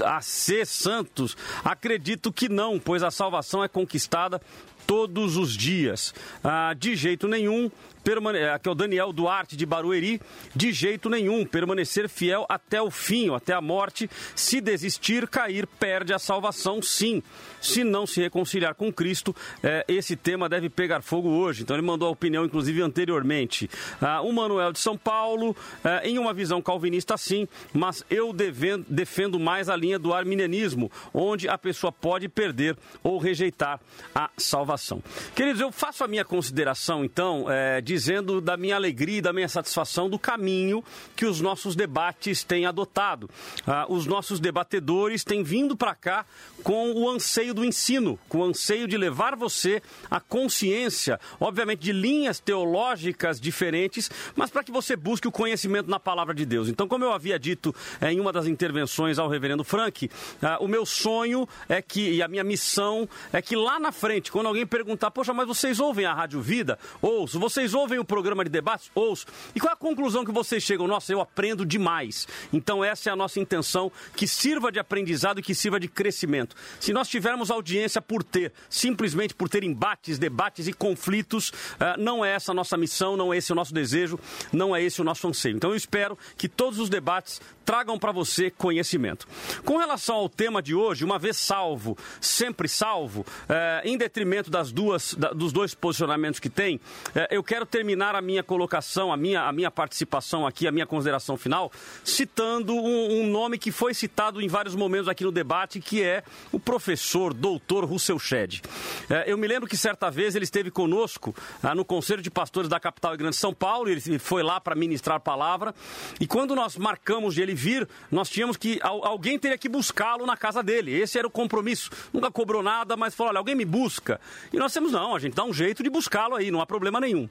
AC Santos. Acredito que não, pois a salvação é conquistada todos os dias. Ah, de jeito nenhum, permane... aqui é o Daniel Duarte de Barueri, de jeito nenhum, permanecer fiel até o fim, até a morte. Se desistir, cair, perde a salvação, sim. Se não se reconciliar com Cristo, eh, esse tema deve pegar fogo hoje. Então ele mandou a opinião, inclusive, anteriormente. Ah, o Manuel de São Paulo, eh, em uma visão calvinista, sim, mas eu deven- defendo mais a linha do arminianismo, onde a pessoa pode perder ou rejeitar a salvação. Queridos, eu faço a minha consideração, então, eh, dizendo da minha alegria e da minha satisfação do caminho que os nossos debates têm adotado. Ah, os nossos debatedores têm vindo para cá com o anseio do ensino, com o anseio de levar você à consciência, obviamente, de linhas teológicas diferentes, mas para que você busque o conhecimento na palavra de Deus. Então, como eu havia dito eh, em uma das intervenções ao reverendo Frank, ah, o meu sonho é que, e a minha missão é que lá na frente, quando alguém perguntar, poxa, mas vocês ouvem a Rádio Vida? Ouço. Vocês ouvem o programa de debates? Ouço. E qual é a conclusão que vocês chegam? Nossa, eu aprendo demais. Então, essa é a nossa intenção, que sirva de aprendizado e que sirva de crescimento. Se nós tivermos audiência por ter, simplesmente por ter embates, debates e conflitos, ah, não é essa a nossa missão, não é esse o nosso desejo, não é esse o nosso anseio. Então, eu espero que todos os debates tragam para você conhecimento. Com relação ao tema de hoje, uma vez salvo, sempre salvo, eh, em detrimento das duas, da- dos dois posicionamentos que tem, eh, eu quero terminar a minha colocação, a minha, a minha participação aqui, a minha consideração final, citando um, um nome que foi citado em vários momentos aqui no debate, que é o professor doutor Russell Shedd. Eh, eu me lembro que certa vez ele esteve conosco ah, no Conselho de Pastores da capital e grande São Paulo, ele foi lá para ministrar a palavra, e quando nós marcamos de ele vir, nós tínhamos que, al- alguém teria que buscá-lo na casa dele, esse era o compromisso, nunca cobrou nada, mas falou, olha, alguém me busca, e nós temos, não, a gente dá um jeito de buscá-lo aí, não há problema nenhum.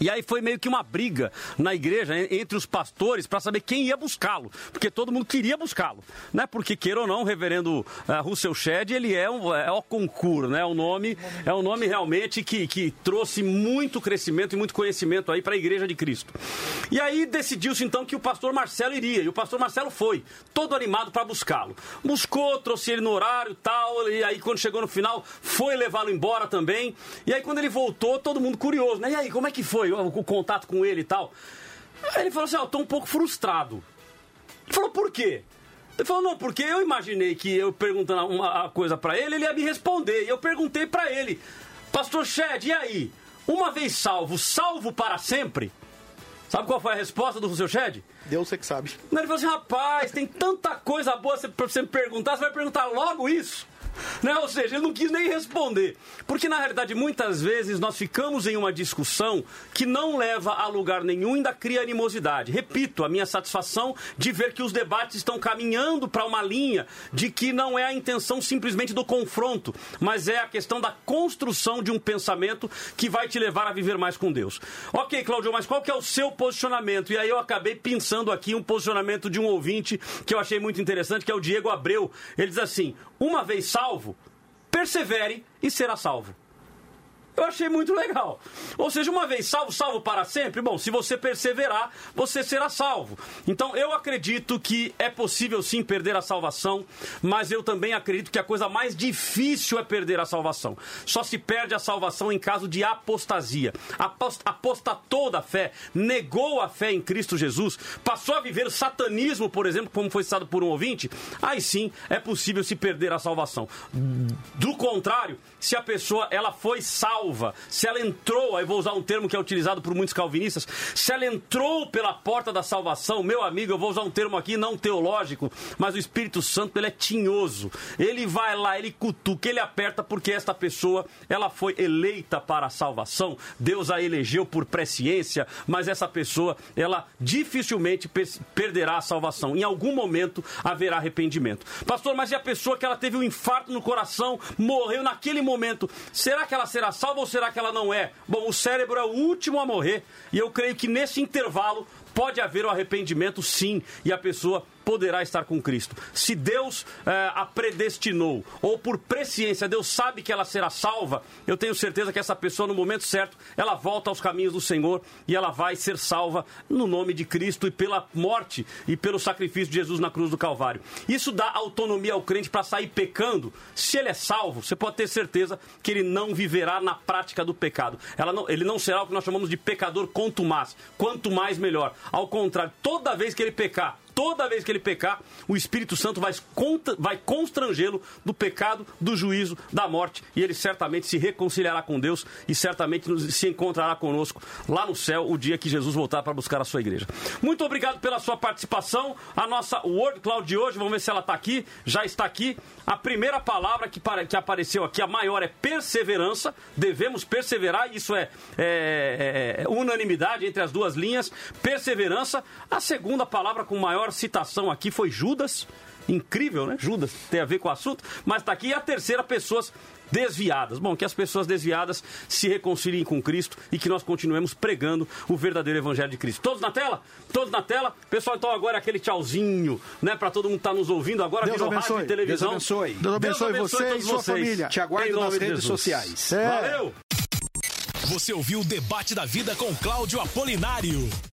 E aí foi meio que uma briga na igreja en- entre os pastores para saber quem ia buscá-lo, porque todo mundo queria buscá-lo, né? Porque queira ou não, o reverendo ah, Russell Shedd, ele é um é o concurso, né? O nome é um nome realmente que, que trouxe muito crescimento e muito conhecimento aí para a igreja de Cristo. E aí decidiu-se então que o pastor Marcelo iria, e o pastor Marcelo foi, todo animado para buscá-lo. Buscou, trouxe ele no horário, tal, e aí quando chegou no final, foi levá-lo embora também. E aí quando ele voltou, todo mundo curioso, né? E aí, como é que foi o, o contato com ele e tal? Aí ele falou assim: Ó, eu tô um pouco frustrado. Ele falou, por quê? Ele falou, não, porque eu imaginei que eu perguntando uma coisa pra ele, ele ia me responder. E eu perguntei pra ele, Pastor Shed, e aí? Uma vez salvo, salvo para sempre? Sabe qual foi a resposta do seu Shed? Deus você que sabe. Ele falou assim, rapaz, tem tanta coisa boa pra você me perguntar, você vai perguntar logo isso? Né? Ou seja, ele não quis nem responder. Porque, na realidade, muitas vezes nós ficamos em uma discussão que não leva a lugar nenhum e ainda cria animosidade. Repito, a minha satisfação de ver que os debates estão caminhando para uma linha de que não é a intenção simplesmente do confronto, mas é a questão da construção de um pensamento que vai te levar a viver mais com Deus. Ok, Claudio, mas qual que é o seu posicionamento? E aí eu acabei pensando aqui um posicionamento de um ouvinte que eu achei muito interessante, que é o Diego Abreu. Ele diz assim: uma vez salvo, persevere e será salvo. Eu achei muito legal. Ou seja, uma vez salvo, salvo para sempre. Bom, se você perseverar, você será salvo. Então, eu acredito que é possível sim perder a salvação, mas eu também acredito que a coisa mais difícil é perder a salvação. Só se perde a salvação em caso de apostasia. Apost apostatou da fé, negou a fé em Cristo Jesus, passou a viver o satanismo, por exemplo, como foi citado por um ouvinte. Aí sim é possível se perder a salvação. Do contrário, se a pessoa ela foi salva salva, se ela entrou, aí vou usar um termo que é utilizado por muitos calvinistas, se ela entrou pela porta da salvação, meu amigo, eu vou usar um termo aqui não teológico, mas o Espírito Santo ele é tinhoso. Ele vai lá, ele cutuca, ele aperta porque esta pessoa, ela foi eleita para a salvação. Deus a elegeu por presciência, mas essa pessoa, ela dificilmente perderá a salvação. Em algum momento haverá arrependimento. Pastor, mas e a pessoa que ela teve um infarto no coração, morreu naquele momento, será que ela será salva? Ou será que ela não é? Bom, o cérebro é o último a morrer e eu creio que nesse intervalo pode haver o arrependimento sim e a pessoa poderá estar com Cristo. Se Deus é, a predestinou, ou por presciência, Deus sabe que ela será salva, eu tenho certeza que essa pessoa, no momento certo, ela volta aos caminhos do Senhor e ela vai ser salva no nome de Cristo e pela morte e pelo sacrifício de Jesus na cruz do Calvário. Isso dá autonomia ao crente para sair pecando. Se ele é salvo, você pode ter certeza que ele não viverá na prática do pecado. Não, ele não será o que nós chamamos de pecador contumaz. Quanto mais, melhor. Ao contrário, toda vez que ele pecar, toda vez que ele pecar, o Espírito Santo vai, vai constrangê-lo do pecado, do juízo, da morte, e ele certamente se reconciliará com Deus e certamente se encontrará conosco lá no céu o dia que Jesus voltar para buscar a sua igreja. Muito obrigado pela sua participação. A nossa Word Cloud de hoje, vamos ver se ela está aqui, já está aqui. A primeira palavra que, que apareceu aqui, a maior, é perseverança. Devemos perseverar, isso é, é, é unanimidade entre as duas linhas. Perseverança. A segunda palavra com maior maior citação aqui foi Judas. Incrível, né? Judas tem a ver com o assunto. Mas está aqui a terceira, pessoas desviadas. Bom, que as pessoas desviadas se reconciliem com Cristo e que nós continuemos pregando o verdadeiro Evangelho de Cristo. Todos na tela? Todos na tela? Pessoal, então agora aquele tchauzinho, né? Para todo mundo que tá nos ouvindo agora, Deus virou abençoe, rádio e televisão. Deus abençoe. Deus abençoe, Deus abençoe você e sua vocês. família. Te aguardo nas redes sociais. É. Valeu! Você ouviu o Debate da Vida com Cláudio Apolinário.